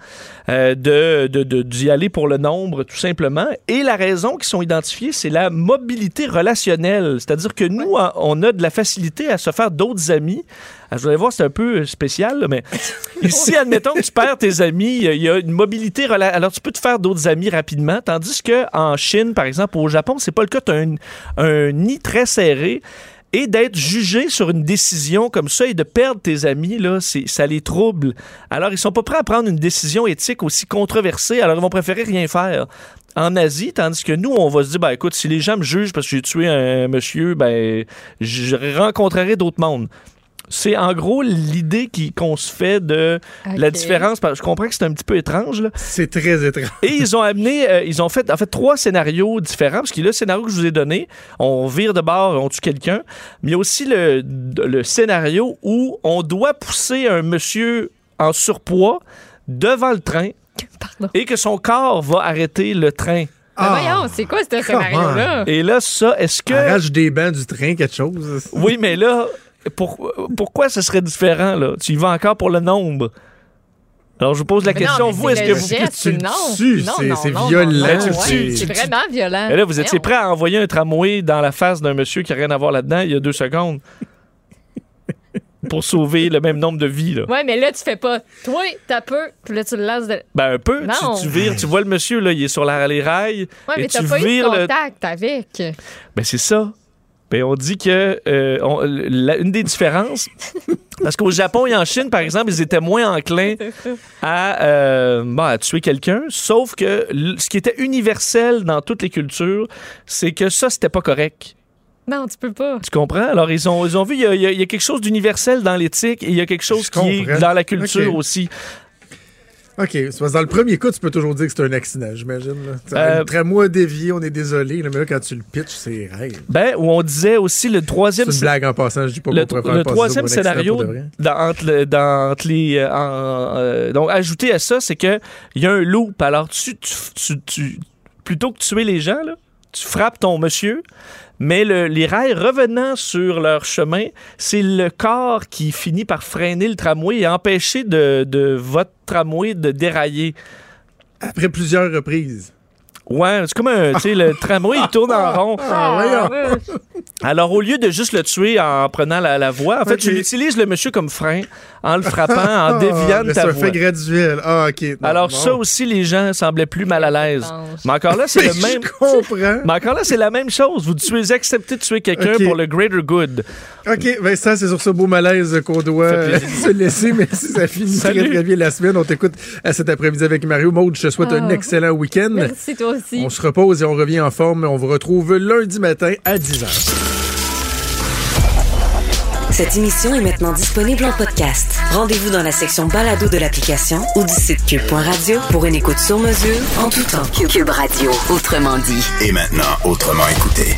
euh, de, de- de- d'y aller pour le nombre, tout simplement. Et la raison qui sont identifiées, c'est la mobilité relationnelle. C'est-à-dire que nous, on- a de la facilité à se faire d'autres amis. Ah, Vous allez voir, c'est un peu spécial, là, mais ici, admettons que tu perds tes amis, il y a- une mobilité. rela- Alors, tu peux te faire d'autres amis rapidement, tandis que en Chine, par exemple, au Japon, c'est pas le cas. Tu as un, un nid très serré. Et d'être jugé sur une décision comme ça et de perdre tes amis, là, ça les trouble. Alors, ils sont pas prêts à prendre une décision éthique aussi controversée, alors ils vont préférer rien faire. En Asie, tandis que nous, on va se dire, ben écoute, si les gens me jugent parce que j'ai tué un monsieur, ben je rencontrerai d'autres mondes. C'est en gros l'idée qui- qu'on se fait de la différence. parce que Je comprends que c'est un petit peu étrange, là. C'est très étrange. Et ils ont amené, euh, ils ont fait en fait trois scénarios différents, parce a le scénario que je vous ai donné, on vire de bord, on tue quelqu'un, mais il y a aussi le, le scénario où on doit pousser un monsieur en surpoids devant le train et que son corps va arrêter le train. Ben voyons, c'est quoi ce scénario-là? Et là, ça, est-ce que... Arrache des bancs du train, quelque chose. Oui, mais là, pour- pourquoi ce serait différent, là? Tu y vas encore pour le nombre. Alors, je vous pose la Mais question, vous, est-ce que vous... geste, tu le non. tues, Non, c'est- non, c'est non, violent. Ben, C'est tu- vraiment violent. Et là, vous étiez prêt à envoyer un tramway dans la face d'un monsieur qui n'a rien à voir là-dedans il y a deux secondes pour sauver le même nombre de vies. Là. Ouais, mais là, tu fais pas. Toi, t'as peu, puis là, tu le lances de. Ben un peu, Non. tu, tu vires, tu vois le monsieur, là, il est sur la, les rails, Ouais, et mais tu t'as pas eu de vires le... contact avec. Ben c'est ça. Ben on dit que euh, on- la- une des différences, parce qu'au Japon et en Chine, par exemple, ils étaient moins enclins à, euh, bon, à tuer quelqu'un, sauf que ce qui était universel dans toutes les cultures, c'est que ça, c'était pas correct. Non, tu peux pas. Tu comprends? Alors, ils ont, ils ont vu, il y a, il y quelque chose d'universel dans l'éthique et il y a quelque chose qui est dans la culture aussi. OK. c'est parce dans le premier coup, tu peux toujours dire que c'est un accident, j'imagine. Euh, tramway a dévié, on est désolé. là, mais là, quand tu le pitches, c'est rêve. Ben, où on disait aussi le C'est troisième... une blague en passant. Je dis pas qu'on pourrait faire le troisième scénario dans, entre, le- dans, entre les euh, en- euh, donc ajouté à ça c'est que il y a un loop alors tu, tu, tu- tu- plutôt que de tuer les gens là, tu frappes ton monsieur mais le- les rails revenant sur leur chemin, c'est le corps qui finit par freiner le tramway et empêcher de, de votre tramway de dérailler. Après plusieurs reprises. Ouais, c'est comme un, tu sais, le tramway, il tourne en rond. Ah, voyons. Alors, au lieu de juste le tuer en prenant la, la voie, en fait, tu utilises le monsieur comme frein en le frappant, en déviant Ah, de mais ta C'est un voie. fait graduel. Ah, OK. Non, Alors, bon. ça aussi, les gens semblaient plus mal à l'aise. Mais encore là, c'est le je même. comprends. Mais encore là, c'est la même chose. Vous tuez, acceptez de tuer quelqu'un pour le greater good. OK, Vincent, c'est sur ce beau malaise qu'on doit euh, se laisser. Merci, ça finit très, Salut. très bien la semaine. On t'écoute à cet après-midi avec Mario. Maude, je te souhaite un Ah. excellent week-end. Merci, toi aussi. On se repose et on revient en forme. On vous retrouve lundi matin à 10h. Cette émission est maintenant disponible en podcast. Rendez-vous dans la section balado de l'application ou du site cube.radio pour une écoute sur mesure en tout temps. Cube Radio, autrement dit. Et maintenant, autrement écouté.